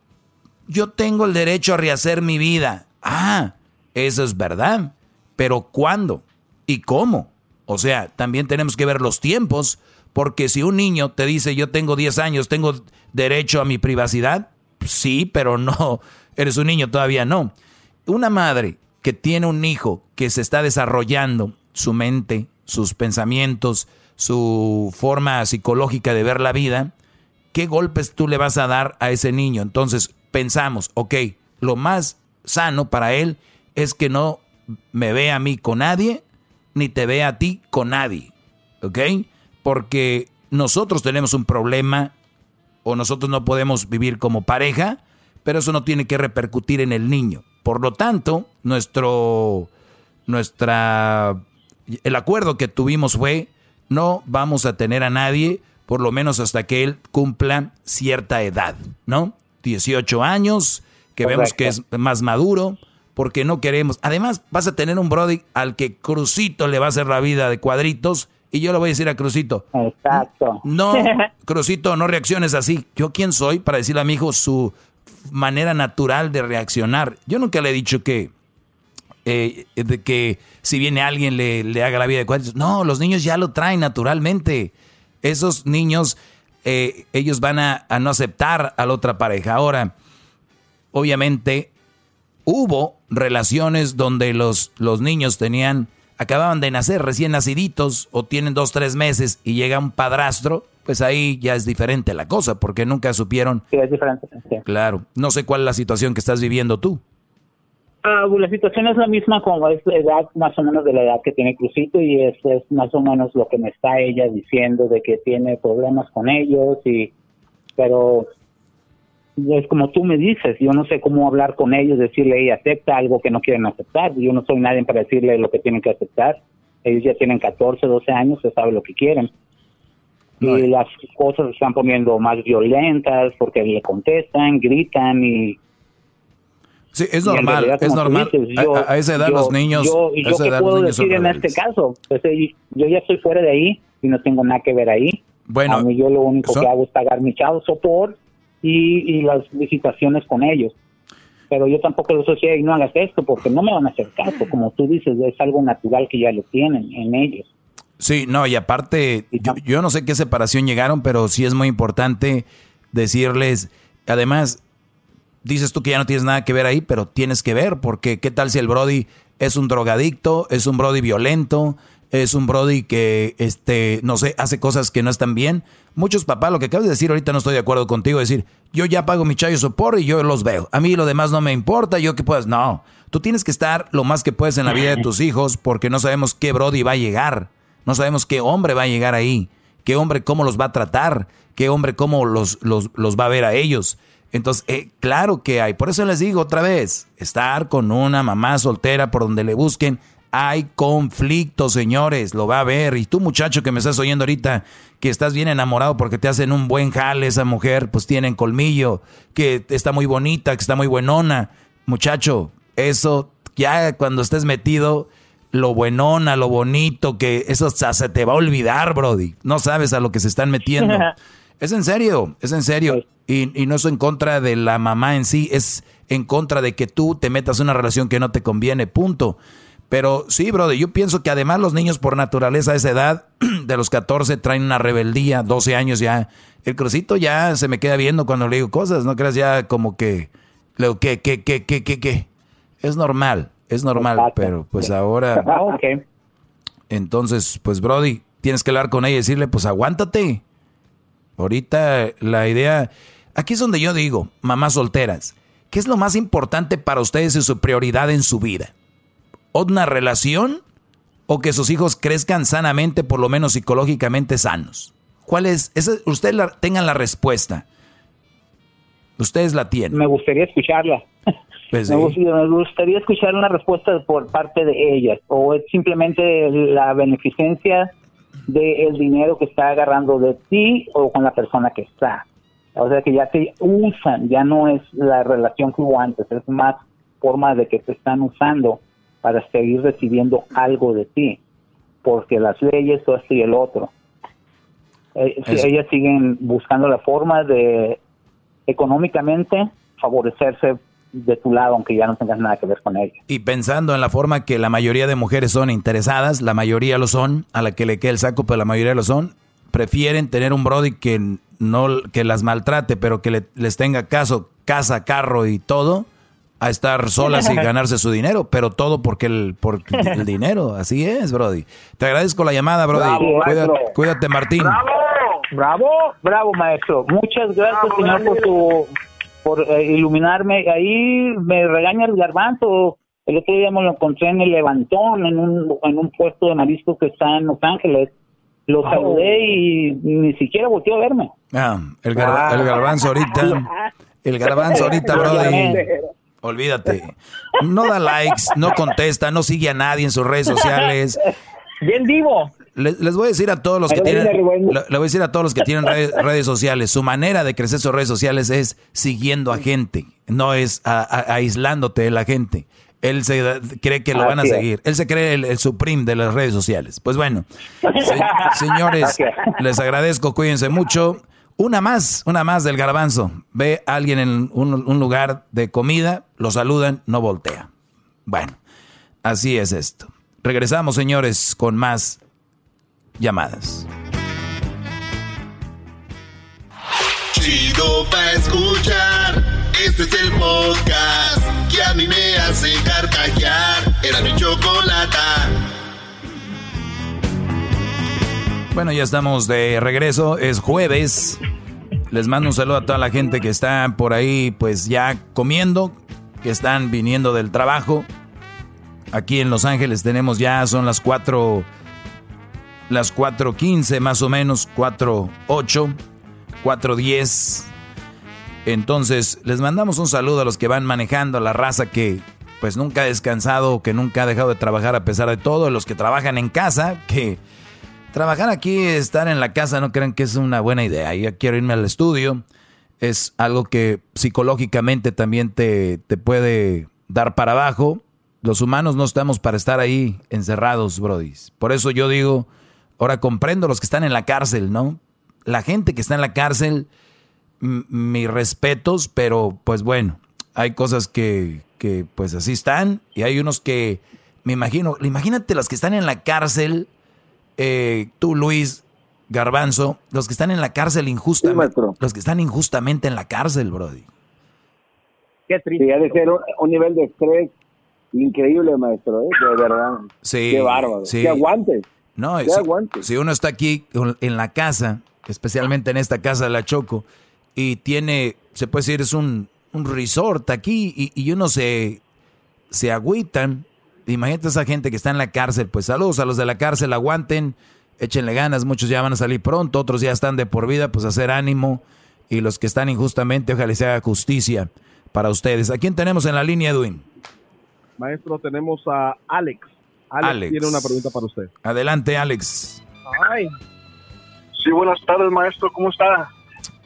Yo tengo el derecho a rehacer mi vida. Ah, eso es verdad. Pero ¿cuándo? ¿Y cómo? O sea, también tenemos que ver los tiempos, porque si un niño te dice yo tengo 10 años, tengo derecho a mi privacidad, sí, pero no, eres un niño, todavía no. Una madre que tiene un hijo que se está desarrollando su mente, sus pensamientos, su forma psicológica de ver la vida, ¿qué golpes tú le vas a dar a ese niño? Entonces pensamos, ok, lo más sano para él es que no me vea a mí con nadie, ni te vea a ti con nadie, ¿ok? Porque nosotros tenemos un problema o nosotros no podemos vivir como pareja, pero eso no tiene que repercutir en el niño. Por lo tanto, nuestro, nuestra, el acuerdo que tuvimos fue no vamos a tener a nadie por lo menos hasta que él cumpla cierta edad, ¿no? 18 años, que vemos que es más maduro, porque no queremos. Además, vas a tener un Brody al que Crucito le va a hacer la vida de cuadritos. Y yo le voy a decir a Crucito. Exacto. No, Crucito, no reacciones así. ¿Yo quién soy para decirle a mi hijo su manera natural de reaccionar? Yo nunca le he dicho que, eh, de que si viene alguien le, le, haga la vida de cuadritos. No, los niños ya lo traen naturalmente. Esos niños, eh, ellos van a, a no aceptar a la otra pareja. Ahora, obviamente, hubo relaciones donde los, los niños tenían, acababan de nacer recién naciditos o tienen dos, tres meses y llega un padrastro, pues ahí ya es diferente la cosa, porque nunca supieron. Sí, es diferente. sí. Claro. No sé cuál es la situación que estás viviendo tú. Ah, la situación es la misma como es la edad más o menos de la edad que tiene Crucito y es, es más o menos lo que me está ella diciendo de que tiene problemas con ellos y pero es como tú me dices, yo no sé cómo hablar con ellos, decirle, ella acepta algo que no quieren aceptar, yo no soy nadie para decirle lo que tienen que aceptar, ellos ya tienen 14, 12 años, se sabe lo que quieren. No, y las cosas se están poniendo más violentas porque le contestan, gritan y... Sí, es normal, realidad, es normal. dices, A- yo- a, a esa edad yo- los niños... Yo, ¿Y a yo esa qué puedo decir en rebeldes. este caso? Pues, eh, yo ya estoy fuera de ahí y no tengo nada que ver ahí. Bueno, a mí yo lo único son- que hago es pagar mi chavo sopor y, y las visitaciones con ellos. Pero yo tampoco les decía, y no hagas esto porque no me van a hacer caso. Como tú dices, es algo natural que ya lo tienen en ellos. Sí, no, y aparte, yo, yo no sé qué separación llegaron, pero sí es muy importante decirles, además, dices tú que ya no tienes nada que ver ahí, pero tienes que ver, porque qué tal si el Brody es un drogadicto, es un Brody violento, es un Brody que, este, no sé, hace cosas que no están bien. Muchos papás, lo que acabas de decir ahorita no estoy de acuerdo contigo, decir, yo ya pago mi chayo sopor y yo los veo. A mí lo demás no me importa, yo que puedas. No, tú tienes que estar lo más que puedes en la vida de tus hijos porque no sabemos qué Brody va a llegar. No sabemos qué hombre va a llegar ahí, qué hombre cómo los va a tratar, qué hombre cómo los, los, los va a ver a ellos. Entonces, eh, claro que hay. Por eso les digo otra vez, estar con una mamá soltera por donde le busquen, hay conflicto, señores, lo va a ver. Y tú, muchacho que me estás oyendo ahorita, que estás bien enamorado porque te hacen un buen jale esa mujer, pues tienen colmillo, que está muy bonita, que está muy buenona. Muchacho, eso ya cuando estés metido, lo buenona, lo bonito, que eso se te va a olvidar, Brody. No sabes a lo que se están metiendo. Es en serio, es en serio. Y, y no es en contra de la mamá en sí, es en contra de que tú te metas en una relación que no te conviene, punto. Pero sí, brother, yo pienso que además los niños por naturaleza a esa edad, de los 14, traen una rebeldía, 12 años ya. El crucito ya se me queda viendo cuando le digo cosas, ¿no creas? Ya como que, lo que, que, que, que, que, que. Es normal, es normal, pero pues ahora... Ah, ok. Entonces, pues Brody, tienes que hablar con ella y decirle, pues aguántate. Ahorita la idea, aquí es donde yo digo, mamás solteras, ¿qué es lo más importante para ustedes y su prioridad en su vida? ¿Una relación o que sus hijos crezcan sanamente, por lo menos psicológicamente sanos? ¿Cuál es? Esa, ustedes la- tengan la respuesta. Ustedes la tienen. Me gustaría escucharla. Pues me, sí. gustaría, escuchar una respuesta por parte de ellas. O es simplemente la beneficencia del dinero que está agarrando de ti o con la persona que está. O sea que ya te usan, ya no es la relación que hubo antes, es más forma de que te están usando para seguir recibiendo algo de ti, porque las leyes, esto y el otro. Eh, Es- ellas siguen buscando la forma de económicamente favorecerse de tu lado, aunque ya no tengas nada que ver con ellos. Y pensando en la forma que la mayoría de mujeres son interesadas, la mayoría lo son, a la que le queda el saco, pero la mayoría lo son, prefieren tener un Brody que no que las maltrate, pero que le- les tenga caso, casa, carro y todo, a estar solas y ganarse su dinero, pero todo porque el, por el dinero, así es, Brody. Te agradezco la llamada, Brody. Bravo, Cuídate, cuídate, Martín. Bravo, bravo maestro. Muchas gracias señor por tu por eh, iluminarme. Ahí me regaña el garbanzo. El otro día me lo encontré en el Levantón, en un, en un puesto de marisco que está en Los Ángeles. Lo Oh. saludé y ni siquiera volteó a verme. Ah, el, gar- el garbanzo ahorita. El garbanzo ahorita, Brody. Olvídate. No da likes, no contesta, no sigue a nadie en sus redes sociales. Bien vivo. Les, les voy a decir a todos los que tienen, le, le voy a decir a todos los que tienen redes, redes sociales, su manera de crecer sus redes sociales es siguiendo a gente, no es a- a- aislándote de la gente. Él se cree que lo van a seguir. Él se cree el, el supreme de las redes sociales. Pues bueno, se- señores, les agradezco, cuídense mucho. Una más, una más del garbanzo. Ve a alguien en un, un lugar de comida, lo saludan, no voltea. Bueno, así es esto. Regresamos, señores, con más llamadas. Chido pa' escuchar. Este es el podcast que a mí me hace carcajear. Era mi chocolata. Bueno, ya estamos de regreso. Es jueves. Les mando un saludo a toda la gente que está por ahí, pues ya comiendo, que están viniendo del trabajo. Aquí en Los Ángeles tenemos ya, son las 4, las 4.15 más o menos, 4.08, 4.10. Entonces, les mandamos un saludo a los que van manejando, a la raza que pues nunca ha descansado, que nunca ha dejado de trabajar a pesar de todo, los que trabajan en casa, que trabajar aquí, estar en la casa, no crean que es una buena idea. Yo quiero irme al estudio. Es algo que psicológicamente también te, te puede dar para abajo. Los humanos no estamos para estar ahí encerrados, brodis. Por eso yo digo, ahora comprendo los que están en la cárcel, ¿no? La gente que está en la cárcel, mis respetos, pero pues bueno, hay cosas que, que pues así están y hay unos que, me imagino, imagínate los que están en la cárcel, eh, tú Luis Garbanzo, los que están en la cárcel injustamente, los que están injustamente en la cárcel, Brody. Qué triste. Sí, ha de ser un, un nivel de estrés increíble, maestro, ¿eh? de verdad. Sí, Qué bárbaro. sí. Qué aguante. No, Qué si, aguante. si uno está aquí en la casa, especialmente en esta casa de la Choco, y tiene, se puede decir, es un, un resort aquí, y, y uno se, se agüitan. Imagínate a esa gente que está en la cárcel, pues saludos a los de la cárcel, aguanten, échenle ganas, muchos ya van a salir pronto, otros ya están de por vida, pues hacer ánimo, y los que están injustamente, ojalá se haga justicia para ustedes. ¿A quién tenemos en la línea, Edwin? Maestro, tenemos a Alex. Alex, Alex. tiene una pregunta para usted. Adelante, Alex. Ay. Sí, buenas tardes, maestro. ¿Cómo está?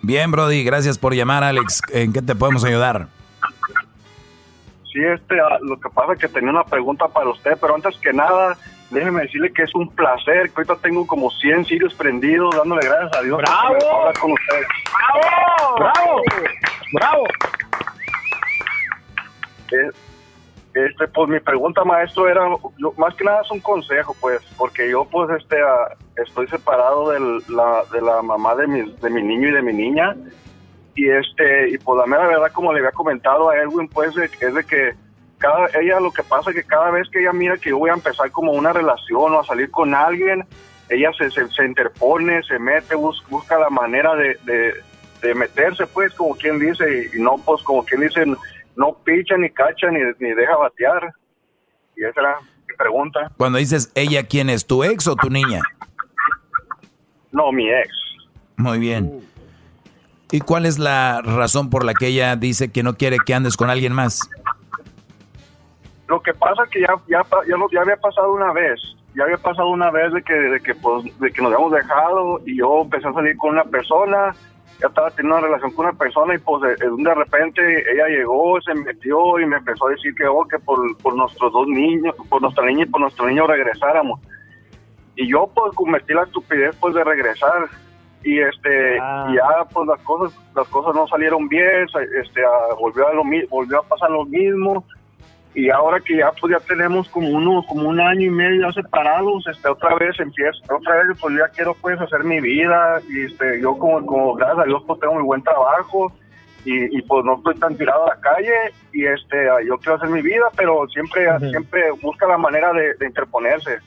Bien, Brody, gracias por llamar, Alex. ¿En qué te podemos ayudar? Sí, este, ah, lo que pasa es que tenía una pregunta para usted, pero antes que nada, déjeme decirle que es un placer, que ahorita tengo como 100 sirios prendidos, dándole gracias a Dios ¡Bravo! por hablar con usted. ¡Bravo! ¡Bravo! ¡Bravo! Eh, Este, pues mi pregunta, maestro, era, yo- más que nada es un consejo, pues, porque yo, pues, este, ah, estoy separado del- la, de la mamá de mi, de mi niño y de mi niña, y este, y pues la mera verdad, como le había comentado a Edwin, pues, de- es de que cada, ella lo que pasa es que cada vez que ella mira que yo voy a empezar como una relación o a salir con alguien, ella se, se, interpone, se mete, bus- busca la manera de, de, de meterse, pues, como quien dice, y no, pues, como quien dice, no picha, ni cacha, ni, ni deja batear. Y esa era mi pregunta. Cuando dices ella, ¿quién es? ¿Tu ex o tu niña? No, mi ex. Muy bien. ¿Y cuál es la razón por la que ella dice que no quiere que andes con alguien más? Lo que pasa es que ya, ya, ya, lo- ya había pasado una vez. ya había pasado una vez de que, de que, pues, de que nos habíamos dejado y yo empecé a salir con una persona, ya estaba teniendo una relación con una persona y pues de, de repente ella llegó, se metió y me empezó a decir que, oh, que por, por nuestros dos niños, por nuestra niña y por nuestro niño regresáramos. Y yo pues cometí la estupidez pues de regresar y este Ah. y ya pues las cosas las cosas no salieron bien este ah, volvió a lo volvió a pasar lo mismo y ahora que ya pues ya tenemos como uno como un año y medio ya separados este otra vez empiezo otra vez pues ya quiero pues hacer mi vida y este yo como como gracias a Dios pues tengo muy buen trabajo y, y, pues no estoy tan tirado a la calle y este yo quiero hacer mi vida pero siempre siempre busca la manera de, de interponerse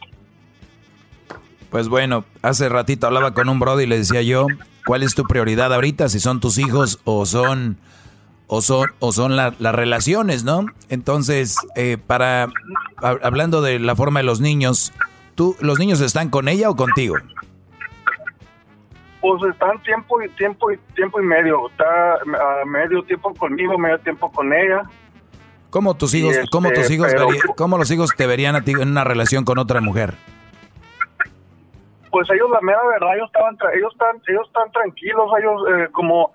Pues bueno, hace ratito hablaba con un brother y le decía yo, ¿cuál es tu prioridad ahorita? Si son tus hijos o son o son o son la- las relaciones, ¿no? Entonces, eh, para hab- hablando de la forma de los niños, ¿tú los niños están con ella o contigo? Pues están tiempo y tiempo y tiempo y medio. Está a medio tiempo conmigo, medio tiempo con ella. ¿Cómo tus hijos, este, cómo tus hijos pero- vería- cómo los hijos te verían a ti en una relación con otra mujer? Pues ellos, la mera verdad, ellos estaban, ellos están, ellos están tranquilos, ellos eh, como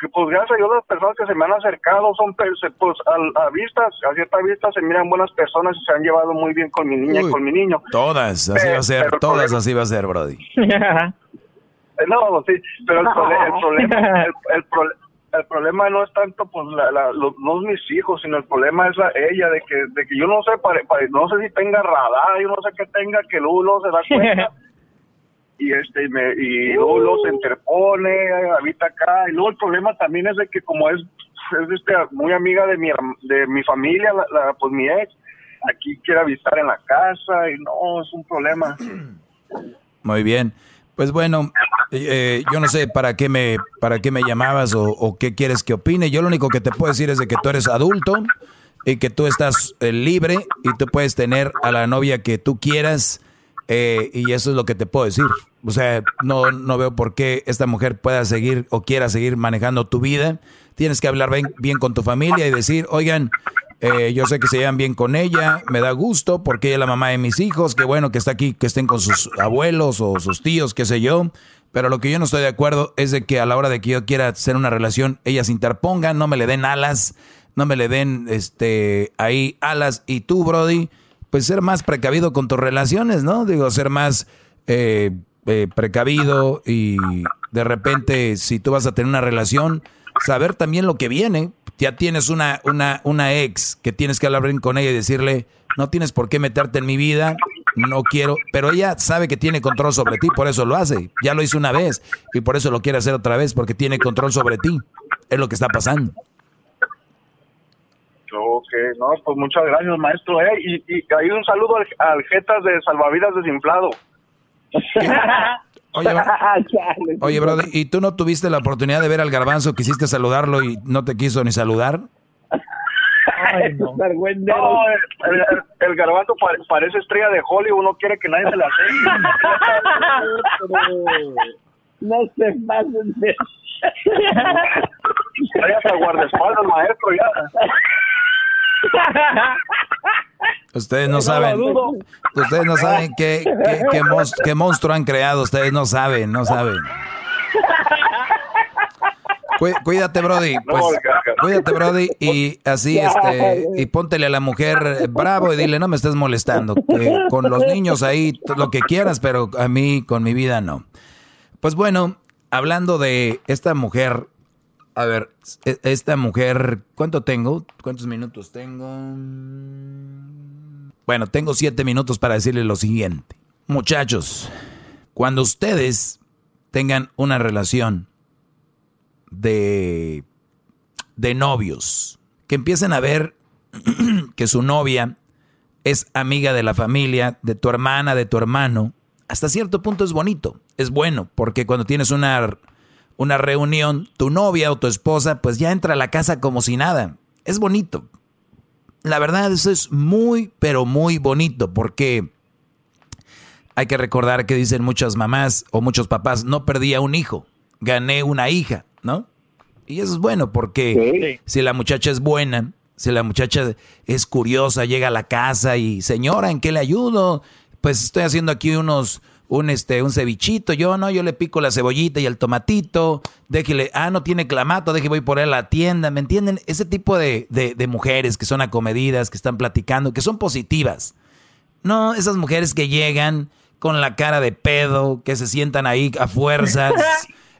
que pues gracias a Dios las personas que se me han acercado son se- pues al- a, vistas, a cierta vista se miran buenas personas y se han llevado muy bien con mi niña y con mi niño. Todas, así va a ser, todas así va a ser, Brody. No, sí, pero el, prole- el problema, el, el prole- el problema no es tanto pues la, la- los, no es mis hijos, sino el problema es la, ella de que de que yo no sé, pare- pare- no sé si tenga radar, yo no sé qué tenga, que luego, luego se da cuenta y este y, me, y luego, luego se interpone, habita acá y luego el problema también es de que como es es este muy amiga de mi de mi familia, la, pues mi ex aquí quiere visitar en la casa y no es un problema. Muy bien. Pues bueno, eh, yo no sé para qué me para qué me llamabas o, o qué quieres que opine. Yo lo único que te puedo decir es de que tú eres adulto y que tú estás eh, libre y tú puedes tener a la novia que tú quieras eh, y eso es lo que te puedo decir. O sea, no, no veo por qué esta mujer pueda seguir o quiera seguir manejando tu vida. Tienes que hablar bien, bien con tu familia y decir, oigan, eh, yo sé que se llevan bien con ella, me da gusto porque ella es la mamá de mis hijos, qué bueno que está aquí, que estén con sus abuelos o sus tíos, qué sé yo. Pero lo que yo no estoy de acuerdo es de que a la hora de que yo quiera hacer una relación, ellas interpongan, no me le den alas, no me le den este ahí alas. Y tú, Brody, pues ser más precavido con tus relaciones, ¿no? Digo, ser más eh, eh, precavido y de repente, si tú vas a tener una relación, saber también lo que viene. Ya tienes una, una, una ex que tienes que hablar con ella y decirle, no tienes por qué meterte en mi vida, no quiero, pero ella sabe que tiene control sobre ti, por eso lo hace. Ya lo hizo una vez y por eso lo quiere hacer otra vez, porque tiene control sobre ti. Es lo que está pasando. Ok, no, pues muchas gracias, maestro. Eh, y, y hay un saludo al, al Jetas de Salvavidas Desinflado. Oye, Oye, brother, ¿y tú no tuviste la oportunidad de ver al garbanzo? Quisiste saludarlo y no te quiso ni saludar. no. el, el- el garbanzo pare- parece estrella de Hollywood, no quiere que nadie se la No se pasen de... Vaya a guardaespaldas, maestro, ya. Ustedes no saben. Ustedes no saben qué, qué, qué mos- qué monstruo han creado. Ustedes no saben, no saben. Cuí- Cuídate, Brody. Pues, cuídate, Brody. Y así, este, y póntele a la mujer bravo y dile, no me estés molestando. que con los niños ahí, lo que quieras, pero a mí, con mi vida, no. Pues bueno, hablando de esta mujer, a ver, e- esta mujer, ¿cuánto tengo? ¿Cuántos minutos tengo? Bueno, tengo siete minutos para decirles lo siguiente. Muchachos, cuando ustedes tengan una relación de, de novios, que empiecen a ver que su novia es amiga de la familia, de tu hermana, de tu hermano, hasta cierto punto es bonito, es bueno, porque cuando tienes una, una reunión, tu novia o tu esposa, pues ya entra a la casa como si nada. Es bonito. La verdad, eso es muy, pero muy bonito, porque hay que recordar que dicen muchas mamás o muchos papás, no perdí a un hijo, gané una hija, ¿no? Y eso es bueno, porque si la muchacha es buena, si la muchacha es curiosa, llega a la casa y, señora, ¿en qué le ayudo? Pues estoy haciendo aquí unos, un este, un cevichito, yo no, yo le pico la cebollita y el tomatito, déjele, ah, no tiene clamato, déjele voy por él a la tienda, ¿me entienden? Ese tipo de, de, de mujeres que son acomedidas, que están platicando, que son positivas. No, esas mujeres que llegan con la cara de pedo, que se sientan ahí a fuerzas.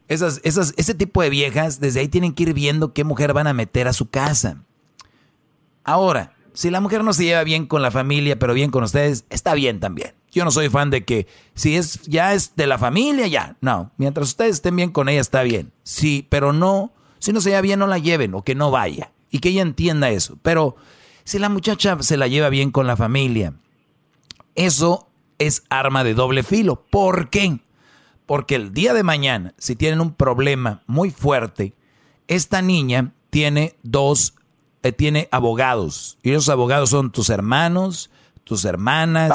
Esas, esas, ese tipo de viejas, desde ahí tienen que ir viendo qué mujer van a meter a su casa. Ahora, si la mujer no se lleva bien con la familia, pero bien con ustedes, está bien también. Yo no soy fan de que si es ya es de la familia, ya. No, mientras ustedes estén bien con ella, está bien. Sí, pero no, si no se lleva bien, no la lleven o que no vaya. Y que ella entienda eso. Pero si la muchacha se la lleva bien con la familia, eso es arma de doble filo. ¿Por qué? Porque el día de mañana, si tienen un problema muy fuerte, esta niña tiene dos, eh, tiene abogados. Y esos abogados son tus hermanos, tus hermanas,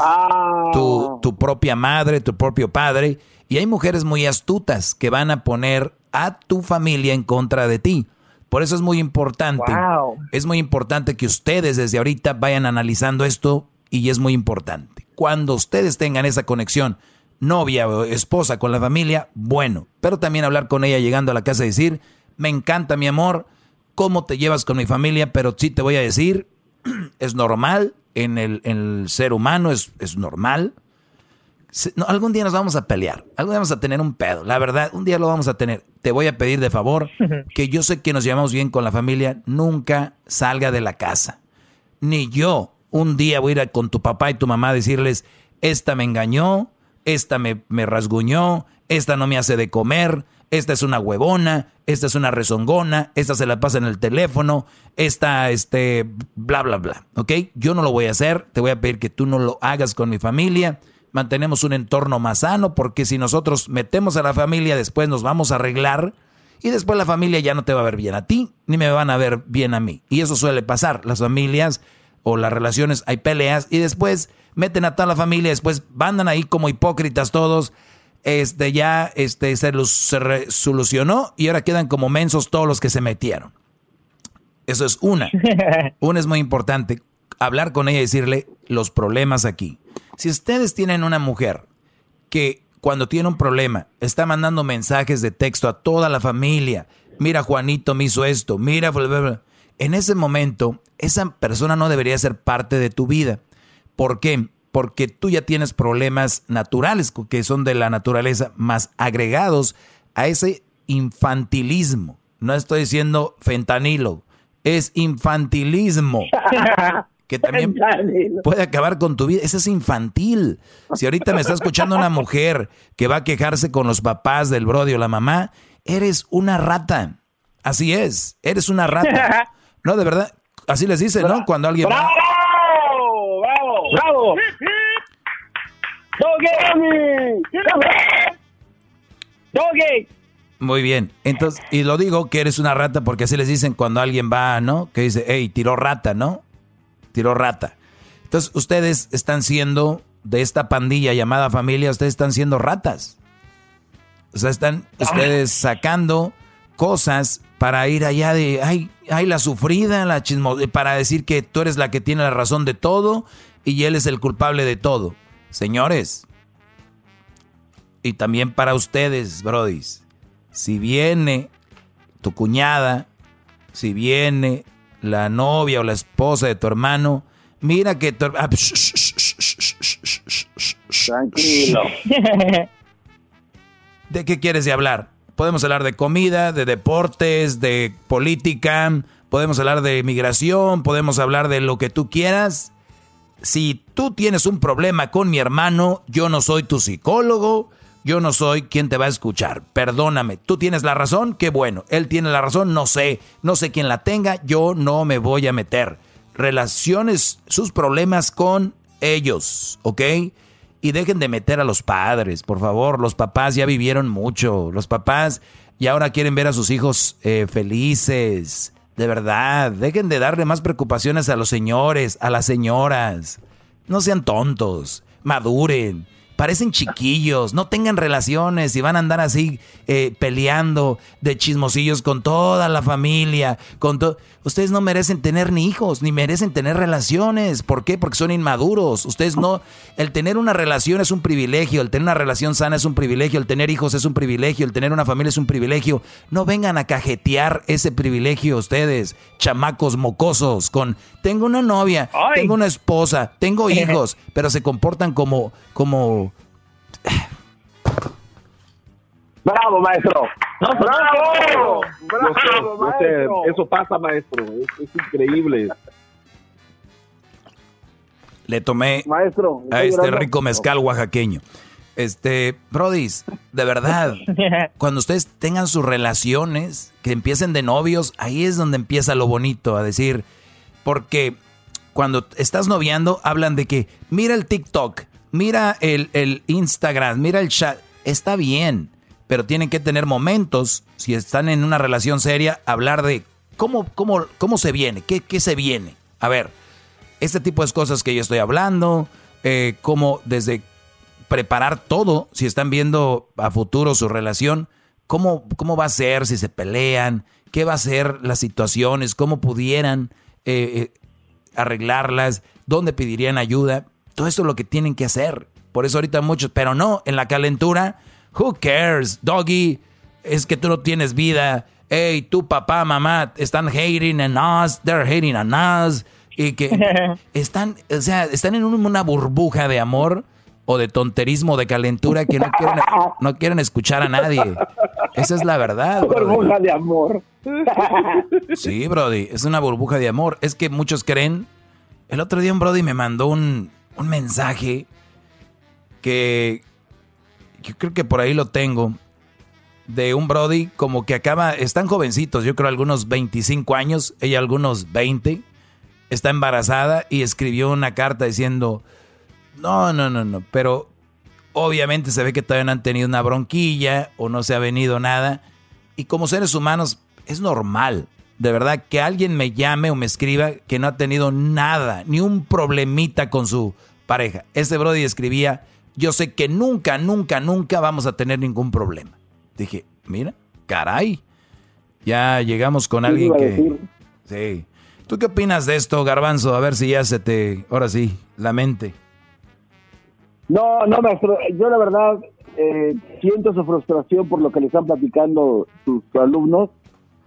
tu, tu propia madre, tu propio padre. Y hay mujeres muy astutas que van a poner a tu familia en contra de ti. Por eso es muy importante. Es muy importante que ustedes desde ahorita vayan analizando esto y es muy importante. Cuando ustedes tengan esa conexión novia o esposa con la familia, bueno, pero también hablar con ella llegando a la casa y decir, me encanta mi amor, cómo te llevas con mi familia, pero sí te voy a decir, es normal, en el, en el ser humano es, es normal. No, algún día nos vamos a pelear, algún día vamos a tener un pedo, la verdad, un día lo vamos a tener. Te voy a pedir de favor que yo sé que nos llevamos bien con la familia, nunca salga de la casa. Ni yo un día voy a ir a- con tu papá y tu mamá a decirles, esta me engañó, esta me, me rasguñó, esta no me hace de comer, esta es una huevona, esta es una rezongona, esta se la pasa en el teléfono, esta, este, bla, bla, bla. ¿Ok? Yo no lo voy a hacer, te voy a pedir que tú no lo hagas con mi familia. Mantenemos un entorno más sano, porque si nosotros metemos a la familia, después nos vamos a arreglar y después la familia ya no te va a ver bien a ti, ni me van a ver bien a mí. Y eso suele pasar. Las familias o las relaciones, hay peleas y después meten a toda la familia, después andan ahí como hipócritas todos. Este ya este, se, los- se re- solucionó y ahora quedan como mensos todos los que se metieron. Eso es una. Una es muy importante. Hablar con ella y decirle los problemas aquí. Si ustedes tienen una mujer que cuando tiene un problema está mandando mensajes de texto a toda la familia, mira Juanito me hizo esto, mira, bla, bla, bla", en ese momento esa persona no debería ser parte de tu vida. ¿Por qué? Porque tú ya tienes problemas naturales que son de la naturaleza más agregados a ese infantilismo. No estoy diciendo fentanilo, es infantilismo. Que también puede acabar con tu vida. Ese es infantil. Si ahorita me está escuchando una mujer que va a quejarse con los papás del brody o la mamá, eres una rata. Así es, eres una rata. No, de verdad, así les dicen, ¿no? Cuando alguien va... ¡Bravo! ¡Doggy! ¡Doggy! Muy bien. Entonces, y lo digo que eres una rata porque así les dicen cuando alguien va, ¿no? Que dice, hey, tiró rata, ¿no? Tiró rata. Entonces, ustedes están siendo, de esta pandilla llamada familia, ustedes están siendo ratas. O sea, están ustedes sacando cosas para ir allá de, ay, ay, la sufrida, la chismo, para decir que tú eres la que tiene la razón de todo y él es el culpable de todo. Señores, y también para ustedes, brodis, si viene tu cuñada, si viene la novia o la esposa de tu hermano, mira que tu... Tranquilo. ¿De qué quieres hablar? Podemos hablar de comida, de deportes, de política, podemos hablar de migración, podemos hablar de lo que tú quieras, si tú tienes un problema con mi hermano, yo no soy tu psicólogo, yo no soy quien te va a escuchar. Perdóname, tú tienes la razón, qué bueno. Él tiene la razón, no sé, no sé quién la tenga, yo no me voy a meter. Relaciones sus problemas con ellos, ¿ok? Y dejen de meter a los padres, por favor. Los papás ya vivieron mucho. Los papás y ahora quieren ver a sus hijos eh, felices. De verdad, dejen de darle más preocupaciones a los señores, a las señoras. No sean tontos, maduren, parecen chiquillos, no tengan relaciones y van a andar así eh, peleando de chismosillos con toda la familia. Con to- Ustedes no merecen tener ni hijos, ni merecen tener relaciones. ¿Por qué? Porque son inmaduros. Ustedes no... El tener una relación es un privilegio, el tener una relación sana es un privilegio, el tener hijos es un privilegio, el tener una familia es un privilegio. No vengan a cajetear ese privilegio ustedes, chamacos mocosos, con... Tengo una novia, tengo una esposa, tengo hijos, pero se comportan como... como Bravo, maestro. ¡Bravo! Bravo, No sé, maestro. eso pasa, maestro. Es, es increíble. le tomé Maestro. a ¿está este rico mezcal oaxaqueño. Este, Brodis, de verdad, cuando ustedes tengan sus relaciones, que empiecen de novios, ahí es donde empieza lo bonito, a decir, porque cuando estás noviando, hablan de que mira el TikTok, mira el, el Instagram, mira el chat, está bien, pero tienen que tener momentos, si están en una relación seria, hablar de cómo, cómo, cómo se viene, qué, qué se viene. A ver, este tipo de cosas que yo estoy hablando, eh, cómo desde preparar todo, si están viendo a futuro su relación, cómo, cómo va a ser si se pelean, qué va a ser las situaciones, cómo pudieran eh, eh, arreglarlas, dónde pedirían ayuda, todo eso es lo que tienen que hacer. Por eso ahorita muchos, pero no, en la calentura, who cares, doggy, es que tú no tienes vida, hey, tu papá, mamá, están hating on us, they're hating on us, y que están, o sea, están en un- una burbuja de amor o de tonterismo, de calentura que no quieren, no quieren escuchar a nadie. Esa es la verdad. Burbuja de amor. Sí, Brody, es una burbuja de amor. Es que muchos creen. El otro día un Brody me mandó un, un mensaje que yo creo que por ahí lo tengo. De un Brody como que acaba, están jovencitos, yo creo algunos 25 años, ella algunos 20, está embarazada y escribió una carta diciendo, no, no, no, no, pero obviamente se ve que todavía no han tenido una bronquilla o no se ha venido nada. Y como seres humanos es normal, de verdad, que alguien me llame o me escriba que no ha tenido nada, ni un problemita con su pareja. Ese Brody escribía, yo sé que nunca, nunca, nunca vamos a tener ningún problema. Dije, mira, caray, ya llegamos con ¿Qué alguien que... Sí. ¿Tú qué opinas de esto, Garbanzo? A ver si ya se te, ahora sí, la mente. No, no, maestro. Yo la verdad eh, siento su frustración por lo que le están platicando sus alumnos.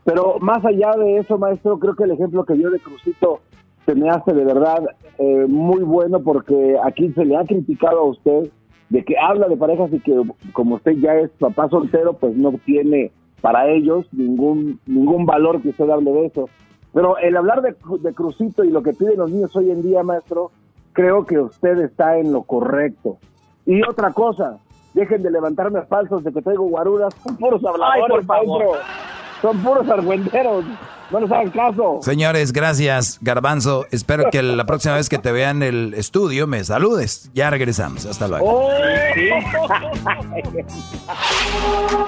Pero más allá de eso, maestro, creo que el ejemplo que dio de Crucito se me hace de verdad eh, muy bueno porque aquí se le ha criticado a usted de que habla de parejas y que como usted ya es papá soltero, pues no tiene para ellos ningún ningún valor que usted hable de eso. Pero el hablar de, de Crucito y lo que piden los niños hoy en día, maestro, creo que usted está en lo correcto. Y otra cosa, dejen de levantarme falsos de que traigo guaruras, puros habladores, Ay, por favor. maestro. Son puros argüenderos, no les hagan caso. Señores, gracias, Garbanzo. Espero que la próxima vez que te vean en el estudio me saludes. Ya regresamos. Hasta luego. Oh.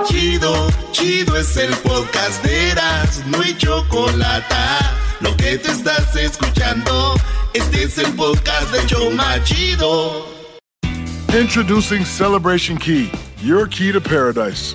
Chido, chido es el podcast de Eras, no hay chocolate. Lo que te estás escuchando, este es el podcast de Choma Chido. Introducing Celebration Key, your key to paradise.